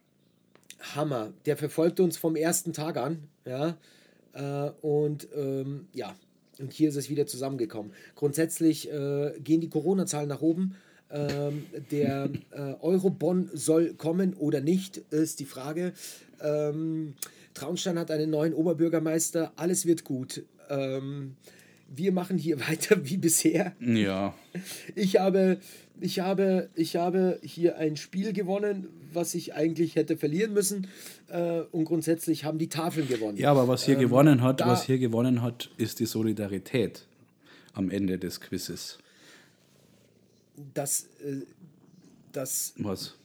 Hammer. Der verfolgt uns vom ersten Tag an. Ja. Äh, und ähm, ja, und hier ist es wieder zusammengekommen. Grundsätzlich äh, gehen die Corona-Zahlen nach oben. Ähm, der äh, Eurobon soll kommen oder nicht, ist die Frage. Ähm, Traunstein hat einen neuen Oberbürgermeister. Alles wird gut. Ähm, wir machen hier [LAUGHS] weiter wie bisher. Ja. Ich habe, ich habe, ich habe hier ein Spiel gewonnen, was ich eigentlich hätte verlieren müssen. Äh, und grundsätzlich haben die Tafeln gewonnen. Ja, aber was hier ähm, gewonnen hat, was hier gewonnen hat, ist die Solidarität am Ende des Quizzes. Das, äh, das, was?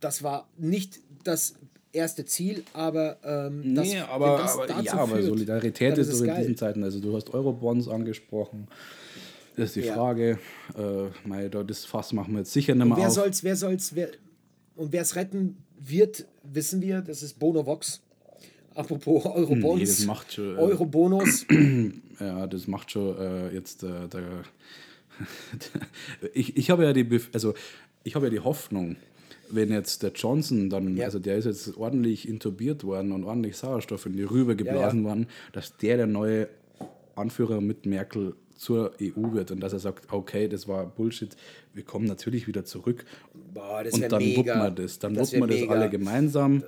Das war nicht das erste Ziel, aber ähm, das, nee, aber, das aber ja, aber Solidarität ist, ist in diesen Zeiten. Also du hast Eurobonds angesprochen. Das ist die ja. Frage. Äh, mei, das Fass machen wir jetzt sicher nicht mehr wer auf. Soll's, wer soll's, wer und wer es retten wird, wissen wir, das ist Bono Vox. Apropos [LAUGHS] Eurobonds. Nee, das macht schon. Äh, Eurobonus. [CLEARS THROAT] ja, das macht schon äh, jetzt äh, der. [LAUGHS] ich, ich habe ja die, also ich habe ja die Hoffnung, wenn jetzt der Johnson dann, ja. also der ist jetzt ordentlich intubiert worden und ordentlich Sauerstoff in die Rübe geblasen ja, ja. worden, dass der der neue Anführer mit Merkel zur EU wird und dass er sagt, okay, das war Bullshit, wir kommen natürlich wieder zurück. Boah, das und dann mega. wuppen wir das. Dann wuppen wir das alle gemeinsam.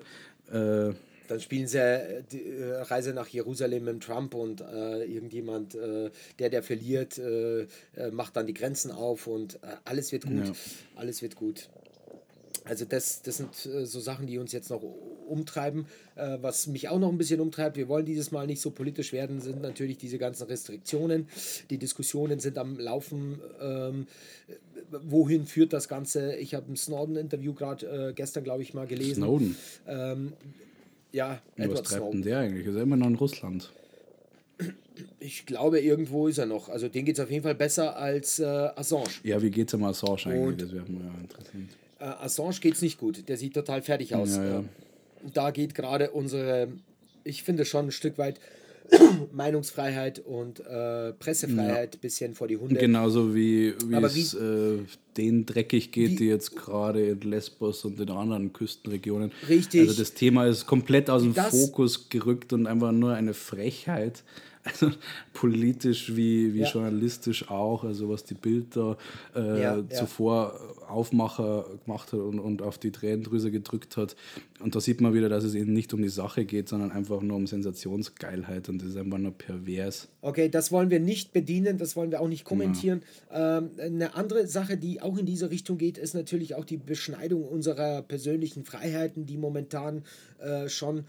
Äh, dann spielen sie äh, die äh, Reise nach Jerusalem mit Trump und äh, irgendjemand, äh, der, der verliert, macht dann die Grenzen auf und alles wird gut. Ja. Alles wird gut. Also das, das sind äh, so Sachen, die uns jetzt noch umtreiben. Äh, was mich auch noch ein bisschen umtreibt, wir wollen dieses Mal nicht so politisch werden, sind natürlich diese ganzen Restriktionen. Die Diskussionen sind am Laufen. Ähm, wohin führt das Ganze? Ich habe ein Snowden-Interview gerade äh, gestern, glaube ich, mal gelesen. Snowden? Ähm, ja, Was Edward treibt Snowden. denn der eigentlich? Ist er immer noch in Russland? Ich glaube, irgendwo ist er noch. Also den geht es auf jeden Fall besser als äh, Assange. Ja, wie geht es um Assange eigentlich? Und das wäre mal interessant. Äh, Assange geht es nicht gut. Der sieht total fertig aus. Ja, ja. Ähm, da geht gerade unsere, ich finde schon ein Stück weit [CLEARS THROAT] Meinungsfreiheit und äh, Pressefreiheit ein bisschen vor die Hunde. Genauso wie, wie es äh, denen dreckig geht, wie, die jetzt gerade in Lesbos und in anderen Küstenregionen. Richtig. Also das Thema ist komplett aus dem das, Fokus gerückt und einfach nur eine Frechheit. Also politisch wie, wie Ja. journalistisch auch, also was die Bild da äh, Ja, ja. zuvor Aufmacher gemacht hat und, und auf die Tränendrüse gedrückt hat. Und da sieht man wieder, dass es eben nicht um die Sache geht, sondern einfach nur um Sensationsgeilheit und das ist einfach nur pervers. Okay, das wollen wir nicht bedienen, das wollen wir auch nicht kommentieren. Ähm, eine andere Sache, die auch in diese Richtung geht, ist natürlich auch die Beschneidung unserer persönlichen Freiheiten, die momentan äh, schon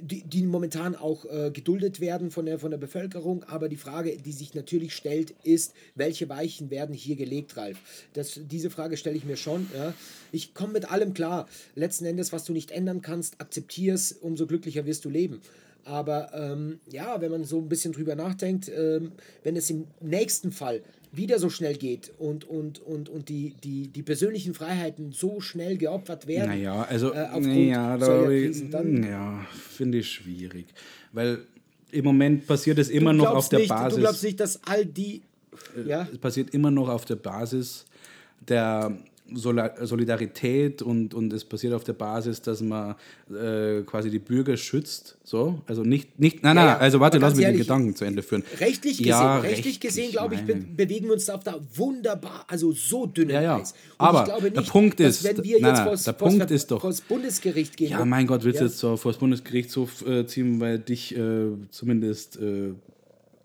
die, die momentan auch äh, geduldet werden von der, von der Bevölkerung. Aber die Frage, die sich natürlich stellt, ist, welche Weichen werden hier gelegt, Ralf? Das, diese Frage stelle ich mir schon. Ja. Ich komme mit allem klar. Letzten Endes, was du nicht ändern kannst, akzeptier's, umso glücklicher wirst du leben. Aber ähm, ja, wenn man so ein bisschen drüber nachdenkt, ähm, wenn es im nächsten Fall wieder so schnell geht und, und, und, und die, die, die persönlichen Freiheiten so schnell geopfert werden, Naja, also, äh, aufgrund naja, da ich- Krisen, dann ja, finde ich schwierig. Weil im Moment passiert es immer noch auf der nicht, Basis. Du glaubst nicht, dass all die. Ja, Es passiert immer noch auf der Basis der Solidarität und, und es passiert auf der Basis, dass man äh, quasi die Bürger schützt. So, also nicht, nicht nein, Ja, nein, also warte, lass mich den ehrlich, Gedanken zu Ende führen. rechtlich gesehen, Ja, rechtlich rechtlich, gesehen, glaube ich, be bewegen wir uns auf da wunderbar, also so dünnem Ja, ja. Eis. Und Aber ich glaube der nicht, Punkt dass ist- wenn wir nein, jetzt vors, der vors, Punkt ist doch- vors Bundesgericht gehen. Ja, mein Gott, willst du Ja. jetzt so vor das Bundesgerichtshof äh, ziehen, weil dich äh, zumindest, äh,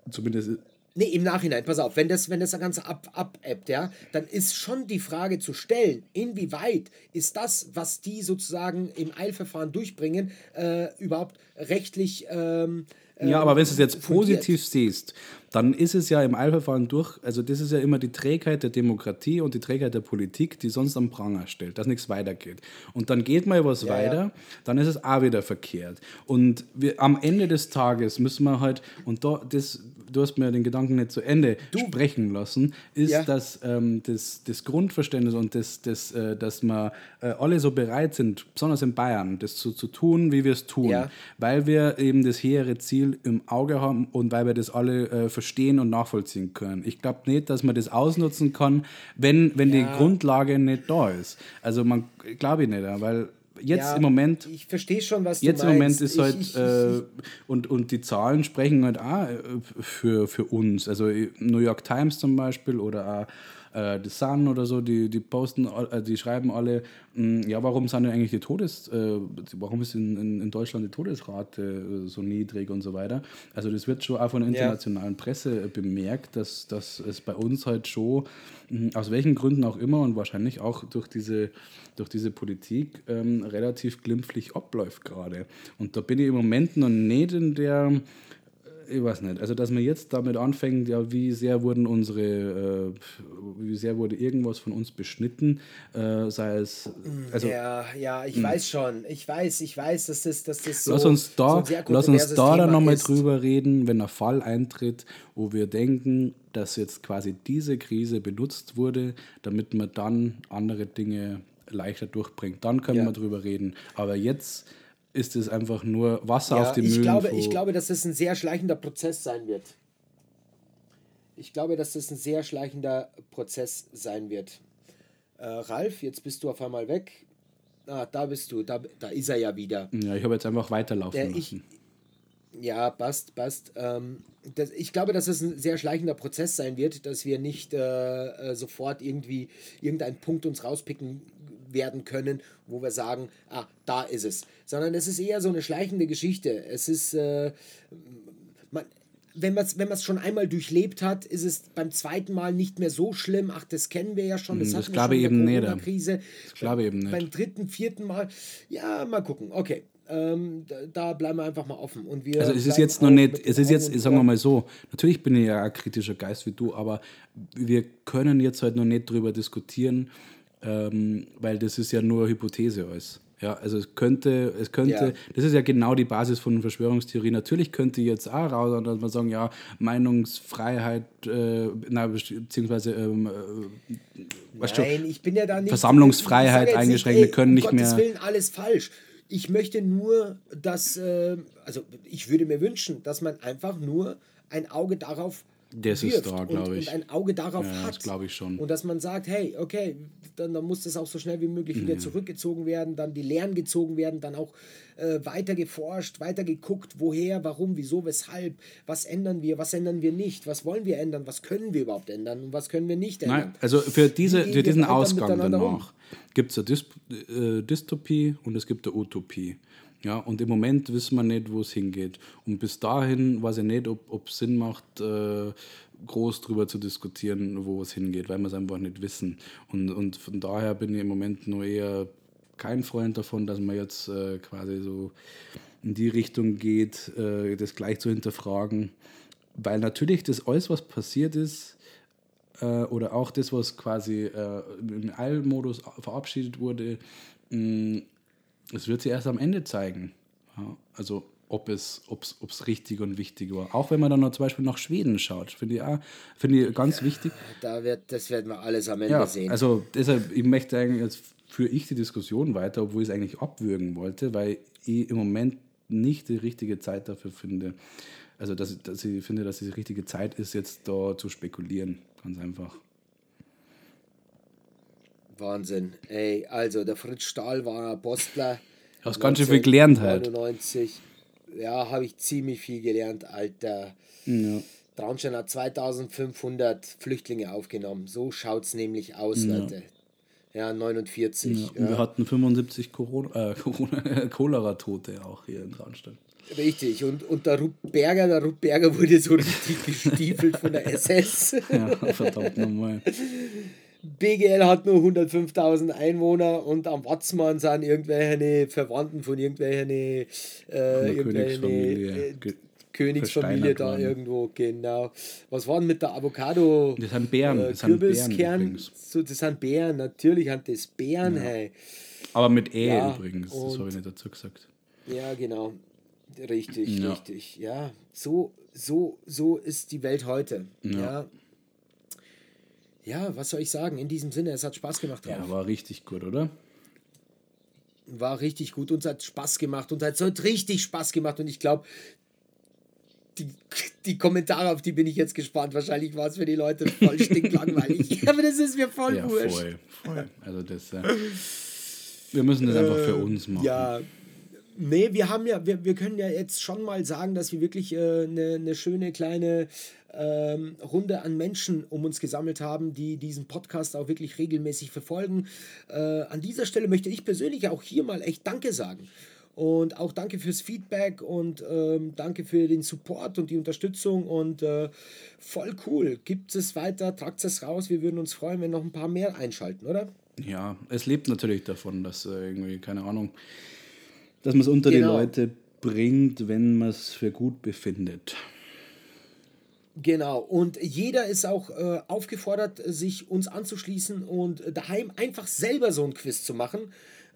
zumindest Nee, im Nachhinein, pass auf, wenn das, wenn das Ganze ab, abebbt, ja, dann ist schon die Frage zu stellen, inwieweit ist das, was die sozusagen im Eilverfahren durchbringen, äh, überhaupt rechtlich. Ähm, Ja, ähm, aber wenn du es jetzt fundiert? positiv siehst, dann ist es ja im Eilverfahren durch, also das ist ja immer die Trägheit der Demokratie und die Trägheit der Politik, die sonst am Pranger stellt, dass nichts weitergeht. Und dann geht mal was Ja, weiter, ja. dann ist es auch wieder verkehrt. Und wir, am Ende des Tages müssen wir halt, und da, das, du hast mir den Gedanken nicht zu Ende sprechen lassen, ist, Ja. dass ähm, das, das Grundverständnis und das, das, äh, dass wir äh, alle so bereit sind, besonders in Bayern, das so zu tun, wie wir es tun Ja. weil wir eben das hehre Ziel im Auge haben und weil wir das alle äh, verstehen und nachvollziehen können. Ich glaube nicht, dass man das ausnutzen kann, wenn, wenn Ja. die Grundlage nicht da ist. Also man glaube ich nicht, weil jetzt Ja, im Moment Ich verstehe schon, was Jetzt du im meinst. Moment ist Ich- halt, ich, ich, äh, und, und die Zahlen sprechen halt auch äh, für, für uns. Also äh, New York Times zum Beispiel oder auch äh, The Sun oder so, die, die posten, äh, die schreiben alle, mh, ja, warum sind eigentlich die Todes, äh, warum ist in, in, in Deutschland die Todesrate äh, so niedrig und so weiter. Also das wird schon auch von der internationalen Presse äh, bemerkt, dass, dass es bei uns halt schon, mh, aus welchen Gründen auch immer und wahrscheinlich auch durch diese, durch diese Politik ähm, relativ glimpflich abläuft gerade. Und da bin ich im Moment noch nicht in der, ich weiß nicht, also dass man jetzt damit anfängt, ja, wie sehr wurden unsere, äh, wie sehr wurde irgendwas von uns beschnitten, äh, sei es, also ja, ja, ich weiß schon. Ich weiß, ich weiß, dass das, dass das so, lass uns so da, sehr lass uns da dann nochmal drüber reden, wenn ein Fall eintritt, wo wir denken, dass jetzt quasi diese Krise benutzt wurde, damit man dann andere Dinge leichter durchbringt. Dann können Ja. wir drüber reden. Aber jetzt ist es einfach nur Wasser Ja, auf ich Mühlen. glaube, wo- ich glaube, dass das ein sehr schleichender Prozess sein wird. Ich glaube, dass das ein sehr schleichender Prozess sein wird. Äh, Ralf, jetzt bist du auf einmal weg. Ah, da bist du, da, da ist er ja wieder. ja, ich habe jetzt einfach weiterlaufen Der ich- lassen. Ja, passt, passt. Ähm, das, ich glaube, dass es ein sehr schleichender Prozess sein wird, dass wir nicht äh, äh, sofort irgendwie irgendeinen Punkt uns rauspicken werden können, wo wir sagen, ah, da ist es. Sondern es ist eher so eine schleichende Geschichte. Es ist, äh, man, wenn man es wenn man's schon einmal durchlebt hat, ist es beim zweiten Mal nicht mehr so schlimm. Ach, das kennen wir ja schon. Das, Hm, das glaube ich eben nicht. Das glaube eben nicht. Beim dritten, vierten Mal, ja, mal gucken. Okay, ähm, da, bleiben wir einfach mal offen. Und wir Also es ist jetzt noch nicht, es ist jetzt, sagen wir mal so, natürlich bin ich ja ein kritischer Geist wie du, aber wir können jetzt halt noch nicht drüber diskutieren, ähm, weil das ist ja nur Hypothese alles. Ja, also es könnte, es könnte, Ja. das ist ja genau die Basis von Verschwörungstheorie. Natürlich könnte jetzt auch raus, dass man sagen, ja, Meinungsfreiheit, äh, na, beziehungsweise ähm, äh, Nein, ich bin ja da nicht. Versammlungsfreiheit eingeschränkt, wir können um nicht Gottes mehr- Willen alles falsch. Ich möchte nur, dass, äh, also ich würde mir wünschen, dass man einfach nur ein Auge darauf Das ist wirft da, und, glaub ich. und ein Auge darauf Ja, hat. das glaub ich schon. Und dass man sagt, hey, okay, dann, dann muss das auch so schnell wie möglich wieder zurückgezogen werden, dann die Lehren gezogen werden, dann auch äh, weiter geforscht, weiter geguckt, woher, warum, wieso, weshalb, was ändern wir, was ändern wir nicht, was wollen wir ändern, was können wir überhaupt ändern und was können wir nicht ändern. Nein, also für, diese, für diesen Ausgang miteinander um? danach gibt es eine Dys äh, Dystopie und es gibt eine Utopie. Ja, und im Moment wissen wir nicht, wo es hingeht. Und bis dahin weiß ich nicht, ob es Sinn macht, äh, groß drüber zu diskutieren, wo es hingeht, weil wir es einfach nicht wissen. Und, und von daher bin ich im Moment nur eher kein Freund davon, dass man jetzt äh, quasi so in die Richtung geht, äh, das gleich zu hinterfragen. Weil natürlich das alles, was passiert ist, äh, oder auch das, was quasi äh, im Eilmodus verabschiedet wurde, mh, es wird sich erst am Ende zeigen. Ja, also ob es ob's, ob's richtig und wichtig war. Auch wenn man dann noch zum Beispiel nach Schweden schaut, finde ich, auch, finde ich ganz wichtig. Da wird, das werden wir alles am Ende Ja, sehen. also deshalb, ich möchte eigentlich, jetzt führe ich die Diskussion weiter, obwohl ich es eigentlich abwürgen wollte, weil ich im Moment nicht die richtige Zeit dafür finde. Also, dass, dass ich finde, dass die richtige Zeit ist, jetzt da zu spekulieren. Ganz einfach. Wahnsinn. Ey, also der Fritz Stahl war ein Postler. Hast ganz schön viel gelernt halt. 99. Ja, habe ich ziemlich viel gelernt, Alter. Ja. Traunstein hat 2500 Flüchtlinge aufgenommen. So schaut es nämlich aus, Leute. Ja, 49. Ja, und wir hatten 75 Corona, äh, [LAUGHS] Corona, Cholera-Tote auch hier in Traunstein. Richtig. Und, und der Rupp Berger, der Rupp Berger wurde so richtig gestiefelt von der [LAUGHS] SS. Ja, verdammt nochmal. BGL hat nur 105.000 Einwohner und am Watzmann sind irgendwelche Verwandten von irgendwelchen äh, irgendwelche Königsfamilie. äh, Königsfamilie da irgendwo, genau. Was war denn mit der Avocado? Das sind Beeren, Äh, das Kürbiskern? So, das sind Beeren, natürlich sind das Beeren, hey. Aber mit E Ja, übrigens, das habe ich nicht dazu gesagt. Ja, genau. Richtig, Ja. richtig. Ja, so, so, so ist die Welt heute. Ja. Ja. was soll ich sagen? In diesem Sinne, es hat Spaß gemacht drauf. Ja, war richtig gut, oder? War richtig gut. Uns hat Spaß gemacht. Uns hat so richtig Spaß gemacht. Und ich glaube, die, die Kommentare, auf die bin ich jetzt gespannt. Wahrscheinlich war es für die Leute voll stinklangweilig. [LAUGHS] Aber das ist mir voll Ja, wurscht. voll, voll. Also das, äh, wir müssen das einfach für uns machen. Ja. Nee, wir haben ja, wir, wir können ja jetzt schon mal sagen, dass wir wirklich eine äh, ne- ne schöne kleine ähm, Runde an Menschen um uns gesammelt haben, die diesen Podcast auch wirklich regelmäßig verfolgen. Äh, an dieser Stelle möchte ich persönlich auch hier mal echt Danke sagen. Und auch danke fürs Feedback und ähm, danke für den Support und die Unterstützung und äh, voll cool. Gibt es weiter, tragt es raus. Wir würden uns freuen, wenn noch ein paar mehr einschalten, oder? Ja, es lebt natürlich davon, dass äh, irgendwie, keine Ahnung, dass man es unter Genau. die Leute bringt, wenn man es für gut befindet. Genau, und jeder ist auch äh, aufgefordert, sich uns anzuschließen und daheim einfach selber so ein Quiz zu machen.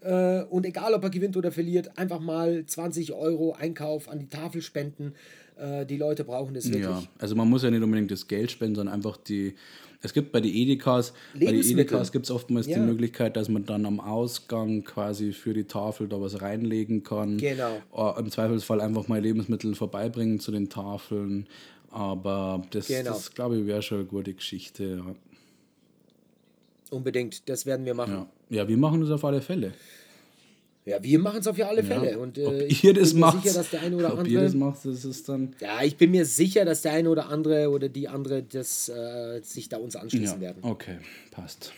Äh, und egal, ob er gewinnt oder verliert, einfach mal 20 Euro Einkauf an die Tafel spenden. Äh, die Leute brauchen es wirklich. Ja, also man muss ja nicht unbedingt das Geld spenden, sondern einfach die. Es gibt bei den Edikas, bei den. Edikas gibt es oftmals Ja. die Möglichkeit, dass man dann am Ausgang quasi für die Tafel da was reinlegen kann. Genau. Äh, Im Zweifelsfall einfach mal Lebensmittel vorbeibringen zu den Tafeln. Aber das, Genau. das glaube ich, wäre schon eine gute Geschichte. Ja. Unbedingt, das werden wir machen. Ja. ja, wir machen das auf alle Fälle. Ja, wir machen es auf alle Fälle. Ja. Und, äh, Ob ich ihr das macht, sicher, dass der eine oder ob andere. ihr das macht, das ist dann. ja, ich bin mir sicher, dass der eine oder andere oder die andere das, äh, sich da uns anschließen Ja, werden. okay, passt.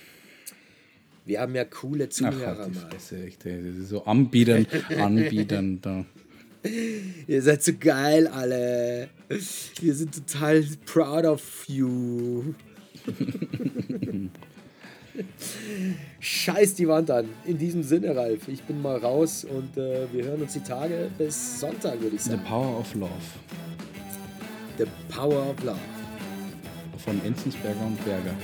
Wir haben ja coole Ach, Zuhörer halt die mal. Fresse, echt, ey, das ist so anbiedern, [LAUGHS] anbiedern da. Ihr seid so geil, alle. Wir sind total proud of you. [LAUGHS] Scheiß die Wand an. In diesem Sinne, Ralf, ich bin mal raus und äh, wir hören uns die Tage bis Sonntag, würde ich The sagen. Power of Love The Power of Love. von Enzensberger und Berger.